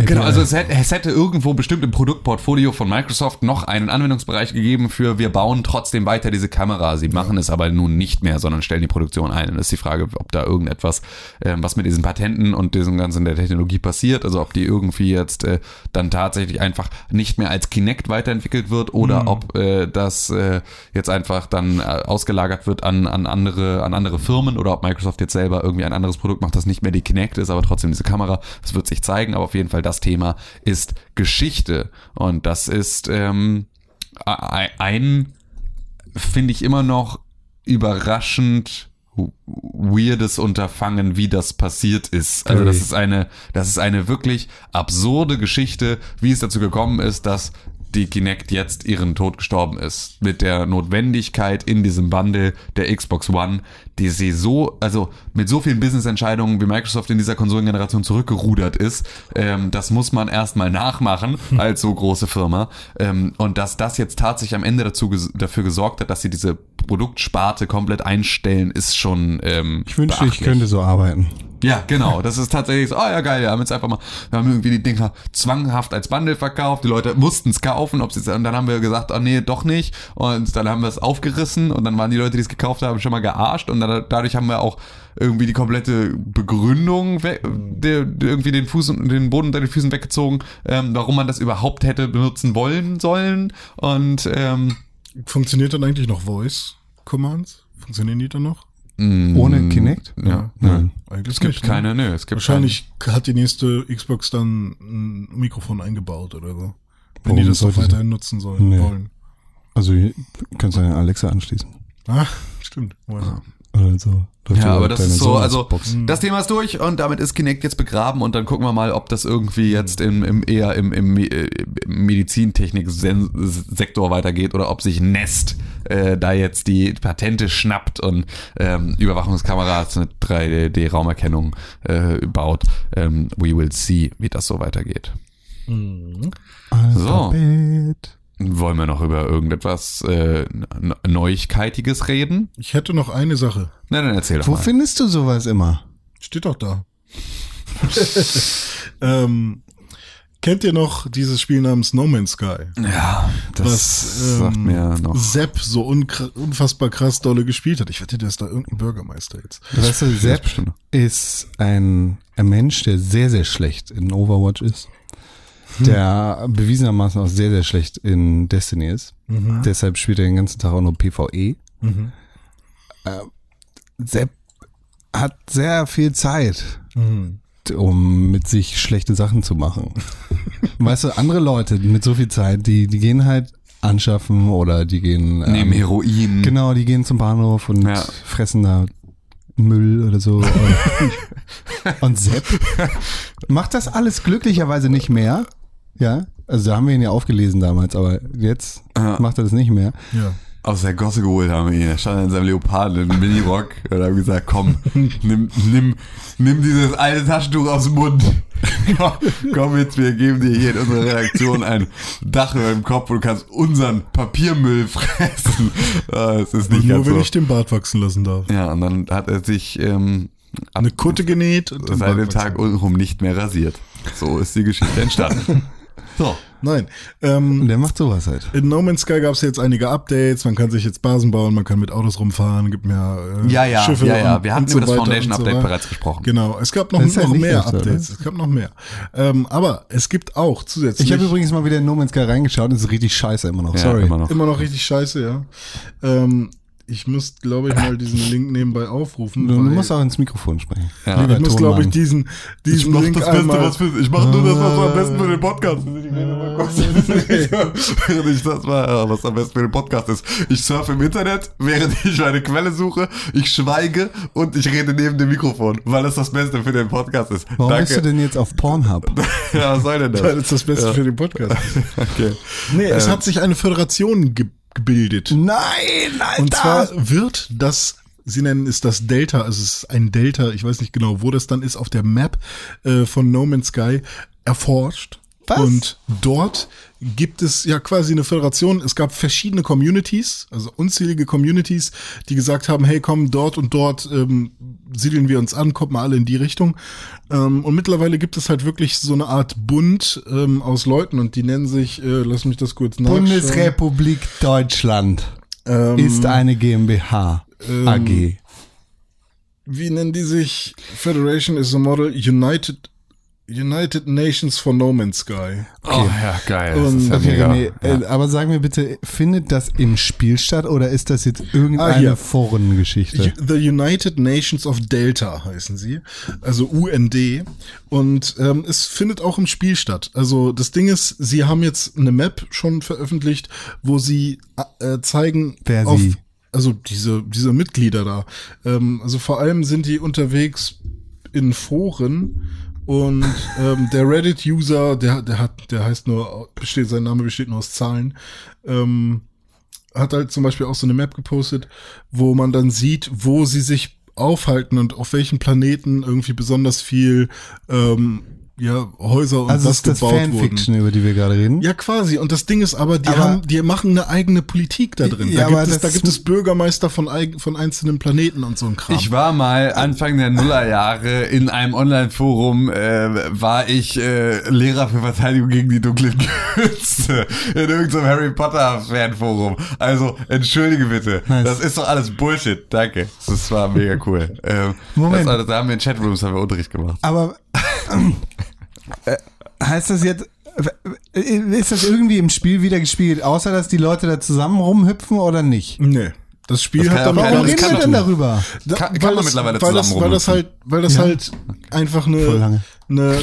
Genau, also es hätte, es hätte irgendwo bestimmt im Produktportfolio von Microsoft noch einen Anwendungsbereich gegeben für wir bauen trotzdem weiter diese Kamera. Sie machen es aber nun nicht mehr, sondern stellen die Produktion ein. Und das ist die Frage, ob da irgendetwas, ähm, was mit diesen Patenten und diesem ganzen der Technologie passiert, also ob die irgendwie jetzt äh, dann tatsächlich einfach nicht mehr als Kinect weiterentwickelt wird oder ob äh, das äh, jetzt einfach dann äh, ausgelagert wird an, an andere an andere Firmen oder ob Microsoft jetzt selber irgendwie ein anderes Produkt macht, das nicht mehr die Kinect ist, aber trotzdem diese Kamera. Das wird sich zeigen, aber auf jeden Fall das Thema ist Geschichte und das ist ähm, ein- finde ich immer noch überraschend weirdes Unterfangen, wie das passiert ist. Also das ist eine, das ist eine wirklich absurde Geschichte, wie es dazu gekommen ist, dass die Kinect jetzt ihren Tod gestorben ist. Mit der Notwendigkeit in diesem Bundle der Xbox One, die sie so, also mit so vielen Business-Entscheidungen, wie Microsoft in dieser Konsolengeneration zurückgerudert ist, ähm, das muss man erstmal nachmachen (laughs) als so große Firma. Ähm, und dass das jetzt tatsächlich am Ende dazu dafür gesorgt hat, dass sie diese Produktsparte komplett einstellen, ist schon ähm, Ich wünschte, ich beachtlich. könnte so arbeiten. Ja, genau. Das ist tatsächlich so, oh ja geil, wir haben jetzt einfach mal, wir haben irgendwie die Dinger zwanghaft als Bundle verkauft, die Leute mussten es kaufen, ob sie und dann haben wir gesagt, oh nee, doch nicht. Und dann haben wir es aufgerissen und dann waren die Leute, die es gekauft haben, schon mal gearscht und dann, dadurch haben wir auch irgendwie die komplette Begründung der, der irgendwie den Fuß und den Boden unter den Füßen weggezogen, ähm, warum man das überhaupt hätte benutzen wollen sollen. Und ähm, Funktioniert dann eigentlich noch Voice Commands? Funktionieren die dann noch? Ohne Kinect? ja, Nein. Eigentlich es gibt nicht, ne? keine, nö, es gibt Wahrscheinlich hat die nächste Xbox dann ein Mikrofon eingebaut oder so. Wenn Warum die das auch weiterhin nutzen sollen Nee. wollen. Also hier kannst du eine Alexa anschließen. Ah, stimmt. Wow. Oder so. Läuft Ja, aber das ist so, also das Thema ist durch und damit ist Kinect jetzt begraben und dann gucken wir mal, ob das irgendwie jetzt im, im eher im, im, äh, im Medizintechnik-Sektor weitergeht oder ob sich Nest äh, da jetzt die Patente schnappt und ähm, Überwachungskameras mit 3D-Raumerkennung äh, baut. Ähm, we will see, wie das so weitergeht. So. Alphabet. Wollen wir noch über irgendetwas äh, Neuigkeitiges reden? Ich hätte noch eine Sache. Na, dann erzähl doch Wo mal. findest du sowas immer? Steht doch da. (laughs) ähm, kennt ihr noch dieses Spiel namens No Man's Sky? Ja, das Was sagt ähm, mir noch. Sepp so unfassbar krass dolle gespielt hat. Ich wette, der ist da irgendein Bürgermeister jetzt. Weißt du, Sepp ist ein, ein Mensch, der sehr, sehr schlecht in Overwatch ist. Der bewiesenermaßen auch sehr, sehr schlecht in Destiny ist. Deshalb spielt er den ganzen Tag auch nur PvE. Mhm. Äh, Sepp hat sehr viel Zeit, Mhm. um mit sich schlechte Sachen zu machen. (laughs) weißt du, andere Leute mit so viel Zeit, die, die gehen halt anschaffen oder die gehen ähm, Neben Heroin. Genau, die gehen zum Bahnhof und Ja. fressen da Müll oder so. Und, (laughs) und Sepp macht das alles glücklicherweise nicht mehr. Ja, also da haben wir ihn ja aufgelesen damals, aber jetzt Ja. macht er das nicht mehr. Ja. Aus der Gosse geholt haben wir ihn. Er stand in seinem Leoparden im Minirock und haben gesagt, komm, (laughs) nimm, nimm, nimm dieses alte Taschentuch aus dem Mund. (laughs) komm, komm jetzt, wir geben dir hier in unserer Redaktion ein Dach über dem Kopf und du kannst unseren Papiermüll (laughs) fressen. Ah, Es ist nicht Und nur ganz wenn so. ich den Bart wachsen lassen darf. Ja, und dann hat er sich ähm, Eine Kutte genäht und seit dem Tag untenrum nicht mehr rasiert. So ist die Geschichte entstanden. So. Nein. Ähm, der macht sowas halt. in No Man's Sky gab es jetzt einige Updates. Man kann sich jetzt Basen bauen, man kann mit Autos rumfahren, gibt mehr äh, Ja, ja, Schiffe ja, ja. und- Wir hatten so über das Foundation und so Update bereits gesprochen. Genau, es gab noch, ja noch nicht mehr öfter, Updates. oder? Es gab noch mehr. Ähm, aber es gibt auch zusätzlich Ich habe übrigens mal wieder in No Man's Sky reingeschaut, das ist richtig scheiße immer noch. Ja, Sorry. immer noch. immer noch richtig scheiße, ja. Ähm, ich muss, glaube ich, mal diesen (laughs) Link nebenbei aufrufen. Du, musst auch ins Mikrofon sprechen. Ja. ich muss, glaube ich, diesen, diesen Link einmal. für, ich mache nur das, was am besten für den Podcast ist. (laughs) während ich das war, was am besten für den Podcast ist. Ich surfe im Internet, während (laughs) ich meine Quelle suche, ich schweige und ich rede neben dem Mikrofon, weil das das Beste für den Podcast ist. Warum Danke. bist du denn jetzt auf Pornhub? ja, was soll denn das? Weil es das Beste für den Podcast ist. Okay. Nee, es Ähm. hat sich eine Föderation ge abgebildet. Nein, Alter. Und zwar wird das, sie nennen es das Delta, also es ist ein Delta, ich weiß nicht genau, wo das dann ist, auf der Map äh, von No Man's Sky erforscht. Was? Und dort gibt es ja quasi eine Föderation. Es gab verschiedene Communities, also unzählige Communities, die gesagt haben, hey, komm, dort und dort ähm, siedeln wir uns an, kommt mal alle in die Richtung. Ähm, und mittlerweile gibt es halt wirklich so eine Art Bund ähm, aus Leuten und die nennen sich, äh, lass mich das kurz nachschauen. Bundesrepublik Deutschland Ähm, ist eine GmbH ähm, AG. wie nennen die sich? Federation is a model United United Nations for No Man's Sky. Oh ja, geil. Und- ja Okay. René, äh, aber sag mir bitte, findet das im Spiel statt oder ist das jetzt irgendeine Ah. Forengeschichte? The United Nations of Delta heißen sie, also UND. Und ähm, es findet auch im Spiel statt. Also das Ding ist, sie haben jetzt eine Map schon veröffentlicht, wo sie äh, zeigen, Wer auf, sie? also diese diese Mitglieder da. Ähm, also vor allem sind die unterwegs in Foren. Und ähm, der Reddit-User, der, der hat, der heißt nur, besteht, sein Name besteht nur aus Zahlen. Ähm, hat halt zum Beispiel auch so eine Map gepostet, wo man dann sieht, wo sie sich aufhalten und auf welchen Planeten irgendwie besonders viel ähm, ja, Häuser und also was ist das gebaut Fanfiction, wurden. über die wir gerade reden? Ja, quasi. Und das Ding ist aber, die Aber- haben, die machen eine eigene Politik da drin. Ja, da, gibt aber es, da das- gibt es Bürgermeister von, von einzelnen Planeten und so ein Kram. Ich war mal Anfang der Nullerjahre in einem Online-Forum, äh, war ich äh, Lehrer für Verteidigung gegen die dunklen Künste (laughs) in irgendeinem Harry Potter-Fanforum. Also, entschuldige bitte. Nice. Das ist doch alles Bullshit. Danke. Das war mega cool. Ähm, Moment. Das, also, da haben wir in Chatrooms haben wir Unterricht gemacht. Aber (laughs) äh, heißt das jetzt, äh, ist das irgendwie im Spiel wieder gespielt, außer dass die Leute da zusammen rumhüpfen oder nicht? nee. Das Spiel Das kann hat gar Warum reden wir denn darüber? Da, Kann- kann man das, mittlerweile weil das, zusammen weil das halt, weil das Ja. halt einfach eine, eine,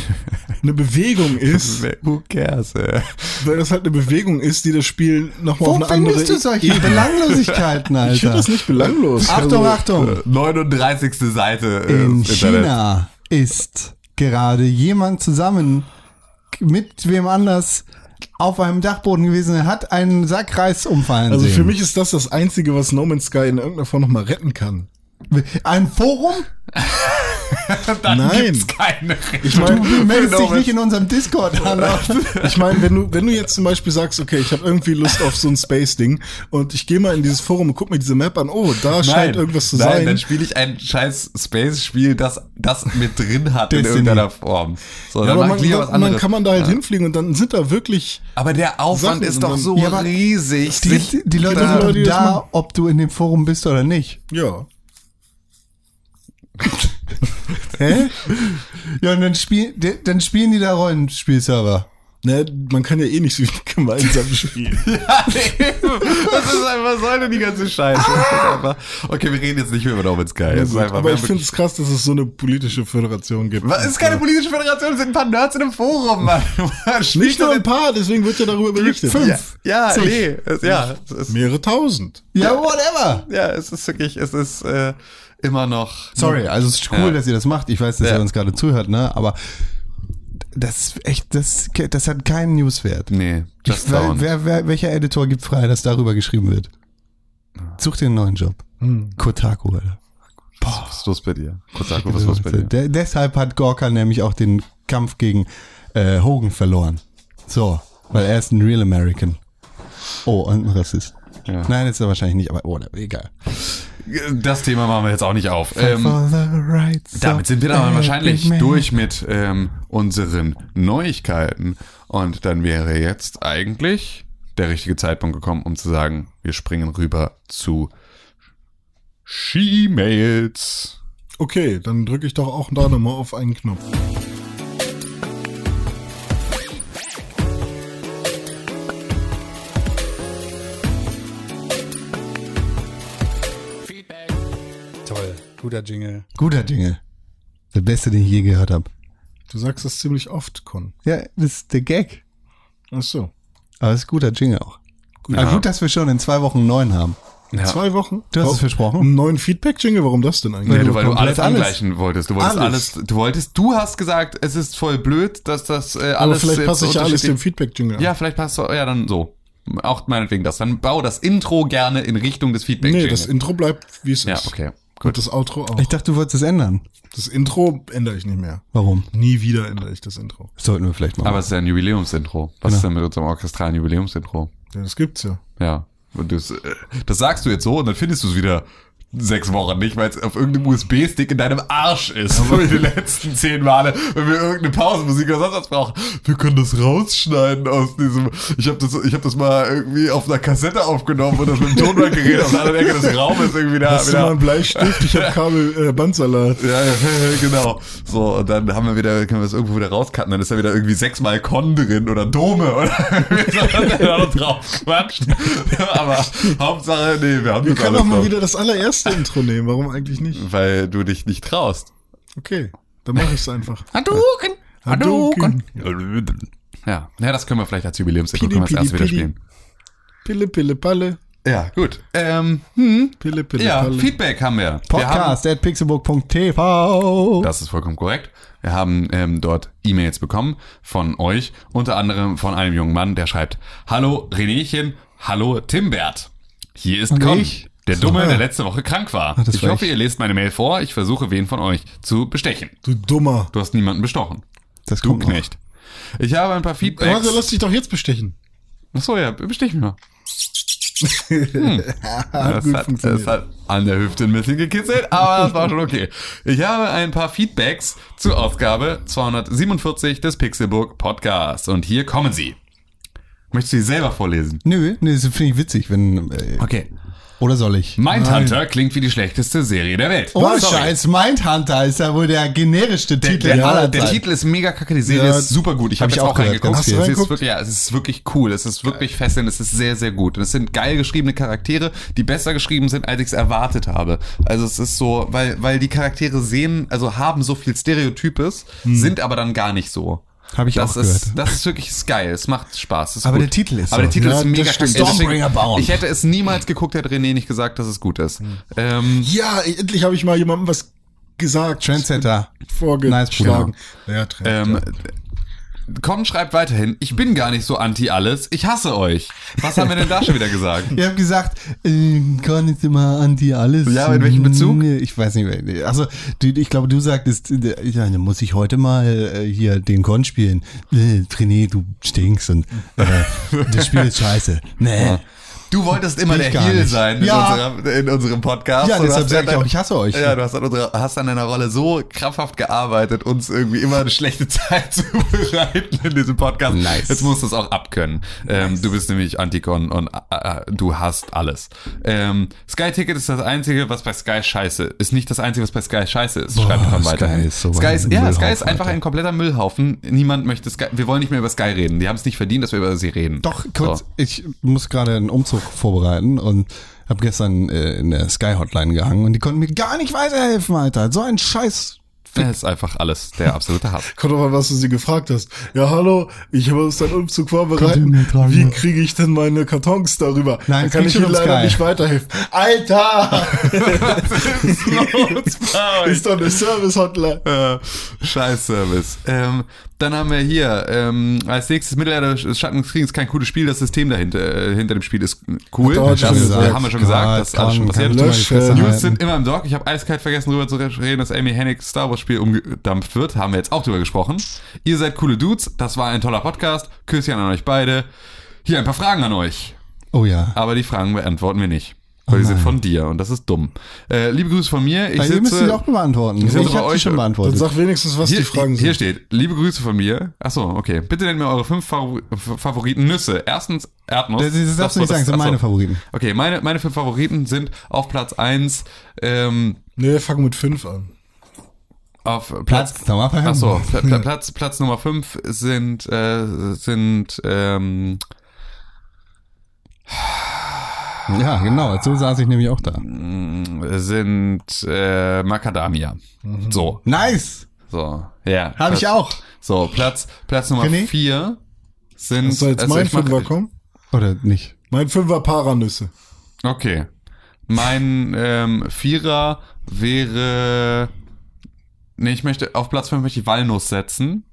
eine Bewegung ist, Who cares? Äh? weil das halt eine Bewegung ist, die das Spiel nochmal auf Wo eine andere findest du solche Ebene- Belanglosigkeiten, (laughs) Alter? Ich finde das nicht belanglos. Achtung, Also, Achtung! 39. Seite äh, In Internet. China ist gerade jemand zusammen mit wem anders auf einem Dachboden gewesen, er hat einen Sack Reis umfallen Also sehen. für mich ist das das Einzige, was No Man's Sky in irgendeiner Form nochmal retten kann. Ein Forum? (laughs) Dann Nein. gibt's keine Ich Du meine, meldest dich nicht in unserem Discord an. ich mein, wenn du, wenn du jetzt zum Beispiel sagst, okay, ich habe irgendwie Lust auf so ein Space-Ding und ich gehe mal in dieses Forum und guck mir diese Map an, oh, da scheint irgendwas zu nein, sein. dann spiele ich ein scheiß Space-Spiel, das das mit drin hat in irgendeiner Form. So, ja, dann aber mach man, ich lieber was dann, dann anderes. kann man da halt hinfliegen und dann sind da wirklich aber der Aufwand Sachen ist doch so Ja, riesig. Die, die Leute da- sind da, machen. ob du in dem Forum bist oder nicht. ja. (laughs) Hä? Ja, und dann, spiel, dann spielen die da Rollenspielserver. Ne, man kann ja eh nicht so gemeinsam (laughs) spielen. das ist einfach, soll denn die ganze Scheiße? Okay, wir reden jetzt nicht mehr über No Man's Sky. Ja, ist einfach, aber ich finde es krass, dass es so eine politische Föderation gibt. Was ist keine politische Föderation, es sind ein paar Nerds in einem Forum, Mann. (laughs) Nicht nur ein paar, deswegen wird ja darüber berichtet. Fünf. Ja, ja nee, es, ja, es ist, Mehrere tausend. Ja, whatever. ja, es ist wirklich, es ist äh, immer noch. Sorry, also es ist cool, Ja. dass ihr das macht. Ich weiß, dass Ja. ihr uns gerade zuhört, ne? Aber das ist echt, das, das hat keinen Newswert. Nee, just Ich, wer, down. wer, wer, welcher Editor gibt frei, dass darüber geschrieben wird? Such dir einen neuen Job. Kotaku, Alter. Was ist los bei dir? Kotaku, was ist los bei dir? De deshalb hat Gorka nämlich auch den Kampf gegen äh, Hogan verloren. So, weil er ist ein Real American. Oh, und ein Rassist. Ja. Nein, ist er wahrscheinlich nicht, aber oh, egal. Das Thema machen wir jetzt auch nicht auf. Ähm, damit sind wir dann wahrscheinlich man. durch mit ähm, unseren Neuigkeiten. Und dann wäre jetzt eigentlich der richtige Zeitpunkt gekommen, um zu sagen, wir springen rüber zu She-Mails. Okay, dann drücke ich doch auch da nochmal auf einen Knopf. Guter Jingle. Guter Jingle. Der beste, den ich je gehört habe. Du sagst das ziemlich oft, Con. Ja, das ist der Gag. Ach so. Aber es ist guter Jingle auch. Gut. Aber gut, dass wir schon in zwei Wochen einen neuen haben. Ja. Zwei Wochen? Du hast es Warum- versprochen. Einen neuen Feedback-Jingle? Warum das denn eigentlich? Nee, du, weil du alles alles. angleichen wolltest. Du wolltest alles. Alles. du wolltest, du hast gesagt, es ist voll blöd, dass das äh, alles. Aber vielleicht jetzt passe ich ja alles dem Feedback-Jingle an. Ja, vielleicht passt ja, dann so. Auch meinetwegen das. Dann bau das Intro gerne in Richtung des feedback Nee, das Intro bleibt, wie es Ja, ist. okay. Und das Outro auch. Ich dachte, du wolltest es ändern. Das Intro ändere ich nicht mehr. Warum? Nie wieder ändere ich das Intro. Sollten wir vielleicht mal. Aber es ist ja ein Jubiläumsintro. Was ist denn mit unserem orchestralen Jubiläumsintro? Ja, das gibt's ja. Ja. Und das, äh, das sagst du jetzt so und dann findest du es wieder sechs Wochen nicht, weil es auf irgendeinem USB-Stick in deinem Arsch ist. So wie die letzten zehn Male, wenn wir irgendeine Pausenmusik oder sonst was brauchen. Wir können das rausschneiden aus diesem. Ich habe das, ich hab das mal irgendwie auf einer Kassette aufgenommen und das mit dem Tonbandgerät auf der anderen Ecke des Raumes irgendwie da. Hast du mal einen Bleistift? Ich habe Kabel, äh, Bandsalat. Ja, ja, genau. So, und dann haben wir wieder, können wir das irgendwo wieder rauscutten, dann ist da wieder irgendwie sechsmal Con drin oder Dome oder (laughs) und drauf. Aber Hauptsache, nee, wir haben Wir das können alles auch mal wieder das allererste Intro nehmen. Warum eigentlich nicht? Weil du dich nicht traust. Okay, dann mache ich es einfach. Hadouken! Hadouken! Ja, ja, das können wir vielleicht als Jubiläumsintro können wir das erste wieder spielen. Pille, Pille, Palle. Ja, gut. Ähm, Pille, Pille, ja, Palle. Feedback haben wir. Wir haben, Podcast at. Das ist vollkommen korrekt. Wir haben ähm, dort E-Mails bekommen von euch, unter anderem von einem jungen Mann, der schreibt, Hallo Renéchen, hallo Timbert. Hier ist Con, ich? Der Dumme, der letzte Woche krank war. das ich war hoffe, ich. ihr lest meine Mail vor. Ich versuche, wen von euch zu bestechen. Du Dummer. Du hast niemanden bestochen. Das Du kommt noch. Knecht. Ich habe ein paar Feedbacks. Also lass dich doch jetzt bestechen. Achso, ja, bestech mich mal. Das gut hat, das hat an der Hüfte ein bisschen gekitzelt, aber das war schon okay. Ich habe ein paar Feedbacks zur Ausgabe 247 des Pixelburg Podcasts und hier kommen sie. Möchtest du sie selber vorlesen? Nö, nee, das finde ich witzig, wenn. Äh, Okay. Oder soll ich? Mindhunter klingt wie die schlechteste Serie der Welt. Oh. Scheiß, Mindhunter ist ja wohl der generischste Der, Titel der, aller der. Titel ist mega kacke, die Serie Ja, ist super gut. Ich hab habe ich jetzt auch auch reingeguckt. Es Hast du ist reingeguckt? wirklich, ja, es ist wirklich cool. Es ist wirklich fesselnd. Es ist sehr, sehr gut. Und es sind geil geschriebene Charaktere, die besser geschrieben sind, als ich es erwartet habe. Also es ist so, weil, weil die Charaktere sehen, also haben so viel Stereotypes, sind aber dann gar nicht so. Hab ich das auch ist, gehört. Das ist wirklich ist geil. Es macht Spaß. Aber gut. der Titel ist Aber der so. Titel Ja, ist mega kacke. Stormbringer Baum. Ich hätte es niemals geguckt, hätte René nicht gesagt, dass es gut ist. Ähm, Ja, endlich habe ich mal jemandem was gesagt. Trendsetter. Vorgeschlagen. Nice, ja, Trend. Ähm, Con schreibt weiterhin, ich bin gar nicht so anti alles, ich hasse euch. Was haben wir denn da schon wieder gesagt? (laughs) Ihr habt gesagt, äh, Con ist immer anti alles. Ja, in welchem Bezug? Nee, Ich weiß nicht mehr. Also, ich glaube, du sagtest, äh, ja, dann muss ich heute mal äh, hier den Con spielen. Äh, René, du stinkst und äh, das Spiel ist scheiße. (laughs) Nee. Du wolltest immer der Heel sein in, Ja. unserer, in unserem Podcast. Ja, deshalb hast sag ich auch, ich hasse euch. Ja, du hast an, unserer, hast an deiner Rolle so krampfhaft gearbeitet, uns irgendwie immer eine schlechte (laughs) Zeit zu bereiten in diesem Podcast. Nice. Jetzt musst du es auch abkönnen. Ähm, du bist nämlich Anticon und äh, äh, du hast alles. Ähm, Sky Ticket ist das Einzige, was bei Sky scheiße ist. Nicht das Einzige, was bei Sky scheiße ist. Boah, Schreibt Sky weiter. ist so Sky ist, ja, Sky ist einfach Alter. ein kompletter Müllhaufen. Niemand möchte Sky. Wir wollen nicht mehr über Sky reden. Die haben es nicht verdient, dass wir über sie reden. Doch, kurz, So. ich muss gerade einen Umzug vorbereiten und habe gestern äh, in der Sky Hotline gehangen und die konnten mir gar nicht weiterhelfen, Alter. So ein Scheiß. Das ist einfach alles der absolute Hass. Kommt doch mal, was du sie gefragt hast. Ja, hallo, ich muss deinen Umzug vorbereiten. tragen? Wie kriege ich denn meine Kartons darüber? Nein, da kann ich von leider nicht weiterhelfen. Alter! (laughs) Was ist los doch eine Service-Hotline. Äh, Scheiß-Service. Ähm, dann haben wir hier ähm, als nächstes Mittelalter des Schatten des Krieges kein cooles Spiel. Das System dahinter äh, hinter dem Spiel ist cool. Er Das gesagt. haben wir schon gesagt. Das ist alles schon passiert. News sind immer im Doc. Ich habe eiskalt vergessen, darüber zu reden, dass Amy Hennig Star Wars Spiel umgedampft wird. Haben wir jetzt auch drüber gesprochen. Ihr seid coole Dudes. Das war ein toller Podcast. Küsschen an euch beide. Hier ein paar Fragen an euch. Oh ja. Aber die Fragen beantworten wir nicht. Weil die sind von dir und das ist dumm. Äh, liebe Grüße von mir. Ich Weil ihr müsst sitze, sie auch beantworten. Ich Ich, sitze habe euch- sie schon Dann beantwortet. sag wenigstens, was hier, die Fragen hier sind. steht, liebe Grüße von mir. Ach so, okay. Bitte nennt mir eure fünf Favor Favoriten Nüsse. Erstens Erdnuss. Das, das darfst du nicht sagen, das sind meine Favoriten. Okay, meine, meine fünf Favoriten sind auf Platz eins ähm, Nee, fang mit fünf an. Auf Platz. Platz Nummer fünf. Ach so, Pla Pla (laughs) Platz, Platz Nummer fünf sind, äh, sind ähm, Ja, genau. So saß ich nämlich auch da. sind äh, Macadamia. So, Nice. so, ja. Habe ich auch. So, Platz, Platz Nummer René? vier sind. Soll jetzt also mein Fünfer kommen? Oder nicht? Mein Fünfer Paranüsse. Okay. Mein ähm, Vierer wäre. Nee, ich möchte auf Platz 5 möchte ich Walnuss setzen.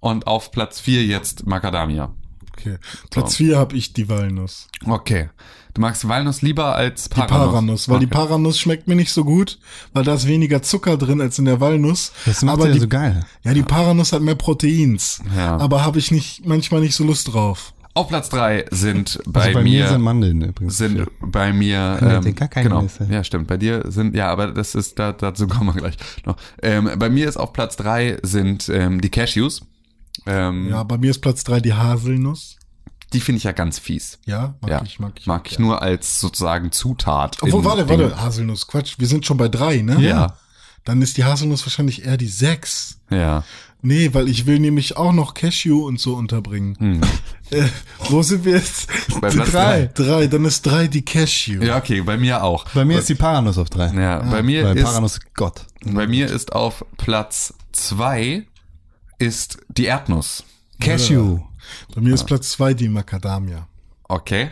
Und auf Platz 4 jetzt Macadamia. Okay. Platz vier habe ich die Walnuss. Okay. Du magst Walnuss lieber als Die Paranuss? Paranuss, weil die okay. Paranuss schmeckt mir nicht so gut, weil da ist weniger Zucker drin als in der Walnuss. Das macht aber ja die, so geil. Ja, die Paranuss hat mehr Proteins. Ja. Aber habe ich nicht manchmal nicht so Lust drauf. Auf Platz drei sind bei, Also bei, mir, mir sind Mandeln übrigens. sind bei mir ähm, gar keine genau. Ja stimmt. Bei dir sind ja aber das ist da dazu kommen wir gleich noch. Ähm, bei mir ist auf Platz drei sind ähm, die Cashews. Ähm, Ja, bei mir ist Platz drei die Haselnuss. die finde ich ja ganz fies. Ja, mag ja. ich, mag ich. mag ich nur als sozusagen Zutat Obwohl, warte, warte, Haselnuss, Quatsch, wir sind schon bei drei, ne? ja. Dann ist die Haselnuss wahrscheinlich eher die sechs. ja Nee, weil ich will nämlich auch noch Cashew und so unterbringen. (laughs) Äh, wo sind wir jetzt? Hm. Bei Platz drei. Drei, dann ist drei die Cashew. ja okay bei mir auch Bei mir ist die Paranuss auf drei. ja bei mir ist Paranuss Gott. bei mir ist auf Platz zwei ist die Erdnuss Cashew. Bei mir ist Platz zwei die Macadamia. okay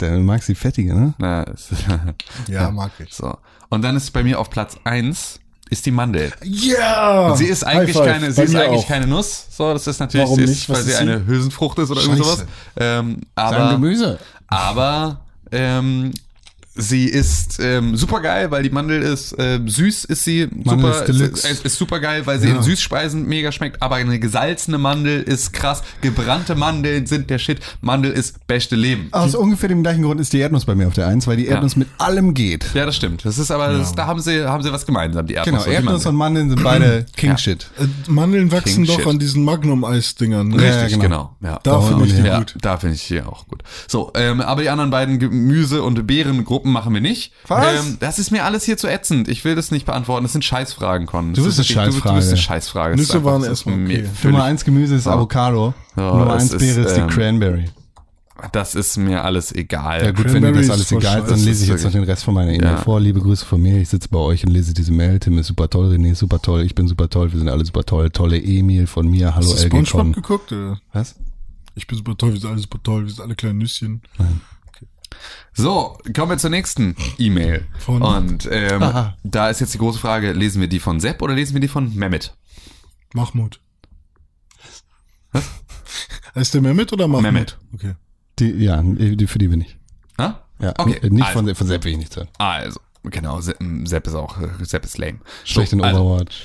Der magst die fettige, ne? Na, es- (laughs) Ja, mag ich. so und dann ist bei mir auf Platz eins ist die Mandel Ja! Sie ist eigentlich keine, sie bei ist eigentlich auch. keine Nuss. So, das ist natürlich, Warum sie ist, nicht? Was weil sie ist eine sie? Hülsenfrucht ist oder Scheiße. sowas. Ähm, aber, Gemüse. aber ähm, sie ist ähm, super geil, weil die Mandel ist ähm, süß, ist sie Mandel super, ist Deluxe. ist, ist super geil, weil sie in Süßspeisen mega schmeckt. Aber eine gesalzene Mandel ist krass. Gebrannte Mandeln sind der Shit. Mandel ist beste Leben. Aus ungefähr dem gleichen Grund ist die Erdnuss bei mir auf der Eins, weil die Erdnuss mit allem geht. Ja, das stimmt. Das ist aber, das, da haben sie, haben sie was gemeinsam, die Erdnuss Genau, und Erdnuss und Mandeln sind beide King Shit. Äh, Mandeln wachsen King doch shit. an diesen Magnum-Eis-Dingern. ne? Richtig, Ja, genau. genau. Ja. Da finde ich die ja, gut. da finde ich hier auch gut. So, ähm, aber die anderen beiden Gemüse- und Beerengruppen machen wir nicht. Was? Ähm, das ist mir alles hier zu ätzend. Ich will das nicht beantworten. Das sind Scheißfragen, Con. Das Du bist ist eine wirklich- Du, du bist eine Scheißfrage. Scheißfrage. Nüsse ist waren ist erstmal okay. Nummer eins Gemüse ist Avocado. Ja, Nummer eins ist, Beere ist die ähm, Cranberry. Das ist mir alles egal. Ja gut, wenn dir das ist alles egal ist, dann lese ich ist jetzt noch den Rest von meiner E-Mail Ja. vor. Liebe Grüße von mir. Ich sitze bei euch und lese diese Mail. Tim ist super toll, René ist super toll, ich bin super toll, wir sind alle super toll. Tolle Emil von mir. Hallo Hast du LG Spongebob Con. geguckt? Oder? Was? Ich bin super toll, wir sind alle super toll, wir sind alle kleine Nüsschen. So, kommen wir zur nächsten E-Mail. Und ähm, Aha. da ist jetzt die große Frage, lesen wir die von Sepp oder lesen wir die von Mehmet? Mahmoud. Heißt der Mehmet oder Mahmoud? Mehmet. Okay. Die, ja, die, für die bin ich. Ha? Ja, Okay. Nicht also, von, von Sepp will ich nichts hören. Also, genau, Sepp, ist auch, Sepp ist lame. Schlecht in also, Overwatch.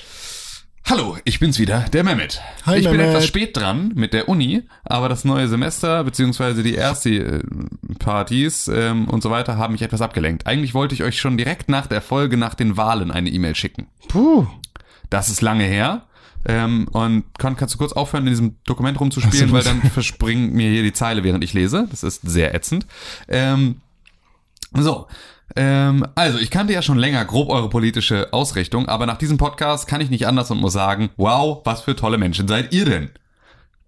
Hallo, ich bin's wieder, der Mehmet. Hi, ich bin Mehmet. etwas spät dran mit der Uni, aber das neue Semester beziehungsweise die erste äh, Partys ähm, und so weiter haben mich etwas abgelenkt. Eigentlich wollte ich euch schon direkt nach der Folge nach den Wahlen eine E-Mail schicken. Puh. Das ist lange her. Ähm, und Con, kannst du kurz aufhören, in diesem Dokument rumzuspielen, weil dann (laughs) verspringt mir hier die Zeile, während ich lese. Das ist sehr ätzend. Ähm, so. Ähm, also, ich kannte ja schon länger grob eure politische Ausrichtung, aber nach diesem Podcast kann ich nicht anders und muss sagen, wow, was für tolle Menschen seid ihr denn?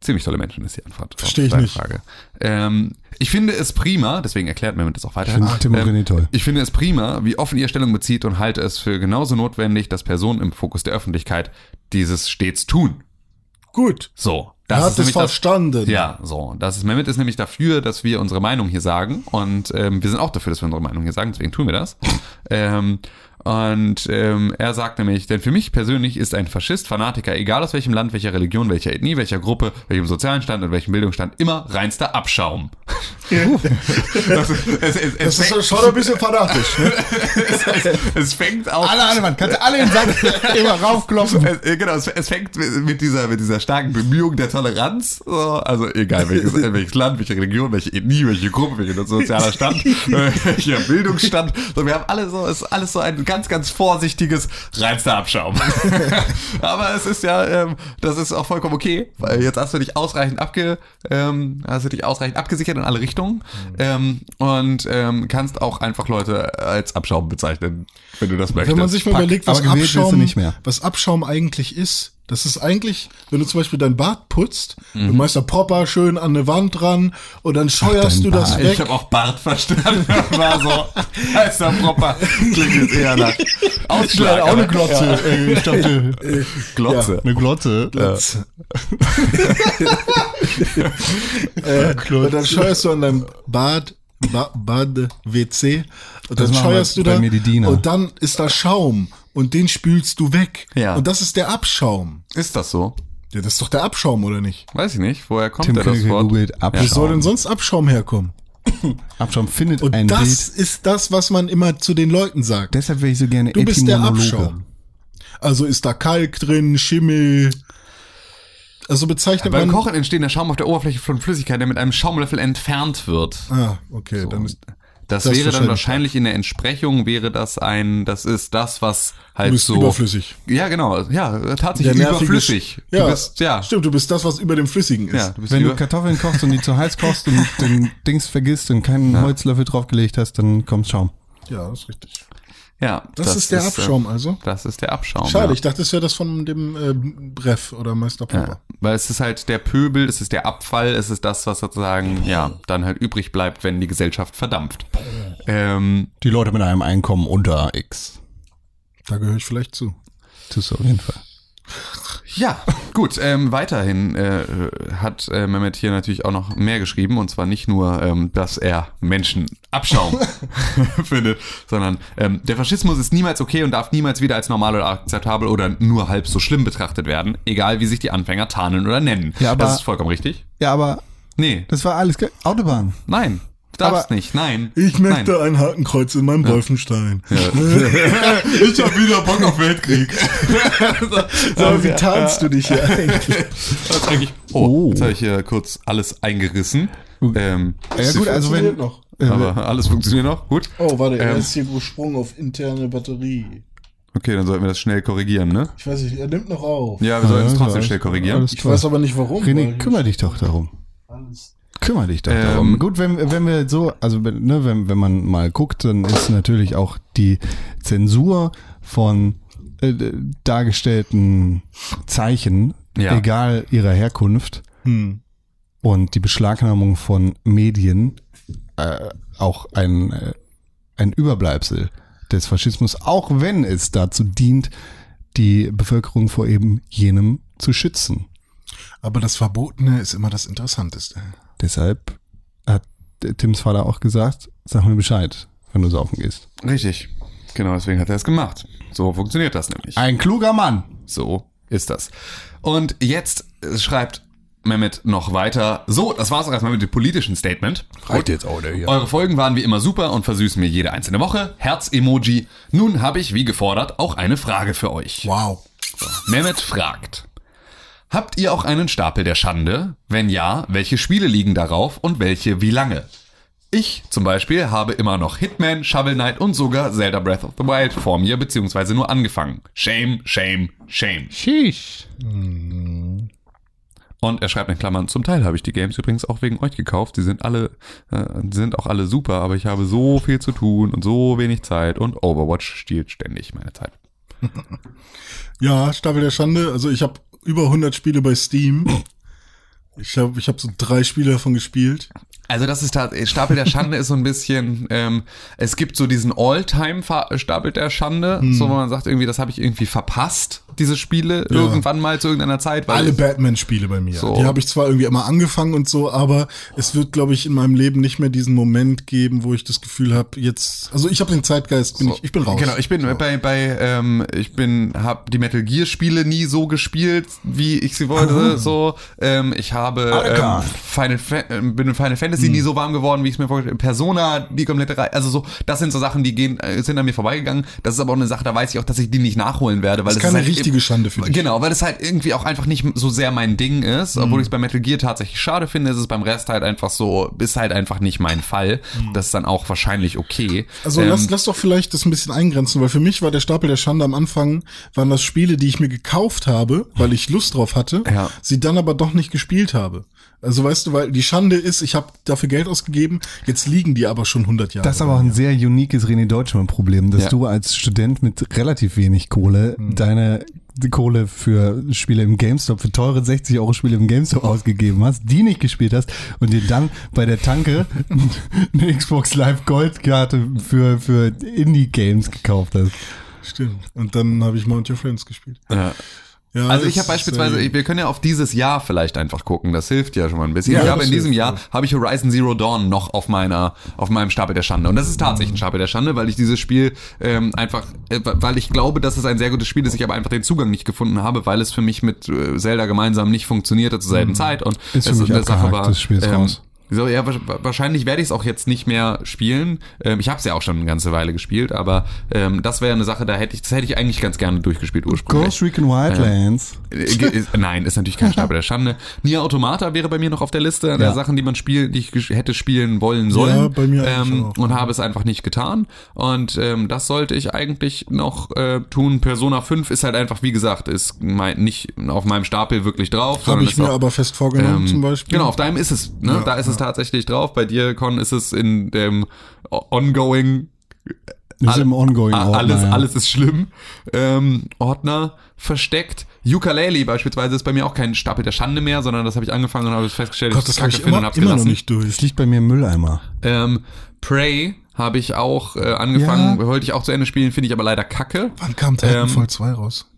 Ziemlich tolle Menschen ist die Antwort. auf Versteh ich nicht. Frage. Ähm, ich finde es prima, deswegen erklärt mir das auch weiter. Ich finde René toll. Ich finde es prima, wie offen ihr Stellung bezieht und halte es für genauso notwendig, dass Personen im Fokus der Öffentlichkeit dieses stets tun. Gut. So. Er hat es verstanden. ja, so. Das ist, Mehmet ist nämlich dafür, dass wir unsere Meinung hier sagen. Und ähm, wir sind auch dafür, dass wir unsere Meinung hier sagen, deswegen tun wir das. (laughs) ähm, und ähm, er sagt nämlich, denn für mich persönlich ist ein Faschist, Fanatiker, egal aus welchem Land, welcher Religion, welcher Ethnie, welcher Gruppe, welchem sozialen Stand und welchem Bildungsstand, immer reinster Abschaum. (laughs) das, ist- es, es, Das es, ist schon ein bisschen fanatisch. Ne? (laughs) es fängt auch Alle, alle, man kannst du alle in Sack (laughs) immer raufklopfen. Es, äh, genau, es, es fängt mit dieser, mit dieser starken Bemühung der Toleranz. So, also egal welches, äh, welches Land, welche Religion, welche Ethnie, welche Gruppe, welcher sozialer Stand, äh, welcher Bildungsstand. So, wir haben alle so, es ist alles so ein ganz, ganz vorsichtiges reinster Abschaum. (laughs) Aber es ist ja, ähm, das ist auch vollkommen okay, weil jetzt hast du dich ausreichend abge, ähm, hast du dich ausreichend abgesichert in alle Richtungen ähm, und ähm, kannst auch einfach Leute als Abschaum bezeichnen, wenn du das möchtest. Wenn man sich mal Pack. überlegt, was Abschaum, nicht mehr. was Abschaum eigentlich ist. Das ist eigentlich, wenn du zum Beispiel dein Bad putzt, Mhm. du machst da Propper schön an eine Wand ran und dann scheuerst dein du das Bart. weg. Ich habe auch Bart verstanden. (laughs) War so. Heißt der Proper. Klingt jetzt eher nach Ausschlag. auch eine Glotze. Äh, Ich dachte, (laughs) Glotze. eine Glotze. (laughs) äh, und dann scheuerst du an deinem Bad, ba Bad WC und Das dann scheuerst du da und dann ist da Schaum und den spülst du weg. Ja. Und das ist der Abschaum. Ist das so? Ja, das ist doch der Abschaum, oder nicht? Weiß ich nicht, woher kommt Tim der das Wort? googelt Wo soll Abschaum. denn sonst Abschaum herkommen? (laughs) Abschaum findet Und ein das Bild. ist das, was man immer zu den Leuten sagt. Deshalb wäre ich so gerne Du bist der. Abschaum. Also ist da Kalk drin, Schimmel. Also bezeichnet Beim man. Kochen entsteht der Schaum auf der Oberfläche von Flüssigkeit, der mit einem Schaumlöffel entfernt wird. Ah, okay, dann ist. Das, Das wäre dann wahrscheinlich. in der Entsprechung wäre das ein, das ist das, was Du halt bist so. überflüssig. Ja, genau. Ja, tatsächlich überflüssig. Sch- Ja, Du bist, ja. Stimmt, du bist das, was über dem Flüssigen ist. Ja, du bist Wenn du Kartoffeln kochst und die zu heiß kochst und (laughs) den Dings vergisst und keinen Holzlöffel draufgelegt hast, dann kommt Schaum. Ja, das ist richtig. Ja, Das, ist der äh, Abschaum also. Das ist der Abschaum. Schade, ja. ich dachte, das wäre das von dem äh, Breff oder Meister Ja, Popper. weil es ist halt der Pöbel, es ist der Abfall, es ist das, was sozusagen, ja, dann halt übrig bleibt, wenn die Gesellschaft verdampft. Ähm, Die Leute mit einem Einkommen unter X. Da gehöre ich vielleicht zu. Tust du auf jeden Fall. Ja, gut, ähm, weiterhin äh, hat äh, Mehmet hier natürlich auch noch mehr geschrieben und zwar nicht nur, ähm, dass er Menschen Abschaum (laughs) (laughs) findet, sondern ähm, der Faschismus ist niemals okay und darf niemals wieder als normal oder akzeptabel oder nur halb so schlimm betrachtet werden, egal wie sich die Anfänger tarnen oder nennen. Ja, aber- das ist vollkommen richtig. Ja, aber Nee, das war alles Autobahn. nein, darfst Aber- nicht, nein. Ich nein. möchte ein Hakenkreuz in meinem Wolfenstein. (laughs) Ich hab wieder Bock auf Weltkrieg. (laughs) So, wie tarnst du dich hier eigentlich? (laughs) Oh, Oh. jetzt habe ich hier kurz alles eingerissen. Ähm, Ja gut, also wenn noch. aber alles funktioniert noch, gut. Oh, warte, er Ähm. ist hier gesprungen auf interne Batterie. Okay, dann sollten wir das schnell korrigieren, ne? Ich weiß nicht, er nimmt noch auf. Ja, wir sollten es Ja, trotzdem schnell korrigieren. Ich weiß aber nicht warum. René, kümmere dich doch darum. alles- Kümmere dich doch Ähm, darum. Gut, wenn, wenn wir so, also wenn, ne, wenn, wenn man mal guckt, dann ist natürlich auch die Zensur von äh, dargestellten Zeichen, Ja. egal ihrer Herkunft, Hm. und die Beschlagnahmung von Medien äh, auch ein, äh, ein Überbleibsel des Faschismus, auch wenn es dazu dient, die Bevölkerung vor eben jenem zu schützen. Aber das Verbotene ist immer das Interessanteste. Deshalb hat Tims Vater auch gesagt, sag mir Bescheid, wenn du saufen gehst. Richtig. Genau, deswegen hat er es gemacht. So funktioniert das nämlich. Ein kluger Mann. So ist das. Und jetzt schreibt Mehmet noch weiter. So, das war's auch erstmal mit dem politischen Statement. Reicht jetzt auch, der hier. Eure Folgen waren wie immer super und versüßen mir jede einzelne Woche. Herz-Emoji. Nun habe ich, wie gefordert, auch eine Frage für euch. Wow. Mehmet fragt. Habt ihr auch einen Stapel der Schande? Wenn ja, welche Spiele liegen darauf und welche wie lange? Ich zum Beispiel habe immer noch Hitman, Shovel Knight und sogar Zelda Breath of the Wild vor mir, beziehungsweise nur angefangen. Shame, shame, shame. Sheesh. Und er schreibt in Klammern, zum Teil habe ich die Games übrigens auch wegen euch gekauft. Die sind alle, äh, sind auch alle super, aber ich habe so viel zu tun und so wenig Zeit und Overwatch stiehlt ständig meine Zeit. (laughs) Ja, Stapel der Schande. Also ich habe über 100 Spiele bei Steam. Ich habe ich hab so drei Spiele davon gespielt. Also das ist tat- Stapel der Schande ist so ein bisschen, ähm, es gibt so diesen All-Time-Stapel der Schande, so wo man sagt irgendwie, das habe ich irgendwie verpasst, diese Spiele, irgendwann mal zu irgendeiner Zeit. Alle Batman-Spiele bei mir. So. Die habe ich zwar irgendwie immer angefangen und so, aber es wird, glaube ich, in meinem Leben nicht mehr diesen Moment geben, wo ich das Gefühl habe, jetzt, also ich habe den Zeitgeist, bin ich, ich bin raus. Genau, ich bin bei bei ähm, ich bin habe die Metal Gear Spiele nie so gespielt, wie ich sie wollte. So, ähm, ich habe ähm, Alter. Final Fa ähm, bin in Final Fantasy Hm. nie so warm geworden, wie ich es mir vorgestellt. Persona, die komplette Reihe, also so, das sind so Sachen, die gehen äh, sind an mir vorbeigegangen. Das ist aber auch eine Sache, da weiß ich auch, dass ich die nicht nachholen werde, weil Das ist es keine halt richtige Schande für dich. Genau, weil es halt irgendwie auch einfach nicht so sehr mein Ding ist, Hm. obwohl ich es bei Metal Gear tatsächlich schade finde, ist es beim Rest halt einfach so, ist halt einfach nicht mein Fall. Das ist dann auch wahrscheinlich okay. Also Ähm, lass, lass doch vielleicht das ein bisschen eingrenzen, weil für mich war der Stapel der Schande am Anfang, waren das Spiele, die ich mir gekauft habe, weil ich Lust drauf hatte, Ja. sie dann aber doch nicht gespielt habe. Also weißt du, weil die Schande ist, ich habe dafür Geld ausgegeben, jetzt liegen die aber schon 100 Jahre. Das ist aber auch ein sehr uniques René Deutschmann-Problem, dass Ja. du als Student mit relativ wenig Kohle deine Kohle für Spiele im GameStop, für teure 60 Euro Spiele im GameStop ausgegeben hast, die nicht gespielt hast und dir dann bei der Tanke (laughs) eine Xbox Live Goldkarte für, für Indie-Games gekauft hast. Stimmt. Und dann habe ich Mount Your Friends gespielt. Ja. Ja, also ich habe beispielsweise, äh, wir können ja auf dieses Jahr vielleicht einfach gucken. Das hilft ja schon mal ein bisschen. Ja, ich habe in diesem Jahr ja. habe ich Horizon Zero Dawn noch auf meiner, auf meinem Stapel der Schande. Und das ist tatsächlich ein Stapel der Schande, weil ich dieses Spiel ähm, einfach, äh, weil ich glaube, dass es ein sehr gutes Spiel ist. Ich aber einfach den Zugang nicht gefunden habe, weil es für mich mit äh, Zelda gemeinsam nicht funktionierte zur selben Zeit. Und Ist für es mich Sache war, das Spiel ist raus. So, ja, wa- wahrscheinlich werde ich es auch jetzt nicht mehr spielen. Ähm, ich habe es ja auch schon eine ganze Weile gespielt, aber ähm, das wäre eine Sache, da hätte ich, das hätte ich eigentlich ganz gerne durchgespielt ursprünglich. Ghost Recon Wildlands. Äh, ist- Nein, ist natürlich kein Stapel der Schande. (laughs) Nier Automata wäre bei mir noch auf der Liste der Ja. Sachen, die man spielt, die ich hätte spielen wollen sollen. Ja, bei mir ähm, auch. Und habe es einfach nicht getan. Und ähm, das sollte ich eigentlich noch äh, tun. Persona 5 ist halt einfach, wie gesagt, ist mein, nicht auf meinem Stapel wirklich drauf. Habe ich mir auch, aber fest vorgenommen ähm, zum Beispiel. Genau, auf deinem ist es. Ne? Ja, da ist es tatsächlich drauf. Bei dir, Con, ist es in dem ongoing Ist im Ongoing Ordner, alles, ja. alles ist schlimm. Ähm, Ordner versteckt. Ukulele beispielsweise ist bei mir auch kein Stapel der Schande mehr, sondern das habe ich angefangen und habe festgestellt, Gott, das habe ich finde und immer, hab's immer noch nicht durch. Es liegt bei mir im Mülleimer. Ähm, Prey habe ich auch äh, angefangen, Ja. wollte ich auch zu Ende spielen, finde ich aber leider kacke. Wann kam Titanfall 2 raus?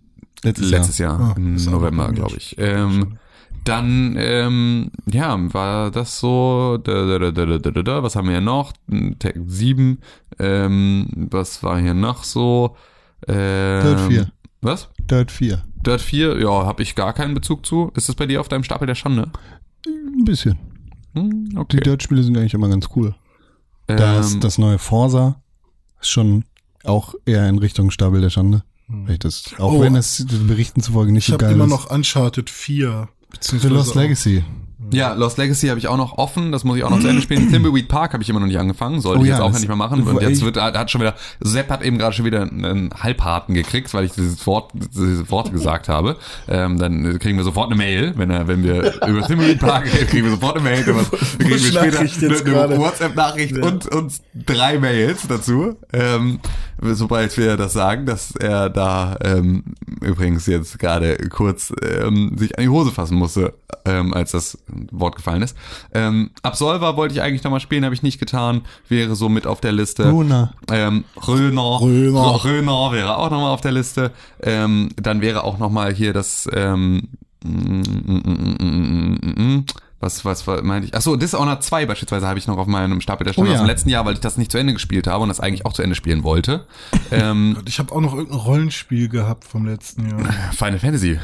Letztes, Letztes Jahr. Jahr, Ah, im November, glaube ich. Ähm, dann, ähm, ja, war das so, da, da, da, da, da, da, da, was haben wir hier noch? Tag 7, ähm, was war hier noch so? Ähm, Dirt 4. Was? Dirt 4. Dirt 4, ja, habe ich gar keinen Bezug zu. Ist das bei dir auf deinem Stapel der Schande? Ein bisschen. Hm, Die okay. Dirt-Spiele sind eigentlich immer ganz cool. Das, Ähm, das neue Forza ist schon auch eher in Richtung Stapel der Schande. Ich das, auch Oh. wenn es den Berichten zufolge nicht Ich so habe geil immer ist. noch Uncharted 4. The beziehungsweise Lost auch- Legacy. Ja, Lost Legacy habe ich auch noch offen, das muss ich auch noch zu Ende spielen. (clears throat) Thimbleweed Park habe ich immer noch nicht angefangen, sollte Oh ich ja, jetzt auch das- nicht mehr machen. Und jetzt wird, hat schon wieder, Sepp hat eben gerade schon wieder einen Halbharten gekriegt, weil ich dieses Wort, dieses Wort gesagt habe. Ähm, dann kriegen wir sofort eine Mail, wenn er, wenn wir über Thimbleweed Park reden, kriegen wir sofort eine Mail. Dann (laughs) kriegen wir später eine, eine. WhatsApp-Nachricht und, und drei Mails dazu. Ähm, sobald wir das sagen, dass er da ähm, übrigens jetzt gerade kurz ähm, sich an die Hose fassen musste, ähm, als das Wort gefallen ist. Ähm, Absolver wollte ich eigentlich nochmal spielen, habe ich nicht getan. Wäre so mit auf der Liste. Runa. Ähm, Röner. Röner. Röner wäre auch nochmal auf der Liste. Ähm, dann wäre auch nochmal hier das ähm, mm, mm, mm, was, was, was meinte ich? Achso, Dishonored 2 beispielsweise habe ich noch auf meinem Stapel der Stand Oh aus ja. dem letzten Jahr, weil ich das nicht zu Ende gespielt habe und das eigentlich auch zu Ende spielen wollte. (laughs) ähm, Ich habe auch noch irgendein Rollenspiel gehabt vom letzten Jahr. Final Fantasy.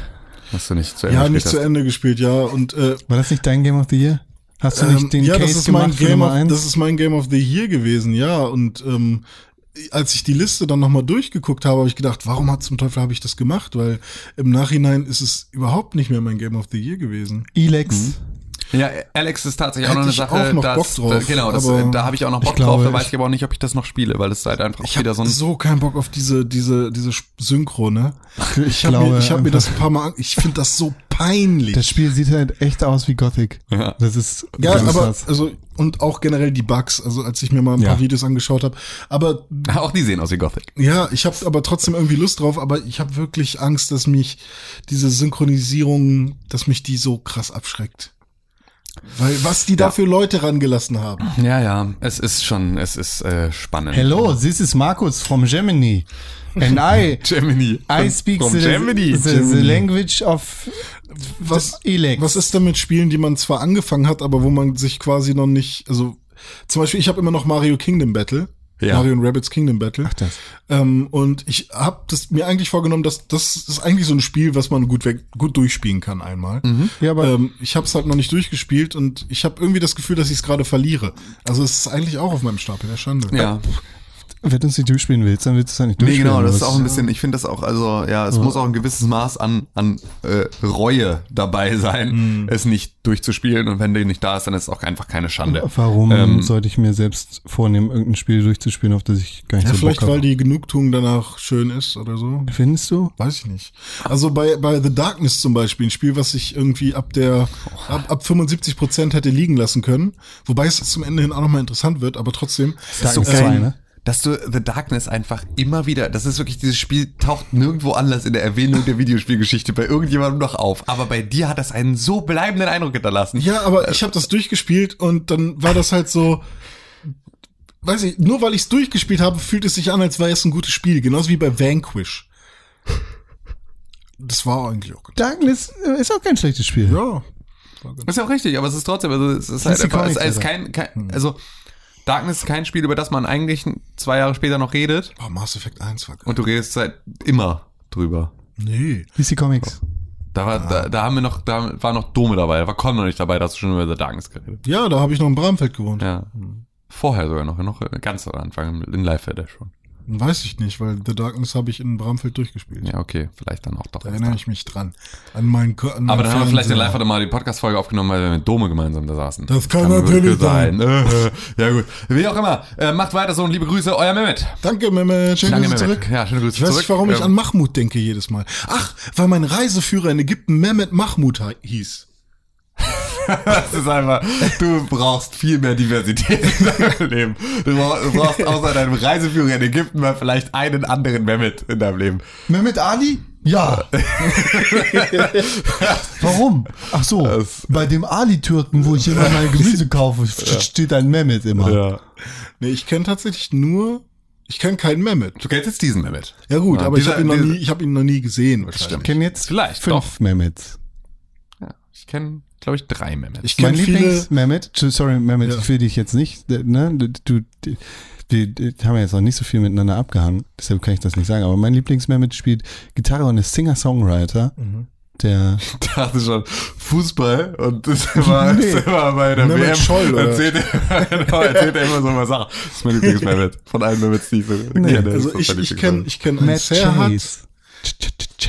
Hast du nicht zu Ende Ja, gespielt nicht zu. Ende gespielt, ja. Und äh, War das nicht dein Game of the Year? Hast du ähm, nicht den ja, Case das ist mein gemacht für Game Nummer of, 1? das ist mein Game of the Year gewesen, ja. Und ähm, als ich die Liste dann nochmal durchgeguckt habe, habe ich gedacht, warum hat zum Teufel habe ich das gemacht? Weil im Nachhinein ist es überhaupt nicht mehr mein Game of the Year gewesen. Elex. Ja, Alex ist tatsächlich auch noch eine ich Sache, auch noch das, Bock drauf, genau, das, da habe ich auch noch Bock glaube, drauf, da weiß ich- aber auch nicht, ob ich das noch spiele, weil es halt einfach Ich wieder so ein so keinen Bock auf diese diese diese Synchro, ne? (laughs) Ich, Ich habe mir, ich hab mir das ein paar Mal, an- ich finde das so peinlich. Das Spiel sieht halt echt aus wie Gothic. Ja. Das ist ja, das ist aber das. also und auch generell die Bugs, also als ich mir mal ein paar Ja. Videos angeschaut habe, aber (laughs) auch die sehen aus wie Gothic. Ja, ich habe aber trotzdem irgendwie Lust drauf, aber ich habe wirklich Angst, dass mich diese Synchronisierung, dass mich die so krass abschreckt. Weil was die da für Leute rangelassen haben. Ja, ja, es ist schon, es ist äh, spannend. Hello, this is Markus from Germany. And I (laughs) Gemini. I speak From the, Germany. the, the language of Was, Elex. was ist denn mit Spielen, die man zwar angefangen hat, aber wo man sich quasi noch nicht, also zum Beispiel, ich habe immer noch Mario Kingdom Battle. Ja. Mario und Rabbits Kingdom Battle. Ach, das. Ähm, und ich habe das mir eigentlich vorgenommen, dass das ist eigentlich so ein Spiel, was man gut weg, gut durchspielen kann einmal. Ja, aber ähm, ich habe es halt noch nicht durchgespielt und ich habe irgendwie das Gefühl, dass ich es gerade verliere. Also es ist eigentlich auch auf meinem Stapel der Schande. Ja, wenn du es nicht durchspielen willst, dann willst du es ja nicht nee, durchspielen. genau, das ist auch ein bisschen, ich finde das auch, also ja, es muss auch ein gewisses Maß an, an äh, Reue dabei sein, es nicht durchzuspielen und wenn der nicht da ist, dann ist es auch einfach keine Schande. Warum Ähm, sollte ich mir selbst vornehmen, irgendein Spiel durchzuspielen, auf das ich gar nicht Ja, so vielleicht Bock weil habe? die Genugtuung danach schön ist oder so. Findest du? Weiß ich nicht. Also bei, bei The Darkness zum Beispiel, ein Spiel, was ich irgendwie ab der, ab, ab 75 Prozent hätte liegen lassen können. Wobei es zum Ende hin auch nochmal interessant wird, aber trotzdem. Das ist so Darkness geil, ne? Dass du The Darkness einfach immer wieder, das ist wirklich, dieses Spiel taucht nirgendwo anders in der Erwähnung der Videospielgeschichte bei irgendjemandem noch auf. Aber bei dir hat das einen so bleibenden Eindruck hinterlassen. Ja, aber ich habe das durchgespielt und dann war das halt so, weiß ich, nur weil ich es durchgespielt habe, fühlt es sich an, als wäre es ein gutes Spiel. Genauso wie bei Vanquish. das war eigentlich auch ganz Darkness äh, ist auch kein schlechtes Spiel. Ja. Ist ja auch richtig, aber es ist trotzdem, also es ist halt einfach, es ist kein, kein, also Darkness ist kein Spiel, über das man eigentlich zwei Jahre später noch redet Oh, Mass Effect 1 war geil. und du redest seit immer drüber. Nee. DC Comics. Da war, da, da haben wir noch, da war noch Dome dabei, da war Con noch nicht dabei, da hast du schon über The Darkness geredet. Ja, da habe ich noch in Bramfeld gewohnt. Ja. Vorher sogar noch, noch ganz am Anfang, in live schon. Weiß ich nicht, weil The Darkness habe ich in Bramfeld durchgespielt. Ja, okay, vielleicht dann auch doch. Da erinnere ich mich dran. An meinen an Aber meinen dann haben wir vielleicht in live mal die Podcast-Folge aufgenommen, weil wir mit Dome gemeinsam da saßen. Das kann natürlich sein. (laughs) ja gut. Wie auch immer, äh, macht weiter so und liebe Grüße, euer Mehmet. Danke, Mehmet. Schöne Danke, Grüße Mehmet. zurück. Ja, schöne Grüße Ich weiß zurück. nicht, warum ich Ähm, an Mahmoud denke jedes Mal. Ach, weil mein Reiseführer in Ägypten Mehmet Mahmoud hieß. Das ist einfach, du brauchst viel mehr Diversität in deinem Leben. Du brauchst, außer deinem Reiseführer in Ägypten mal vielleicht einen anderen Mehmet in deinem Leben. Mehmet Ali? Ja. Warum? Ach so, Das- bei dem Ali-Türken, wo ich immer mein Gemüse kaufe, (laughs) steht ein Mehmet immer. Ja. Nee, ich kenne tatsächlich nur, ich kenne keinen Mehmet. Du kennst jetzt diesen Mehmet. Ja gut, Ja, aber ich dieser- habe ihn, noch dieser- nie- ich hab ihn noch nie gesehen. Wahrscheinlich. Ich kenne jetzt Vielleicht, fünf Mehmets. Ja, ich kenne, glaube ich, drei Mehmets. Ich Mein kenne viele. Lieblings-Mehmet, sorry Mehmet, Ja. ich will dich jetzt nicht, ne, du, du, die haben ja jetzt noch nicht so viel miteinander abgehangen, deshalb kann ich das nicht sagen, aber mein Lieblings-Mehmet spielt Gitarre und ist Singer-Songwriter, Mhm. der, dachte schon Fußball und (laughs) das war, Nee. das war bei der Mehmet WM. Scholl, oder? erzählt, er, (laughs) genau, erzählt er immer so mal Sachen. Das ist mein Lieblings-Mehmet. Von allen Mehmets, die ich so kenne. Also ich, ich kenne ich kenn Matt Serhat, Chase.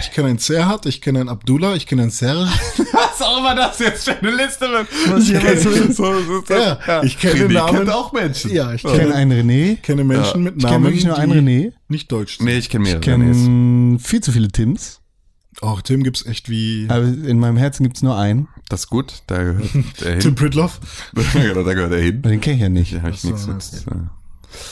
Ich kenne einen Serhat, ich kenne einen Abdullah, ich kenne einen Serge. (laughs) Was auch immer das jetzt für eine Liste wird. Was hier was so ist. so, so, so. Ja, ich kenne René den Namen. kennt auch Menschen. Ja, ich Ich kenne kenne, einen René, kenne Menschen mit ich Namen, kenne wirklich nur einen René, nicht deutsch sind. Nee, ich kenne mehrere ich kenne viel zu viele Tims, Auch Tim gibt's echt wie aber in meinem Herzen gibt es nur einen, Das ist gut, da gehört (laughs) der Tim hin. Pritloff. genau, (laughs) da gehört er hin. den kenne ich ja nicht. Da habe ich so, nichts okay. mit.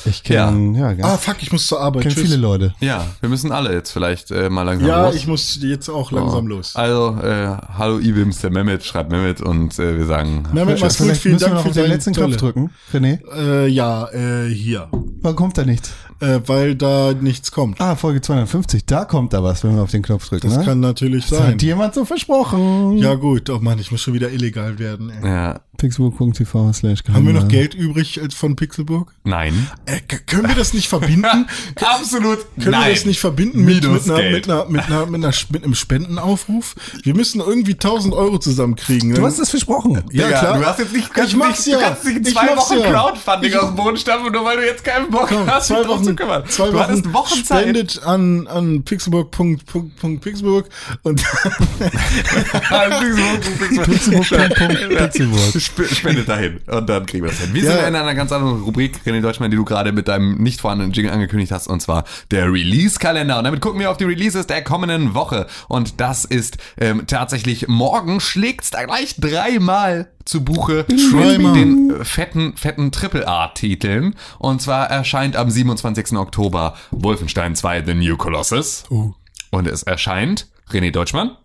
Ich kenne, ja, Ah, ganz, fuck, ich muss zur Arbeit. kenne Tschüss. viele Leute. Ja, wir müssen alle jetzt vielleicht äh, mal langsam Ja, los. ich muss jetzt auch langsam Oh. los. Also, äh, hallo Ibims, der Mehmet, schreibt Mehmet und äh, wir sagen Mehmet, mach's gut, vielen müssen wir Dank noch für den letzten. Knopf drücken, René. Äh, ja, äh, hier. Warum kommt da nichts? Äh, weil da nichts kommt. Ah, Folge 250, da kommt da was, wenn wir auf den Knopf drücken. Das ne? kann natürlich das sein. hat jemand so versprochen. Ja gut, oh Mann, ich muss schon wieder illegal werden. Ey. Ja, Pixelburg.tv slash Haben wir noch Geld übrig als von Pixelburg? nein. Äh, können wir das nicht verbinden? (laughs) Absolut Können wir das nicht verbinden mit, mit, einer, mit, einer, mit, einer, mit, einer, mit einem Spendenaufruf? Wir müssen irgendwie 1000 Euro zusammenkriegen. Du hast es versprochen. ja, Digga, klar. Du hast jetzt nicht, kannst Ich mach's nicht, ja. Du kannst nicht zwei mach's Wochen ja. Crowdfunding Ich- aus dem Boden stampfen, nur weil du jetzt keinen Bock Komm, hast, zwei Wochen, zu kümmern. (laughs) zwei du Wochen hattest Wochen Zeit. spendet an, an pixelburg.pixelburg und (laughs) Pixelburg. Sp spendet dahin und dann kriegen wir das hin. Wir Ja. sind in einer ganz anderen Rubrik, René Deutschmann, die du gerade mit deinem nicht vorhandenen Jingle angekündigt hast, und zwar der Release-Kalender. Und damit gucken wir auf die Releases der kommenden Woche. Und das ist ähm, tatsächlich morgen schlägt's da gleich dreimal zu Buche mit den äh, fetten, fetten Triple-A-Titeln. Und zwar erscheint am 27. Oktober Wolfenstein 2 The New Colossus. Oh. Und es erscheint René Deutschmann.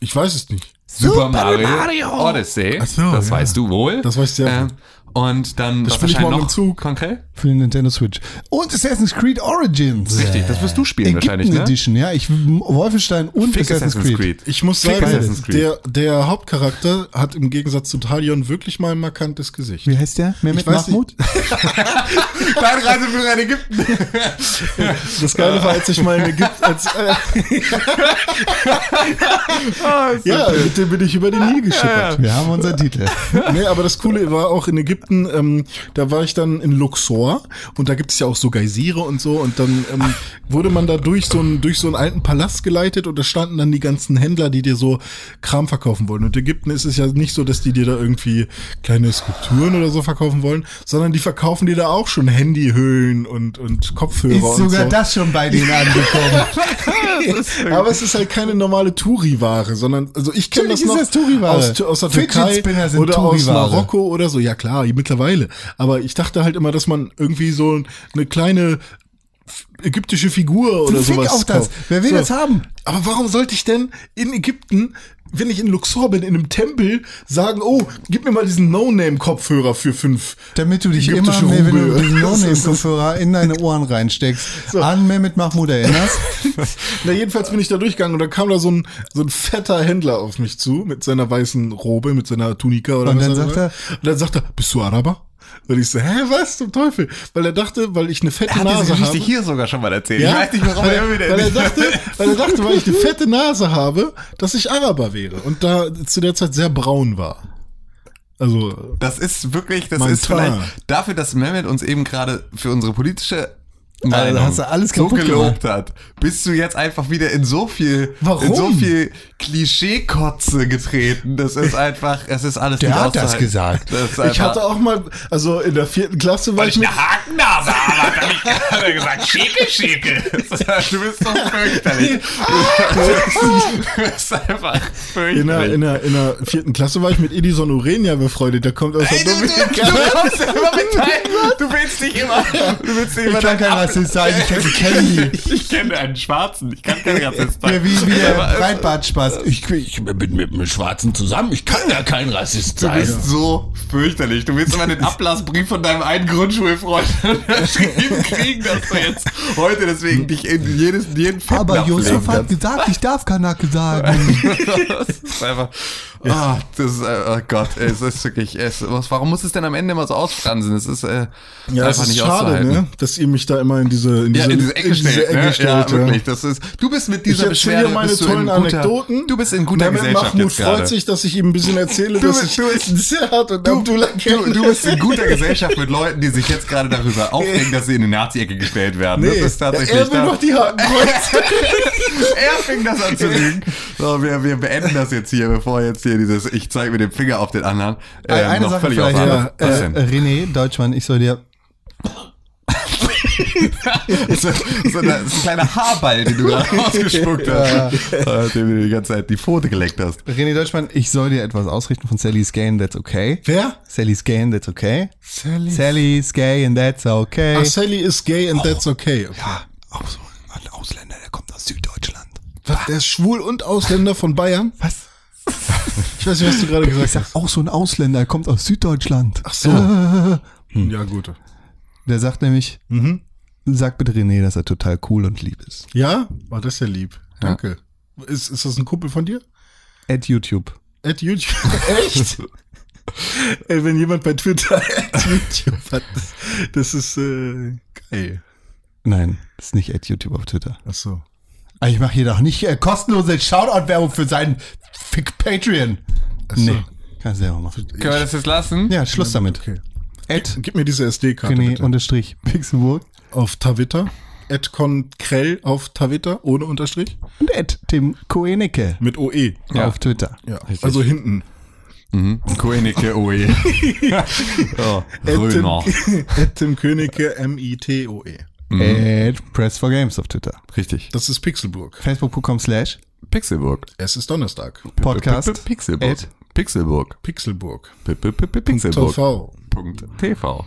ich weiß es nicht. Super, Mario, Mario. Odyssey. Ach so, das ja. weißt du wohl. Das weiß ich sehr Ähm, gut. Und dann, Das was ich morgen noch im Zug. konkret? Für den Nintendo Switch. Und Assassin's Creed Origins. Richtig, das wirst du spielen Ägypten wahrscheinlich, ne? Edition, ja. Ich, Wolfenstein und Fick Assassin's, Creed. Ich muss Fick sagen, Assassin's Creed. der, der Hauptcharakter hat im Gegensatz zu Talion wirklich mal ein markantes Gesicht. Wie heißt der? Mehmet Ich weiß Mahmoud? Dein Reiseführer in Ägypten. Das Geile war, als ich mal in Ägypten, als, äh, (laughs) ja, mit dem bin ich über den Nil geschippert. Wir haben unseren Titel. nee, aber das Coole war auch in Ägypten, ähm, da war ich dann in Luxor und da gibt es ja auch so Geysire und so und dann ähm, wurde man da durch so, einen, durch so einen alten Palast geleitet und da standen dann die ganzen Händler, die dir so Kram verkaufen wollen. Und in Ägypten ist es ja nicht so, dass die dir da irgendwie kleine Skulpturen oder so verkaufen wollen, sondern die verkaufen dir da auch schon Handyhüllen und, und Kopfhörer Ist sogar so. das schon bei denen (laughs) angekommen. (laughs) Aber es ist halt keine normale Touri-Ware, sondern, also ich kenne das noch ist das Touri-Ware. aus, aus der Türkei oder aus. Marokko oder so. Ja klar, mittlerweile. Aber ich dachte halt immer, dass man irgendwie so eine kleine ägyptische Figur oder Fick sowas auch das. kauft. Wer will So. das haben? Aber warum sollte ich denn in Ägypten wenn ich in Luxor bin, in einem Tempel, sagen, oh, gib mir mal diesen No-Name-Kopfhörer für fünf. Damit du dich immer mehr, wenn du diesen (laughs) No-Name-Kopfhörer in deine Ohren reinsteckst, an Mehmet Mahmoud erinnerst. (laughs) Na, jedenfalls bin ich da durchgegangen und dann kam da so ein, so ein fetter Händler auf mich zu mit seiner weißen Robe, mit seiner Tunika oder Und was dann sagt er- und dann sagt er, bist du Araber? Und ich so, hä, was zum Teufel? Weil er dachte, weil ich eine fette Er Nase habe. hier sogar schon mal erzählt. Ja? Ich weiß nicht, warum weil, er wieder weil er dachte, weil er dachte, weil ich eine fette Nase habe, dass ich Araber wäre und da zu der Zeit sehr braun war. Also Das ist wirklich, das ist vielleicht dafür, dass Mehmet uns eben gerade für unsere politische Meinung Also hast du alles so gelobt hat, bist du jetzt einfach wieder in so viel, Warum? in so viel Klischeekotze getreten. Das ist einfach, es ist alles Der nicht hat das gesagt. Das ich hatte auch mal, also in der vierten Klasse war ich mit, Hakennase habe, hat er (laughs) gesagt, schicke, schicke. (laughs) Du bist so fürchterlich. (laughs) Du bist einfach in der, fürchterlich. in, der, in der vierten Klasse war ich mit Edison Urenia befreundet, der kommt aus der Ey, du, du, du, immer mit deinem, du willst nicht immer, du willst nicht immer Ich kann kein Rassist sein, ich kenne Kelly. Ich kenne einen Schwarzen, ich kann kein Rassist sein. Ja, wie, wie der Aber Breitbartspaß. Ich, ich bin mit einem Schwarzen zusammen, ich kann ja kein Rassist Du sein. bist so fürchterlich. Du willst immer den Ablassbrief von deinem einen Grundschulfreund (laughs) unterschrieben kriegen, dass du jetzt heute deswegen dich in jedes, jeden Aber Fettnapf Josef hat gesagt, ich darf Kanake sagen. (laughs) das ist einfach, (laughs) ah, das ist, äh, oh Gott, ey, es ist wirklich, es, was, warum muss es denn am Ende immer so ausfransen? Es ist, äh, Ja, es einfach ist nicht schade, ne? dass ihr mich da immer in diese, in Ja, diese, in diese Ecke stellt, Ecke ne? stellt, ja, ja. wirklich. Das ist, du bist mit Ich dieser erzähle Beschwerde dir meine du tollen in guter, Anekdoten. Du bist in guter Gesellschaft Mahmoud jetzt gerade. freut sich, dass ich ihm ein bisschen erzähle, Du dass bist- ich du bist- (laughs) Serhat und Abdullah Du, kenne. du bist in guter (laughs) Gesellschaft mit Leuten, die sich jetzt gerade darüber aufregen, dass sie in die Nazi-Ecke gestellt werden. Nee, das ist tatsächlich. er will da- doch die Hakenkreuze. er fing das an zu lügen. So, wir, wir beenden das jetzt hier, bevor jetzt hier dieses, ich zeige mit dem Finger auf den anderen. ähm, Eine noch Sache vielleicht noch. Was Äh? René Deutschmann, ich soll dir (laughs) so, so eine, so ein kleiner Haarball, den du gerade (laughs) ausgespuckt hast. Äh, dem du die ganze Zeit die Pfote geleckt hast. René Deutschmann, ich soll dir etwas ausrichten von Sally's Gay and That's Okay. Wer? Sally's Gay and That's Okay. Sally. Sally's Gay and That's Okay. Ach, Sally is gay and that's okay. okay. Ja, auch so ein Ausländer, der kommt aus Süddeutschland. Was, der ist schwul und Ausländer von Bayern? Was? Ich weiß nicht, was du gerade Ich gesagt sag hast. auch so ein Ausländer, der kommt aus Süddeutschland. Ach so. (laughs) Ja, gut. Der sagt nämlich, sag bitte René, dass er total cool und lieb ist. Ja? War das ja lieb. Danke. Ist, ist das ein Kumpel von dir? At YouTube. At YouTube. (laughs) Echt? Ey, wenn jemand bei Twitter (laughs) at YouTube hat, das, das ist äh, geil. Nein, das ist nicht at YouTube auf Twitter. Ach so. Aber Ich mache hier doch nicht äh, kostenlose Shoutout-Werbung für seinen Fick Patreon. Ach so. Nee, kann selber machen. Können wir das jetzt lassen? Ja, Schluss damit. Okay. At Gib mir diese SD-Karte René bitte. unterstrich Pixelburg Auf Twitter. At Konkrell auf Twitter, ohne Unterstrich. und at Tim Koenecke Mit OE. Ja. auf Twitter. Ja, also hinten. Mhm. Koenike Oe. (laughs) oh, Röner. At Tim Königke, (laughs) M-I-T-O-E. At Press for Games auf Twitter. Richtig. Das ist Pixelburg. Facebook.com slash Pixelburg. Es ist Donnerstag. Podcast. Pixelburg. At Pixelburg. Pixelburg. P- p- p- Pixelburg. TV. Punkt TV.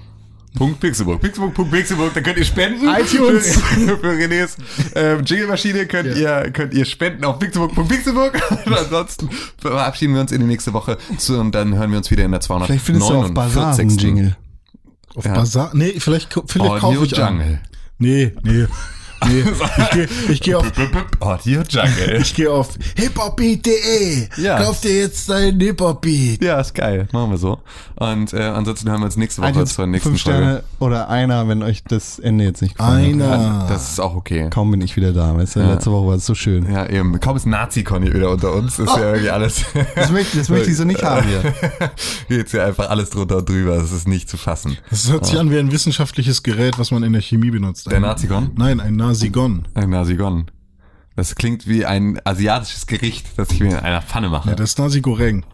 Punkt Pixelburg. Pixelburg, Punkt Pixelburg, da könnt ihr spenden. iTunes. Für, (laughs) für Renés ähm, Jingle-Maschine könnt, ihr, könnt ihr spenden auf Pixelburg.pixelburg. Und (laughs) ansonsten verabschieden wir uns in die nächste Woche zu, und dann hören wir uns wieder in der 249. Vielleicht findest du auf Bazaar Jingle. Auf Ja. Bazar. Nee, vielleicht, vielleicht kaufe Audio ich einen. Jungle. Nee, nee. Nee. (laughs) Ich gehe ich geh auf, (laughs) Audio Jungle. ich geh auf hiphopbeat.de. Ja. Kauf dir jetzt dein Hiphopbeat. Ja, ist geil. Machen wir so. Und äh, ansonsten hören wir uns nächste Woche zur nächsten fünf Folge. Sterne oder einer, wenn euch das Ende jetzt nicht gefallen hat. Einer. Das ist auch okay. Kaum bin ich wieder da. Weißt du? Letzte Woche war es so schön. Ja, eben. Kaum ist Nazi-Con hier wieder unter uns. Ist ja (laughs) irgendwie alles. Das möchte, das möchte ich so nicht haben hier. Hier ist ja einfach alles drunter und drüber. Das ist nicht zu fassen. Das hört sich an wie ein wissenschaftliches Gerät, was man in der Chemie benutzt. Der Nazigon? Nein, ein Nasigon. Ein Nasigon. Das klingt wie ein asiatisches Gericht, das ich mir in einer Pfanne mache. Ja, das ist Nasi-Goreng.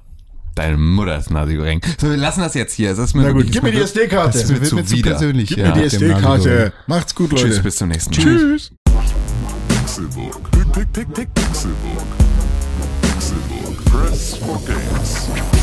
Deine Mutter ist Nasi-Goreng. So, wir lassen das jetzt hier. Es ist mir Na gut, wirklich- gib mir die SD-Karte. Wird zu mir zu wieder. persönlich. Gib ja, mir die SD-Karte. Macht's gut, Leute. Tschüss, bis zum nächsten Mal. Tschüss. Pixelbook. Pixelbook. Press for games.